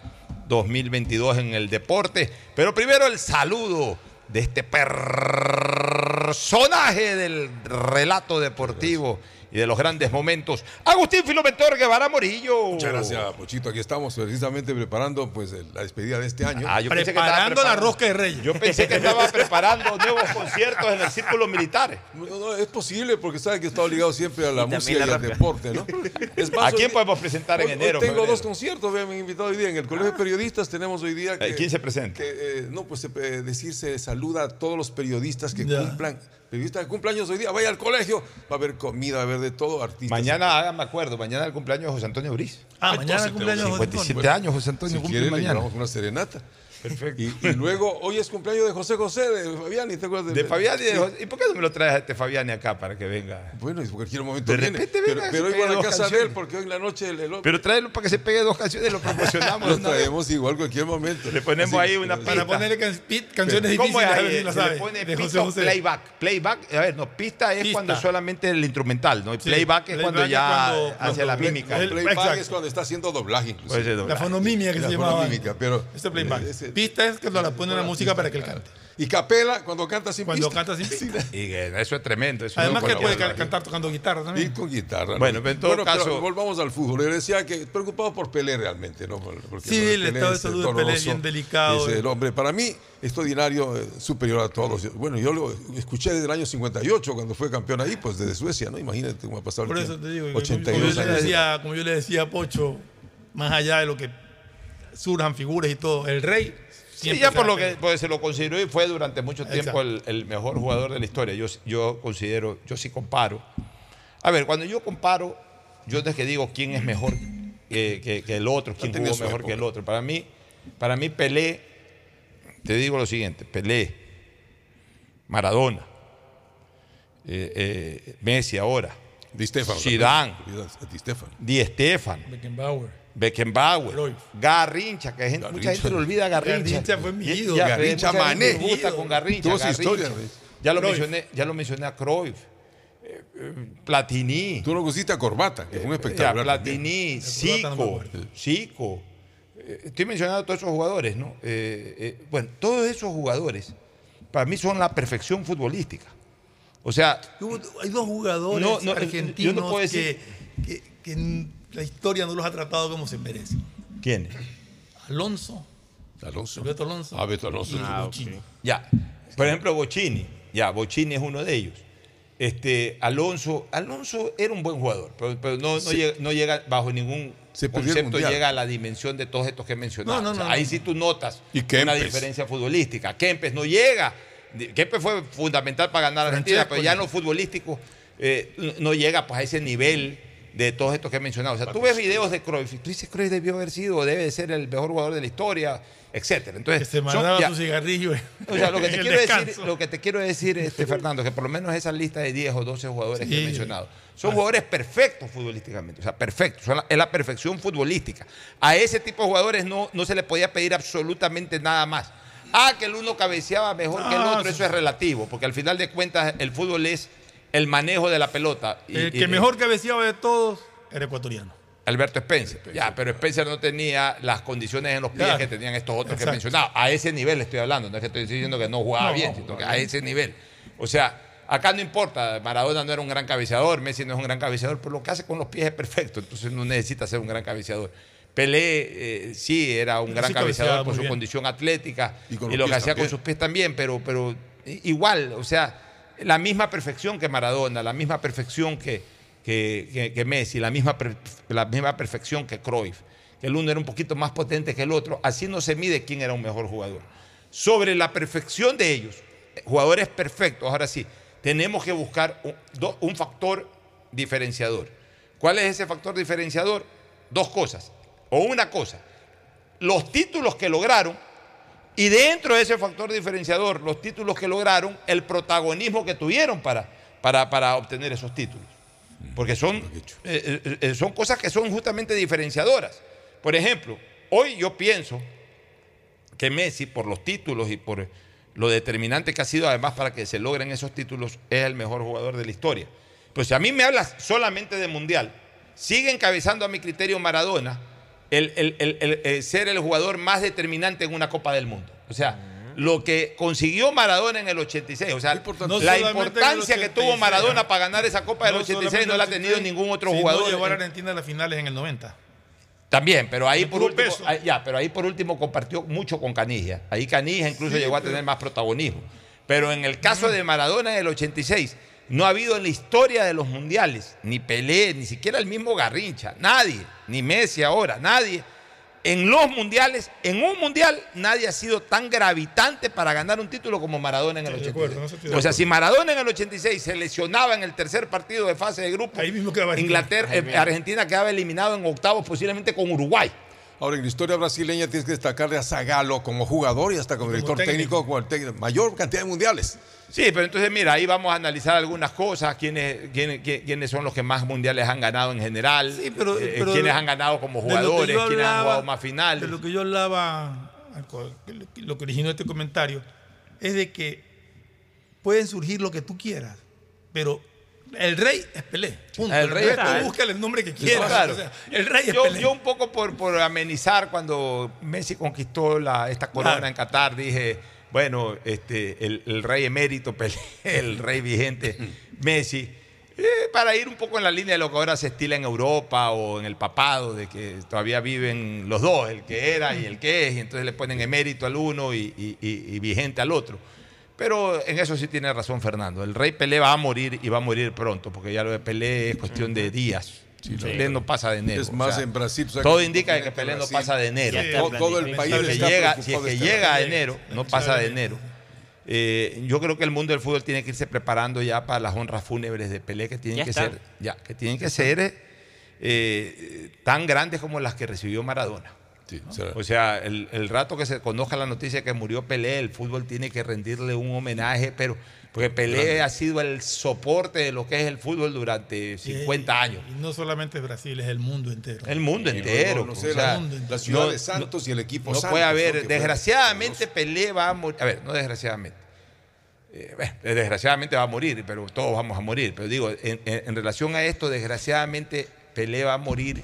2022 en el deporte. Pero primero el saludo de este personaje del relato deportivo y de los grandes momentos. Agustín Filomentor Guevara Morillo. Muchas gracias, Pochito. Aquí estamos precisamente preparando pues, la despedida de este año. Ah, yo pensé que estaba Preparando la rosca de reyes. Yo pensé que estaba [laughs] preparando nuevos conciertos en el círculo militar. No, no, es posible porque sabe que está obligado siempre a la Y música la y al deporte, ¿no? Es ¿A quién hoy- podemos presentar en hoy- enero, Hoy tengo febrero? dos conciertos, vean, me han invitado hoy día. En el Colegio de Periodistas tenemos hoy día que... Eh, ¿Quién se presenta? que, eh, no, pues eh, decir, se saluda a todos los periodistas que Ya. cumplan, periodistas que cumplan años hoy día, vaya al colegio, va a haber comida, va a haber de todo, artistas. Mañana, hágame acuerdo, mañana el cumpleaños de José Antonio Briz. Ah, mañana el cumpleaños de José 57 Bueno, años José Antonio si cumple quiere, le mañana. llevamos una serenata. Perfecto. Y, y luego, hoy es cumpleaños de José José, de Fabiani, ¿te acuerdas? De Fabiani. de Sí. José- ¿Y por qué no me lo traes a este Fabiani acá para que venga? Bueno, en cualquier momento De viene. repente pero, venga, pero hoy voy a la dos casa de él canciones. porque hoy en la noche el, el Pero tráelo para que se pegue dos canciones, lo promocionamos. [laughs] lo de traemos igual en cualquier momento. Le ponemos Así- ahí una. Para ponerle can- canciones ¿Cómo difíciles, es a ahí? la Se le pone de José José. playback. Playback, a ver, no, pista es Pista. cuando es solamente el instrumental, ¿no? Y Sí, playback es cuando playback es ya cuando la mímica. el- Playback es cuando está haciendo doblaje, ser La fonomimia que La se llamaba. fonomímica, pero- Este playback. Pista es cuando la pone la música para que él cante. Y capela cuando canta sin Cuando pista. canta sin pista. Y que eso es tremendo. eso Además no que puede cantar tocando guitarra Y también. con guitarra. Bueno, ¿no? pero en todo pero caso- volvamos al fútbol. Le decía que preocupado por Pelé realmente, ¿no? Porque Sí, el estado de es salud de Pelé es bien delicado. Es el hombre, para mí, extraordinario, eh, superior a todos. Bueno, yo lo escuché desde el año 58, cuando fue campeón ahí, pues desde Suecia, ¿no? Imagínate cómo ha pasado el Por eso tiempo. te digo, como, 82 yo le años. decía, como yo le decía a Pocho, más allá de lo que surjan figuras y todo, el rey. Sí, ya por lo que pues, se lo consideró y fue durante mucho tiempo el, el mejor jugador de la historia. Yo, yo considero, yo sí comparo. A ver, cuando yo comparo, yo no es que digo quién es mejor que, que- que el otro, quién jugó mejor época. que el otro. Para mí, para mí Pelé, te digo lo siguiente, Pelé, Maradona, eh, eh, Messi ahora, Di Stefano. Zidane. Di Stefano. Di Stefan, Beckenbauer. Beckenbauer, Cruyff. Garrincha, que gente- mucha gente le olvida a Garrincha. Garrincha fue mi ídolo. ya, Garrincha Mané. gusta con Garrincha. Tuvo su Garrincha. historia, Luis. Ya lo, mencioné, ya lo mencioné a Cruyff, eh, eh, Platini, Tú no pusiste a Corbata, que fue un ya, espectacular. Platini, no me Zico. Zico. Eh, Estoy mencionando a todos esos jugadores, ¿no? Eh, eh, bueno, todos esos jugadores para mí son la perfección futbolística. O sea, Hay dos jugadores No, no, argentinos yo no puedo decir- que, que- la historia no los ha tratado como se merecen. ¿quién? Alonso, Alonso. Beto Alonso. Ah, Beto Alonso. y Bochini. Ya, por ejemplo, Bocini, ya, Bocini es uno de ellos. Este, Alonso, Alonso era un buen jugador, pero, pero no, no, Sí. llega, no llega bajo ningún Se concepto, llega a la dimensión de todos estos que he mencionado. No, no, O sea, no, ahí no. sí tú notas Y una diferencia futbolística. Kempes no llega. Kempes fue fundamental para ganar Argentina, Francesco, pero ya en lo futbolístico eh, no llega pues, a ese nivel de todos estos que he mencionado. O sea, tú ves videos de Cruyff y tú dices Cruyff debió haber sido, debe de ser el mejor jugador de la historia, etcétera. Entonces, Que se mandaba su cigarrillo. o sea, lo que [laughs] te quiero decir, lo que te quiero decir este, Fernando, que por lo menos esa lista de 10 o 12 jugadores que he mencionado, son jugadores perfectos futbolísticamente, o sea, perfectos, son la- es la perfección futbolística. A ese tipo de jugadores no, no se le podía pedir absolutamente nada más. Ah, que el uno cabeceaba mejor que el No, otro, eso es relativo, porque al final de cuentas el fútbol es el manejo de la pelota. Y- El y- que mejor cabeceaba de todos era ecuatoriano. Alberto Spencer. Ya, pero Spencer no tenía las condiciones en los pies Claro. que tenían estos otros que he mencionado. A ese nivel estoy hablando, no es que estoy diciendo que no jugaba No, bien, no, sino que a ese nivel. O sea, acá no importa, Maradona no era un gran cabeceador, Messi no es un gran cabeceador, pero lo que hace con los pies es perfecto, entonces no necesita ser un gran cabeceador. Pelé eh, sí era un Pero gran sí cabeceador por su bien. condición atlética Y lo que hacía con sus pies también, pero, pero igual, o sea, la misma perfección que Maradona, la misma perfección que, que, que- Messi, la misma, la misma perfección que Cruyff, que el uno era un poquito más potente que el otro, así no se mide quién era un mejor jugador. Sobre la perfección de ellos, jugadores perfectos, ahora sí, tenemos que buscar un, un factor diferenciador. ¿Cuál es ese factor diferenciador? Dos cosas, o una cosa, los títulos que lograron y dentro de ese factor diferenciador, los títulos que lograron, el protagonismo que tuvieron para, para, para obtener esos títulos. Porque son, eh, eh, eh, son cosas que son justamente diferenciadoras. Por ejemplo, hoy yo pienso que Messi, por los títulos y por lo determinante que ha sido además para que se logren esos títulos, es el mejor jugador de la historia. Pues si a mí me hablas solamente de Mundial, sigue encabezando a mi criterio Maradona el, el- el- el- el ser el jugador más determinante en una Copa del Mundo. O sea, lo que consiguió Maradona en el 86, o sea, No la importancia que tuvo 86, Maradona para ganar esa Copa del 86 no la ha tenido ningún otro jugador. llevar a en- Argentina a las finales en el 90. también, pero ahí por último, ahí- ya, pero ahí por último compartió mucho con Canigia. Ahí Canigia incluso Sí, llegó a pero- tener más protagonismo. Pero en el caso de Maradona en el 86, no ha habido en la historia de los mundiales, ni Pelé, ni siquiera el mismo Garrincha, nadie, ni Messi ahora, nadie. En los mundiales, en un mundial, nadie ha sido tan gravitante para ganar un título como Maradona en el Estoy de 86. acuerdo, en eso estoy de o sea, si Maradona en el 86 se lesionaba en el tercer partido de fase de grupo, Ahí mismo quedaba Argentina. Inglaterra, eh, Argentina quedaba eliminado en octavos posiblemente con Uruguay. Ahora, en la historia brasileña tienes que destacarle a Zagallo como jugador y hasta como director técnico, técnico. como el técnico. Mayor cantidad de mundiales. Sí, pero entonces mira, ahí vamos a analizar algunas cosas, quiénes, quiénes, quién- quiénes son los que más mundiales han ganado en general, pero- eh, pero quiénes de- han ganado como de lo que jugadores, yo quiénes han jugado más finales. De lo que yo hablaba, lo que originó este comentario, es de que pueden surgir lo que tú quieras, pero el rey es Pelé. Punto. El rey es búscale el nombre que quieras. claro. o sea, el rey es yo, Pelé. yo un poco por, por amenizar cuando Messi conquistó la, esta corona Claro. en Qatar, dije, bueno, este, el, el rey emérito Pelé, [laughs] el rey vigente [laughs] Messi, eh, para ir un poco en la línea de lo que ahora se estila en Europa o en el papado, de que todavía viven los dos, el que era y el que es, y entonces le ponen emérito al uno y, y- y- y vigente al otro. Pero en eso sí tiene razón Fernando. El rey Pelé va a morir y va a morir pronto, porque ya lo de Pelé es cuestión de días. Pelé no pasa de enero. Es más, en Brasil, o sea, todo indica que Pelé no pasa de enero. Todo- todo el país Si está llega, si es que este llega a enero, no pasa de enero. Eh, yo creo que el mundo del fútbol tiene que irse preparando ya para las honras fúnebres de Pelé que tienen Ya que ser, ya, que tienen que ser eh, tan grandes como las que recibió Maradona. O sea, el, el rato que se conozca la noticia que murió Pelé, el fútbol tiene que rendirle un homenaje, pero porque Pelé Grande. ha sido el soporte de lo que es el fútbol durante 50 años. Y no solamente Brasil, es el mundo entero. El mundo entero. no o sé, sea, la- la ciudad de Santos y el equipo No Santos, puede ¿no? haber. Desgraciadamente, Pelé va a morir. A ver, no desgraciadamente. Eh, bueno, desgraciadamente va a morir, pero todos vamos a morir. Pero digo, en, en- en relación a esto, desgraciadamente, Pelé va a morir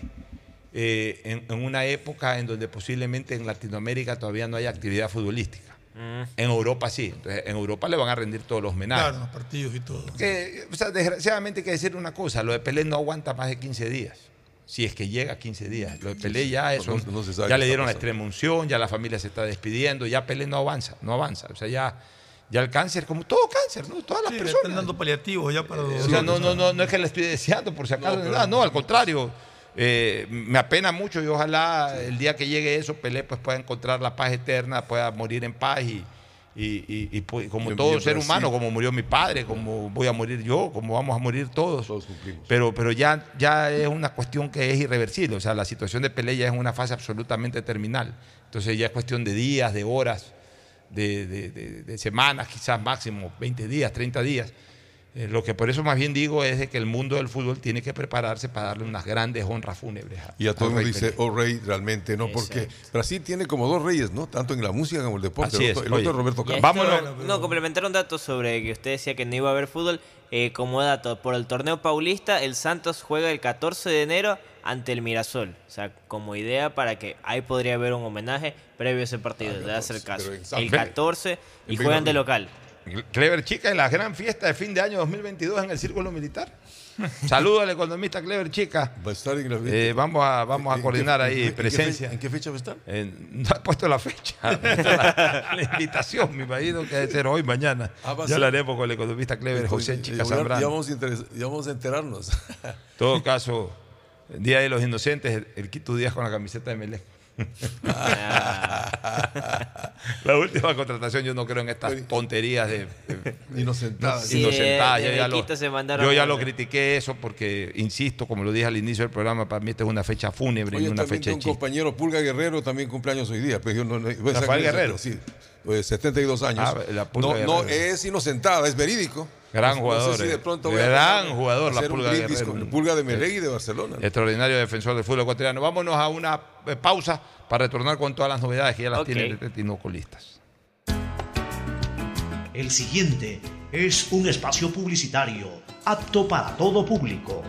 eh, en, en una época en donde posiblemente en Latinoamérica todavía no hay actividad futbolística. En Europa sí. Entonces, en Europa le van a rendir todos los homenajes. Claro, los partidos y todo. Que, o sea, desgraciadamente hay que decir una cosa, lo de Pelé no aguanta más de 15 días. Si es que llega a 15 días. Lo de Pelé ya, es No, un- no- no se sabe ya le dieron la extrema unción, ya la familia se está despidiendo, ya Pelé no avanza, no avanza. O sea, ya, ya el cáncer, como todo cáncer, ¿no? Todas las Sí, personas. están dando paliativos ya para los O sea, no, no, no, no es que le estoy deseando por si acaso, No, pero- nada, no, al contrario. Eh, me apena mucho y ojalá el día que llegue eso, Pelé pues pueda encontrar la paz eterna, pueda morir en paz y, y- y- y, pues, como Y en- todo ser humano, como murió mi padre, como voy a morir yo, como vamos a morir todos. Pero, pero ya, ya es una cuestión que es irreversible. O sea, la situación de Pelé ya es una fase absolutamente terminal. Entonces ya es cuestión de días, de horas, de, de- de- de semanas, quizás máximo 20 días, 30 días. Eh, lo que por eso más bien digo es de que el mundo del fútbol tiene que prepararse para darle unas grandes honras fúnebres. a- Y a todo al el mundo rey dice, Pelé. oh rey, realmente no, porque Brasil tiene como dos reyes, ¿no? Tanto en la música como en el deporte. Así el es, otro, el otro oye. es Roberto Carlos. esto- No, complementar un dato sobre que usted decía que no iba a haber fútbol. Eh, como dato, por el torneo paulista, el Santos juega el 14 de enero ante el Mirasol. O sea, como idea para que ahí podría haber un homenaje previo a ese partido, de hacer caso. El Felipe. 14 y juegan de local. Clever Chica en la gran fiesta de fin de año 2022 en el Círculo Militar. [laughs] Saludo al economista Clever Chica. Va a estar en la Eh, vamos a, vamos a ¿En coordinar qué- ahí en qué- presencia. ¿En qué fecha va a estar? Eh, no ha puesto la fecha, [laughs] la, la invitación, me imagino que debe ser hoy, mañana. Ah, ya haremos con el economista Clever José Chica ya, Zambrano. ya vamos ya vamos a enterarnos. En todo [laughs] caso, el Día de los Inocentes, el, el Quito Díaz con la camiseta de Melec. [laughs] la última contratación, yo no creo en estas tonterías de, de- [laughs] Inocentadas. Sí, inocentadas. Yo ya, lo, Quito se mandaron yo ya a- lo critiqué eso porque, insisto, como lo dije al inicio del programa, para mí esta es una fecha fúnebre y una fecha un chiste. compañero Pulga Guerrero también cumpleaños hoy día. Pero yo no, no- sacar Rafael Guerrero. Sí, pues, 72 años. Ah, la Pulga no, no es inocentada, es verídico. Gran No- jugador, No sé si de eh. pronto voy a Gran hacer- jugador, la hacer Pulga Guerrero. con el Pulga de Melec y de Barcelona. Extraordinario defensor del fútbol ecuatoriano. Vámonos a una eh, pausa para retornar con todas las novedades que ya las Ok. tienen de tinocolistas. El siguiente es un espacio publicitario apto para todo público.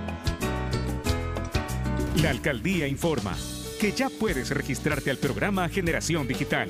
La alcaldía informa que ya puedes registrarte al programa Generación Digital.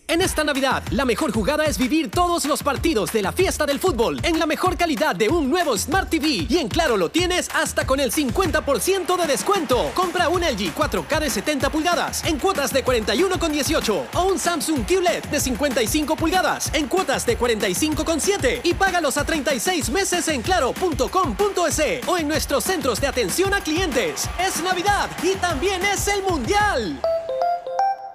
En esta Navidad, la mejor jugada es vivir todos los partidos de la fiesta del fútbol en la mejor calidad de un nuevo Smart TV. Y en Claro lo tienes hasta con el 50% de descuento. Compra un LG 4K de 70 pulgadas en cuotas de 41,18 o un Samsung QLED de 55 pulgadas en cuotas de 45,7 y págalos a 36 meses en claro.com.es o en nuestros centros de atención a clientes. Es Navidad y también es el Mundial.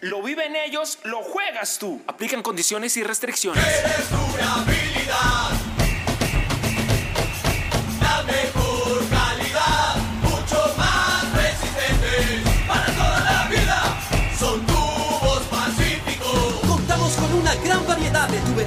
Lo viven ellos, lo juegas tú. Aplican condiciones y restricciones. La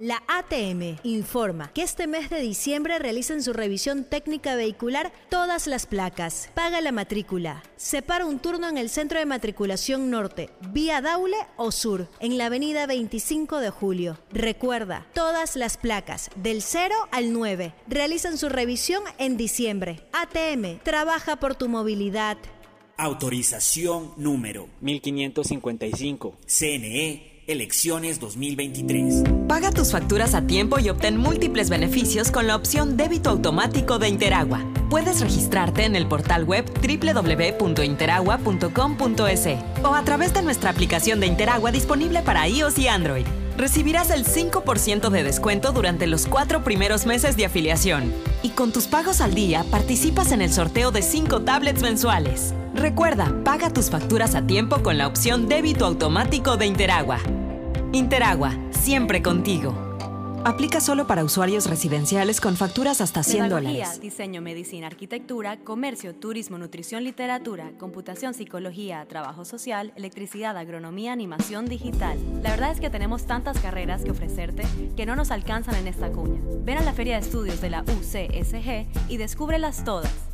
La ATM informa que este mes de diciembre realizan su revisión técnica vehicular todas las placas. Paga la matrícula. Separa un turno en el centro de matriculación norte, vía Daule o sur, en la avenida 25 de julio. Recuerda, todas las placas del 0 al 9 realizan su revisión en diciembre. ATM, trabaja por tu movilidad. Autorización número 1555. CNE Elecciones 2023. Paga tus facturas a tiempo y obtén múltiples beneficios con la opción débito automático de Interagua. Puedes registrarte en el portal web www.interagua.com.es o a través de nuestra aplicación de Interagua disponible para iOS y Android. Recibirás el 5% de descuento durante los cuatro primeros meses de afiliación. Y con tus pagos al día participas en el sorteo de 5 tablets mensuales. Recuerda, paga tus facturas a tiempo con la opción débito automático de Interagua. Interagua, siempre contigo. Aplica solo para usuarios residenciales con facturas hasta 100 Pedagogía, dólares. diseño, medicina, arquitectura, comercio, turismo, nutrición, literatura, computación, psicología, trabajo social, electricidad, agronomía, animación digital. La verdad es que tenemos tantas carreras que ofrecerte que no nos alcanzan en esta cuña. Ven a la Feria de Estudios de la UCSG y descúbrelas todas.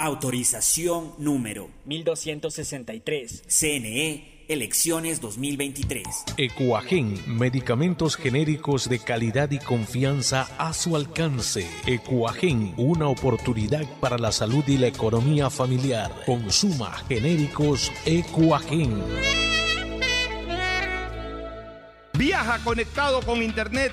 Autorización número 1263. CNE, elecciones 2023. Ecuagen, medicamentos genéricos de calidad y confianza a su alcance. Ecuagen, una oportunidad para la salud y la economía familiar. Consuma genéricos Ecuagen. Viaja conectado con Internet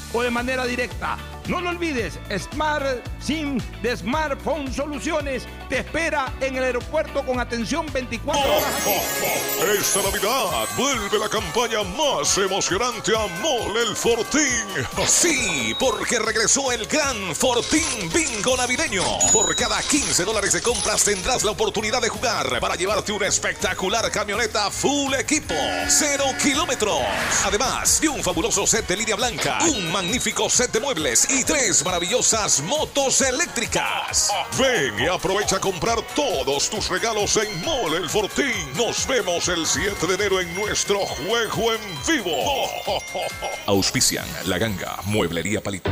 o de manera directa. No lo olvides, Smart SIM de Smartphone Soluciones te espera en el aeropuerto con atención 24 horas. [laughs] Esta Navidad vuelve la campaña más emocionante a Mole el Fortín. Sí, porque regresó el gran Fortín Bingo Navideño. Por cada 15 dólares de compras tendrás la oportunidad de jugar para llevarte una espectacular camioneta full equipo, cero kilómetros. Además de un fabuloso set de línea blanca, un magnífico set de muebles y tres maravillosas motos eléctricas. Ven y aprovecha a comprar todos tus regalos en Mole el Fortín. Nos vemos el 7 de enero en nuestro juego en vivo. [laughs] Auspician La Ganga, Mueblería Palito.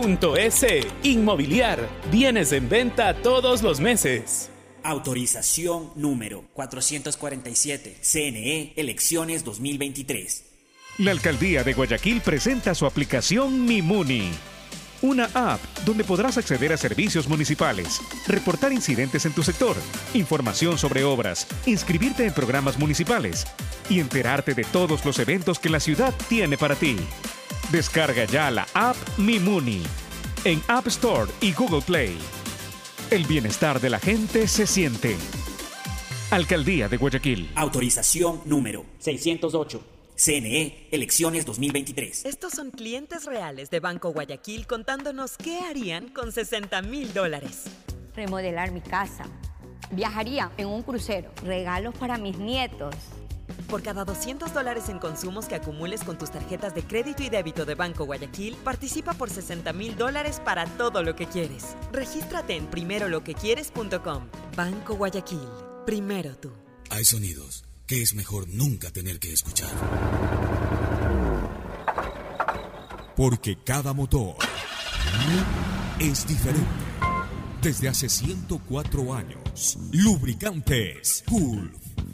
www.inmobiliariapublica.es. Inmobiliar, bienes en venta todos los meses. Autorización número 447. CNE, elecciones 2023. La alcaldía de Guayaquil presenta su aplicación Mimuni. Una app donde podrás acceder a servicios municipales, reportar incidentes en tu sector, información sobre obras, inscribirte en programas municipales y enterarte de todos los eventos que la ciudad tiene para ti. Descarga ya la app Mimuni en App Store y Google Play. El bienestar de la gente se siente. Alcaldía de Guayaquil. Autorización número 608. CNE, elecciones 2023. Estos son clientes reales de Banco Guayaquil contándonos qué harían con 60 mil dólares. Remodelar mi casa. Viajaría en un crucero. Regalos para mis nietos. Por cada 200 dólares en consumos que acumules con tus tarjetas de crédito y débito de Banco Guayaquil, participa por 60 mil dólares para todo lo que quieres. Regístrate en primeroloquequieres.com. Banco Guayaquil. Primero tú. Hay sonidos que es mejor nunca tener que escuchar. Porque cada motor es diferente. Desde hace 104 años 2. Lubricantes Gulf.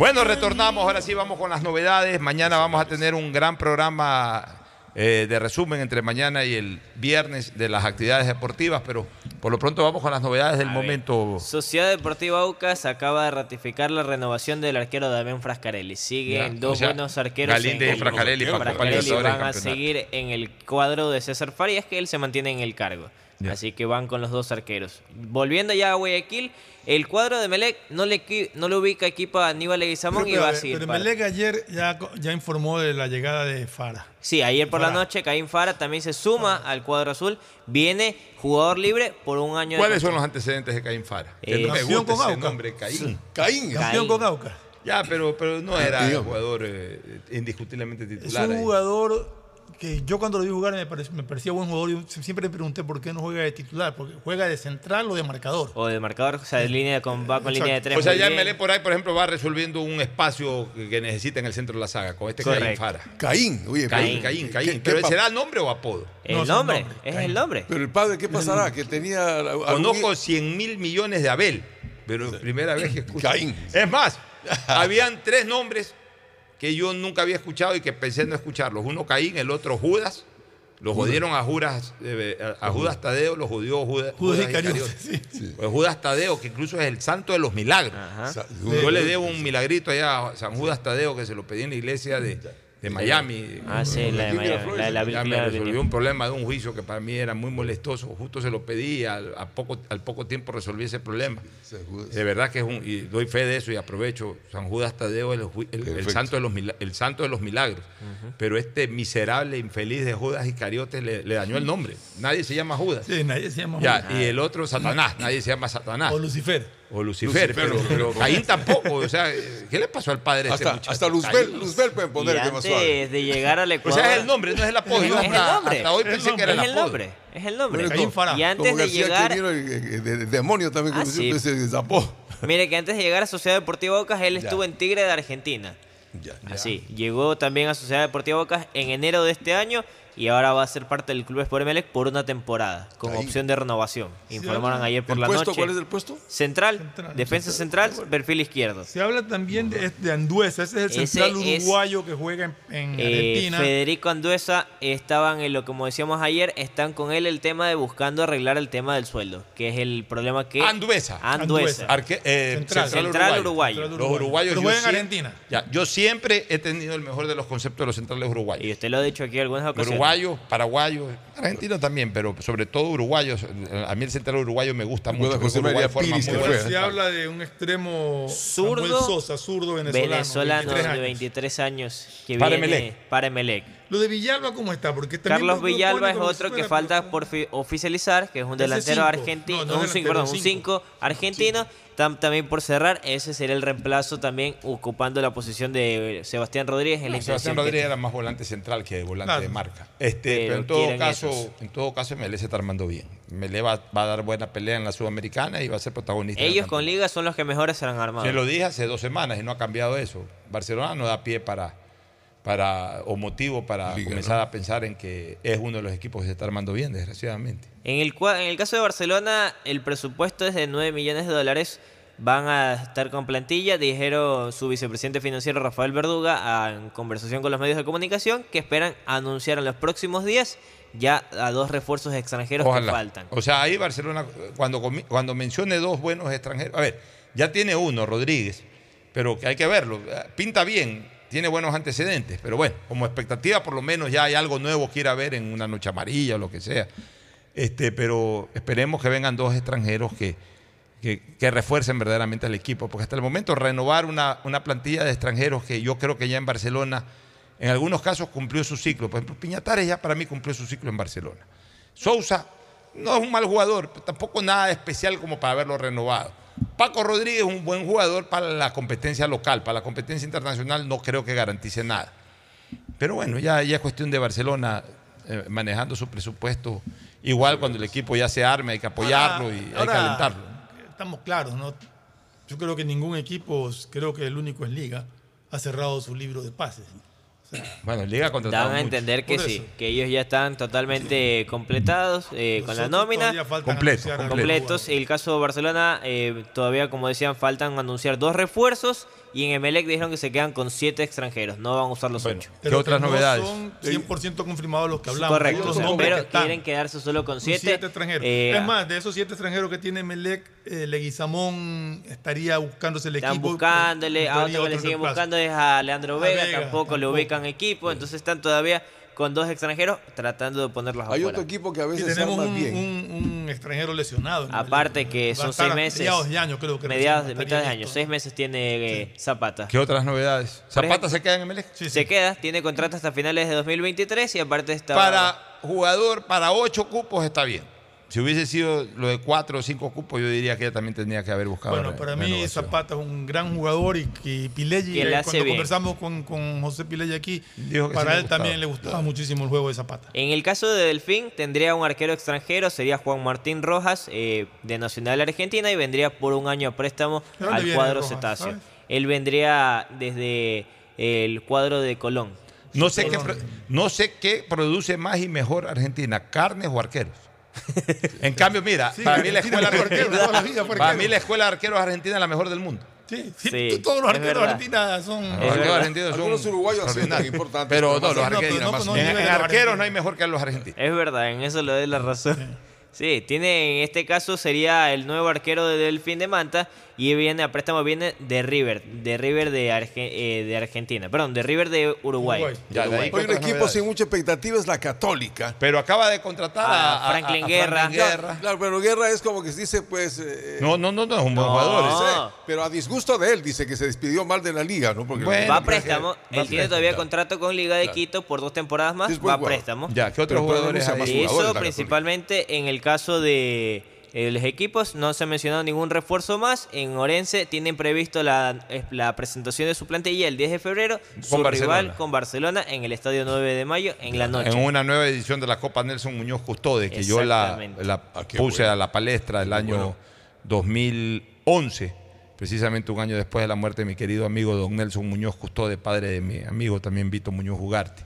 Bueno, retornamos, ahora sí vamos con las novedades. Mañana vamos a tener un gran programa eh, de resumen entre mañana y el viernes de las actividades deportivas, pero por lo pronto vamos con las novedades del A ver, momento. Sociedad Deportiva Aucas acaba de ratificar la renovación del arquero Damián Frascarelli. Siguen Ya, dos o sea, buenos arqueros. Galinde en- Frascarelli Frascarelli van a seguir en el cuadro de César Farías, que él se mantiene en el cargo. Así que van con los dos arqueros. Volviendo ya a Guayaquil, el cuadro de Melec no le, no le ubica equipo a Aníbal Leguizamón y Pero, va a pero, seguir. pero Melec ayer ya, ya informó de la llegada de Fara. Sí, ayer por la noche Caín Fara también se suma al cuadro azul. Viene jugador libre por un año de ¿Cuáles son los antecedentes de Caín Fara? Eh, Que no me Campeón gusta con ese nombre, Caín. Caín. Campeón con Aucas. Ya, pero, pero no era Campeón. jugador eh, indiscutiblemente Es titular. un ahí. jugador que yo cuando lo vi jugar me, parec- me parecía buen jugador. Yo siempre me pregunté por qué no juega de titular, porque juega de central o de marcador. O de marcador, o sea, de línea con, va con línea de tres. O sea, ya. Melé por ahí, por ejemplo, va resolviendo un espacio que necesita en el centro de la saga con este Caín Correcto. Fara. Caín, oye, Caín, pero- Caín, ¿qué- Caín. qué ¿Pero pa- será nombre o apodo? El No, nombre, nombre, es Caín. el nombre. Pero el padre, ¿qué pasará? Que tenía. algún- Conozco 100 mil millones de Abel, pero primera vez que escucho. Caín. Es más, [laughs] habían tres nombres que yo nunca había escuchado y que pensé no escucharlos. Uno Caín, el otro Judas. Lo jodieron a Judas, eh, a a Judas Tadeo, lo jodió Judas, Judas Iscariote, sí. Pues Judas Tadeo, que incluso es el santo de los milagros. Ajá. Yo le debo un milagrito allá a San Judas Tadeo que se lo pedí en la iglesia de, de Miami. Ah, sí, la de Miami, la de la Ya me resolvió un problema de un juicio que para mí era muy molestoso. Justo se lo pedí, al, a poco, al poco tiempo resolví ese problema. De verdad que es un, y doy fe de eso y aprovecho. San Judas Tadeo, el, ju- el- el santo, de los, el santo de los milagros. Pero este miserable, infeliz de Judas Iscariote le, le dañó el nombre. Nadie se llama Judas. Sí, nadie se llama Ya, Judas. y el otro Satanás, nadie se llama Satanás. O Lucifer. O Lucifer, Lucifer, pero, pero Caín tampoco. O sea, ¿qué le pasó al padre de este Hasta, hasta Luzbel. Luzbel pueden Y poner suave. de llegar al O Ecuador. sea, es el nombre, no es el apodo. Es el hasta, nombre. hasta hoy Es pensé que era el Es el apodo. nombre, es el nombre. Y antes como de llegar, el, el- el- el demonio también, Ah, como sí. siempre se zapó. mire que antes de llegar a Sociedad Deportiva Bocas, él Ya. estuvo en Tigre de Argentina. Ya. Así, llegó también a Sociedad Deportiva Bocas en enero de este año y ahora va a ser parte del Club Sport Emelec por una temporada, con Ahí. opción de renovación. Informaron ayer por ¿El la puesto? noche. ¿Cuál es el puesto? Central, Central. defensa central, perfil izquierdo. Se habla también de, de Anduesa, ese es el Ese central es- uruguayo que juega en, en Eh, Argentina. Federico Anduesa estaban en lo como decíamos ayer, están con él el tema de buscando arreglar el tema del sueldo, que es el problema que Anduesa. Anduesa. Arque- eh, Central. Central uruguayo. Los uruguayos. Pero yo juega en siempre- Argentina. Ya, yo siempre he tenido el mejor de los conceptos de los centrales uruguayos. Y usted lo ha dicho aquí en algunas ocasiones. Uruguayos, paraguayos, argentinos también, pero sobre todo uruguayos. A mí el central uruguayo me gusta mucho. José porque Uruguay María Piris, que fue. Se centrales. habla de un extremo Zurdo, Samuel Sosa, zurdo venezolano. venezolano 23 de años. 23 años que Para viene Emelec. para Emelec. Lo de Villalba, ¿cómo está? Porque Carlos lo- lo Villalba es otro que falta por fi- oficializar, que es un delantero argentino, No, no un delantero, cinco, perdón, un cinco. 5 argentino, tam- también por cerrar, ese sería el reemplazo también ocupando la posición de Sebastián Rodríguez en la No, Sebastián Rodríguez era más volante central que volante Claro. de marca. Este, pero, Pero en todo caso, esos. en todo caso, Melé se está armando bien. Melé va, va a dar buena pelea en la Sudamericana y va a ser protagonista. Ellos con Liga son los que mejores se han armado. Se lo dije hace dos semanas y no ha cambiado eso. Barcelona no da pie para, para o motivo para Liga, comenzar ¿no? a pensar en que es uno de los equipos que se está armando bien, desgraciadamente. En el, cua- en el caso de Barcelona, el presupuesto es de 9 millones de dólares, van a estar con plantilla, dijeron su vicepresidente financiero Rafael Verduga a- en conversación con los medios de comunicación que esperan anunciar en los próximos días ya a dos refuerzos extranjeros que faltan. O sea, ahí Barcelona, cuando, comi- cuando mencione dos buenos extranjeros, a ver, ya tiene uno, Rodríguez, pero que hay que verlo. Pinta bien, tiene buenos antecedentes, pero bueno, como expectativa por lo menos ya hay algo nuevo que ir a ver en una noche amarilla o lo que sea. Este, pero esperemos que vengan dos extranjeros que, que, refuercen verdaderamente al equipo, porque hasta el momento renovar una, una plantilla de extranjeros que yo creo que ya en Barcelona, en algunos casos cumplió su ciclo. Por ejemplo, Piñatares ya para mí cumplió su ciclo en Barcelona. Sousa no es un mal jugador, tampoco nada especial como para haberlo renovado. Paco Rodríguez es un buen jugador para la competencia local, para la competencia internacional no creo que garantice nada. Pero bueno, ya, ya es cuestión de Barcelona eh, manejando su presupuesto. Igual cuando el equipo ya se arme, hay que apoyarlo Ahora- y hay ahora, que alentarlo. Estamos claros, ¿no? Yo creo que ningún equipo, creo que el único es Liga, ha cerrado su libro de pases. Bueno, Liga contratado Dan a mucho. entender que Por sí, que ellos ya están totalmente completados eh, con la nómina. Completo, completos. El caso de Barcelona, eh, todavía como decían, faltan anunciar dos refuerzos y en Emelec dijeron que se quedan con siete extranjeros, no van a usar los ocho. Pero que no Son 100% confirmados los que hablamos. Correcto, pero que quieren quedarse solo con Son siete. extranjeros. Eh, es más, de esos siete extranjeros que tiene Melec, eh, Leguizamón estaría buscándose el Están equipo. buscándole, a otro que le siguen reemplazo. buscando es a Leandro A Vega, Vega, tampoco le ubican equipo, entonces están todavía con dos extranjeros tratando de ponerlos Hay afuera. otro equipo que a Y veces tenemos un, bien. un- un extranjero lesionado. Aparte que son seis meses. Mediados de año, creo que Mediados de recién mitad de año. Seis meses tiene eh, Zapata. ¿Qué otras novedades? ¿Zapata ejemplo- se queda en Emelec? Se queda, tiene contrato hasta finales de 2023 y aparte está. Para jugador, para ocho cupos está bien. Si hubiese sido lo de cuatro o cinco cupos, yo diría que ella también tendría que haber buscado. Bueno, para mí. Zapata es un gran jugador y que Pileggi, Que eh, hace cuando bien. conversamos con, con José Pileggi aquí, Dijo que sí para él también le gustaba muchísimo el juego de Zapata. En el caso de Delfín, tendría un arquero extranjero, sería Juan Martín Rojas, eh, de Nacional Argentina, y vendría por un año a préstamo ¿De dónde al cuadro Rojas, cetáceo. sabes? Él vendría desde el cuadro de Colón. No sé, qué, no sé qué produce más y mejor Argentina, carnes o arqueros. [laughs] En cambio, mira, Sí, para, mí la escuela, arquero, la vida fue para arquero. mí la escuela de arqueros argentina es la mejor del mundo. Sí, sí, todos los arqueros argentinos son. Los arqueros argentinos son Algunos uruguayos extraordinarios. importantes, Pero no, los en, los arqueros no hay mejor que los argentinos. Es verdad, en eso le doy la razón. Sí, tiene en este caso sería el nuevo arquero de Delfín de Manta y viene a préstamo viene de River, de River de, Arge- eh, de Argentina, perdón, de River de Uruguay. Uruguay. de Ya, de Uruguay. Hoy un equipo novedades? sin mucha expectativa es la Católica. Pero acaba de contratar A a, a- Franklin a Guerra. Franklin Guerra. Claro, pero Guerra es como que se dice, pues. eh, No, no, no, no, es un buen No. jugador. Sí, pero a disgusto de él, dice que se despidió mal de la liga, ¿no? Porque Bueno, Va a préstamo, va a él tiene préstamo, todavía claro. contrato con Liga de Claro. Quito por dos temporadas más, va a jugador. préstamo. Ya, ¿qué otros Pero puede jugadores Católica. principalmente en el caso de eh, los equipos, no se ha mencionado ningún refuerzo más. En Orense tienen previsto la, la presentación de su plantilla el 10 de febrero, su Con rival Barcelona. con Barcelona en el estadio 9 de mayo en la noche. En una nueva edición de la Copa Nelson Muñoz Custode, que yo la, Ah, puse bueno. a la palestra el año bueno. 2011, precisamente un año después de la muerte de mi querido amigo don Nelson Muñoz Custode, padre de mi amigo también Vito Muñoz Ugarte.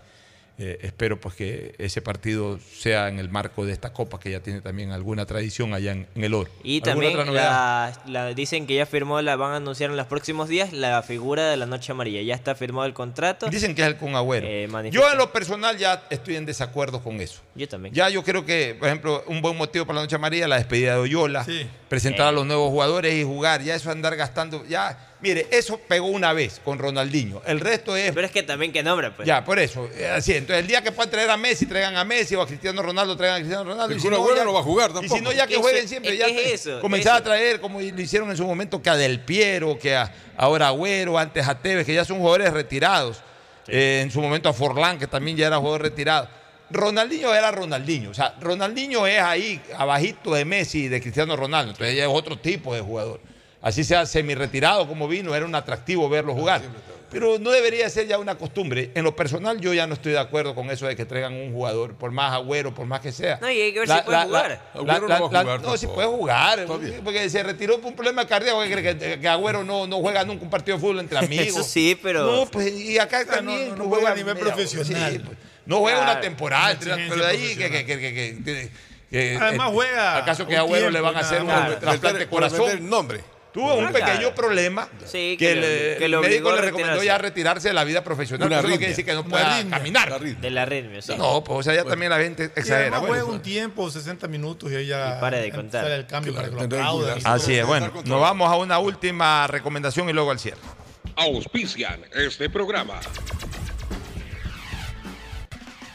Eh, espero pues que ese partido sea en el marco de esta copa que ya tiene también alguna tradición allá en, en el oro. Y ¿Alguna también otra novedad? la, la- dicen que ya firmó, la van a anunciar en los próximos días, la figura de la Noche Amarilla. Ya está firmado el contrato. Dicen que es el con Agüero. Eh, yo en lo personal ya estoy en desacuerdo con eso. Yo también. Ya yo creo que, por ejemplo, un buen motivo para la Noche Amarilla, la despedida de Oyola, Sí. presentar a Eh. los nuevos jugadores y jugar. Ya eso andar gastando, ya, mire, eso pegó una vez con Ronaldinho. El resto es, Pero es que también que nombra, pues. ya, por eso, eh, así. Entonces, el día que puedan traer a Messi, traigan a Messi o a Cristiano Ronaldo, traigan a Cristiano Ronaldo. El Y si Kun Agüero ya- no va a jugar Y tampoco. si no, ya que Eso- jueguen siempre. ya es eso, comenzar eso. a traer, como lo hicieron en su momento, que a Del Piero, que a ahora Agüero, antes a Tevez, que ya son jugadores retirados. Eh, en su momento a Forlán, que también ya era jugador retirado. Ronaldinho era Ronaldinho. O sea, Ronaldinho es ahí, abajito de Messi y de Cristiano Ronaldo. Entonces ella es otro tipo de jugador. Así sea semi-retirado como vino, era un atractivo verlo jugar. Pero no debería ser ya una costumbre. En lo personal, yo ya no estoy de acuerdo con eso de que traigan un jugador, por más agüero, por más que sea. No, y hay que ver si puede jugar. Agüero no va a jugar No, si puede jugar. Porque se retiró por un problema cardíaco. ¿Qué cree que, que Agüero no, no juega nunca un partido de fútbol entre [laughs] amigos? Eso sí, pero- No, pues, y acá también. no, no pues, juega a nivel mira, profesional. sí, pues, no juega una Claro. temporada, Una pero de ahí que, que, que, que- que- que- Además eh, juega ¿Acaso que un Agüero le van a hacer un nada más. trasplante corazón? el nombre. Tuvo un pequeño problema Sí, que, que lo- le- que el médico le recomendó retirarse. ya retirarse de la vida profesional. Una Eso no quiere decir que no pueda arritmia. caminar. De la arritmia, sí. No, pues o sea, ya también la gente exagera. además Bueno, juega un tiempo, 60 minutos y ella Y pare de contar. el cambio para que lo aplaudan. Así es, bueno, nos vamos a una última recomendación y luego al cierre. Auspician este programa.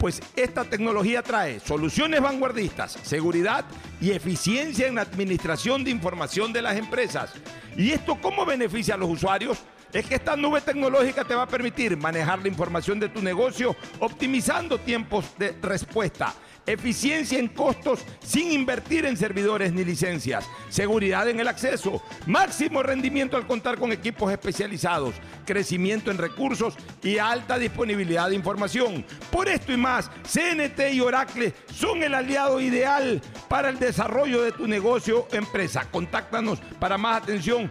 Pues esta tecnología trae soluciones vanguardistas, seguridad y eficiencia en la administración de información de las empresas. ¿Y esto cómo beneficia a los usuarios? Es que esta nube tecnológica te va a permitir manejar la información de tu negocio optimizando tiempos de respuesta, eficiencia en costos sin invertir en servidores ni licencias, seguridad en el acceso, máximo rendimiento al contar con equipos especializados, crecimiento en recursos y alta disponibilidad de información. Por esto y más, CNT y Oracle son el aliado ideal para el desarrollo de tu negocio o empresa. Contáctanos para más atención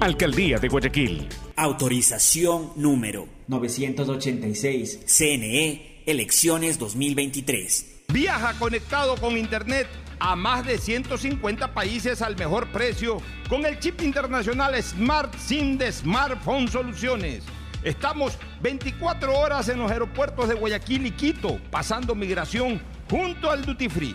Alcaldía de Guayaquil. Autorización número 986. CNE, elecciones 2023. Viaja conectado con Internet a más de 150 países al mejor precio con el chip internacional Smart SIM de Smartphone Soluciones. Estamos 24 horas en los aeropuertos de Guayaquil y Quito, pasando migración junto al Duty Free.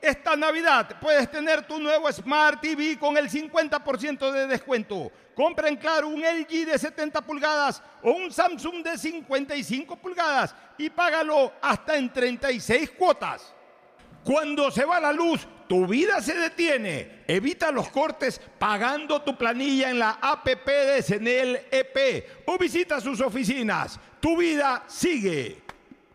Esta Navidad puedes tener tu nuevo Smart TV con el 50% de descuento. Compra en Claro un LG de 70 pulgadas o un Samsung de 55 pulgadas y págalo hasta en 36 cuotas. Cuando se va la luz, tu vida se detiene. Evita los cortes pagando tu planilla en la APP de Senel EP o visita sus oficinas. Tu vida sigue.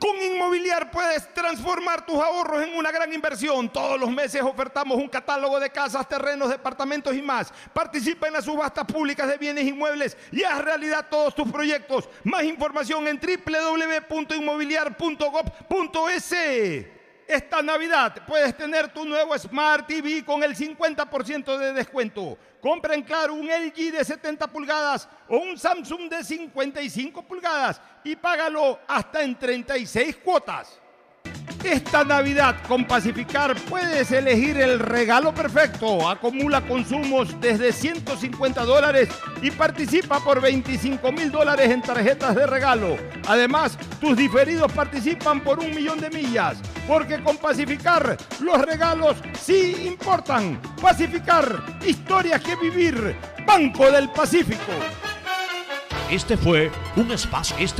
Con Inmobiliar puedes transformar tus ahorros en una gran inversión. Todos los meses ofertamos un catálogo de casas, terrenos, departamentos y más. Participa en las subastas públicas de bienes inmuebles y haz realidad todos tus proyectos. Más información en www.inmobiliar.gov.es. Esta Navidad puedes tener tu nuevo Smart TV con el 50% de descuento. Compra en Claro un LG de 70 pulgadas o un Samsung de 55 pulgadas y págalo hasta en 36 cuotas. Esta Navidad con Pacificar puedes elegir el regalo perfecto. Acumula consumos desde 150 dólares y participa por 25 mil dólares en tarjetas de regalo. Además, tus diferidos participan por un millón de millas. Porque con Pacificar los regalos sí importan. Pacificar, historias que vivir. Banco del Pacífico. Este fue un espacio. Este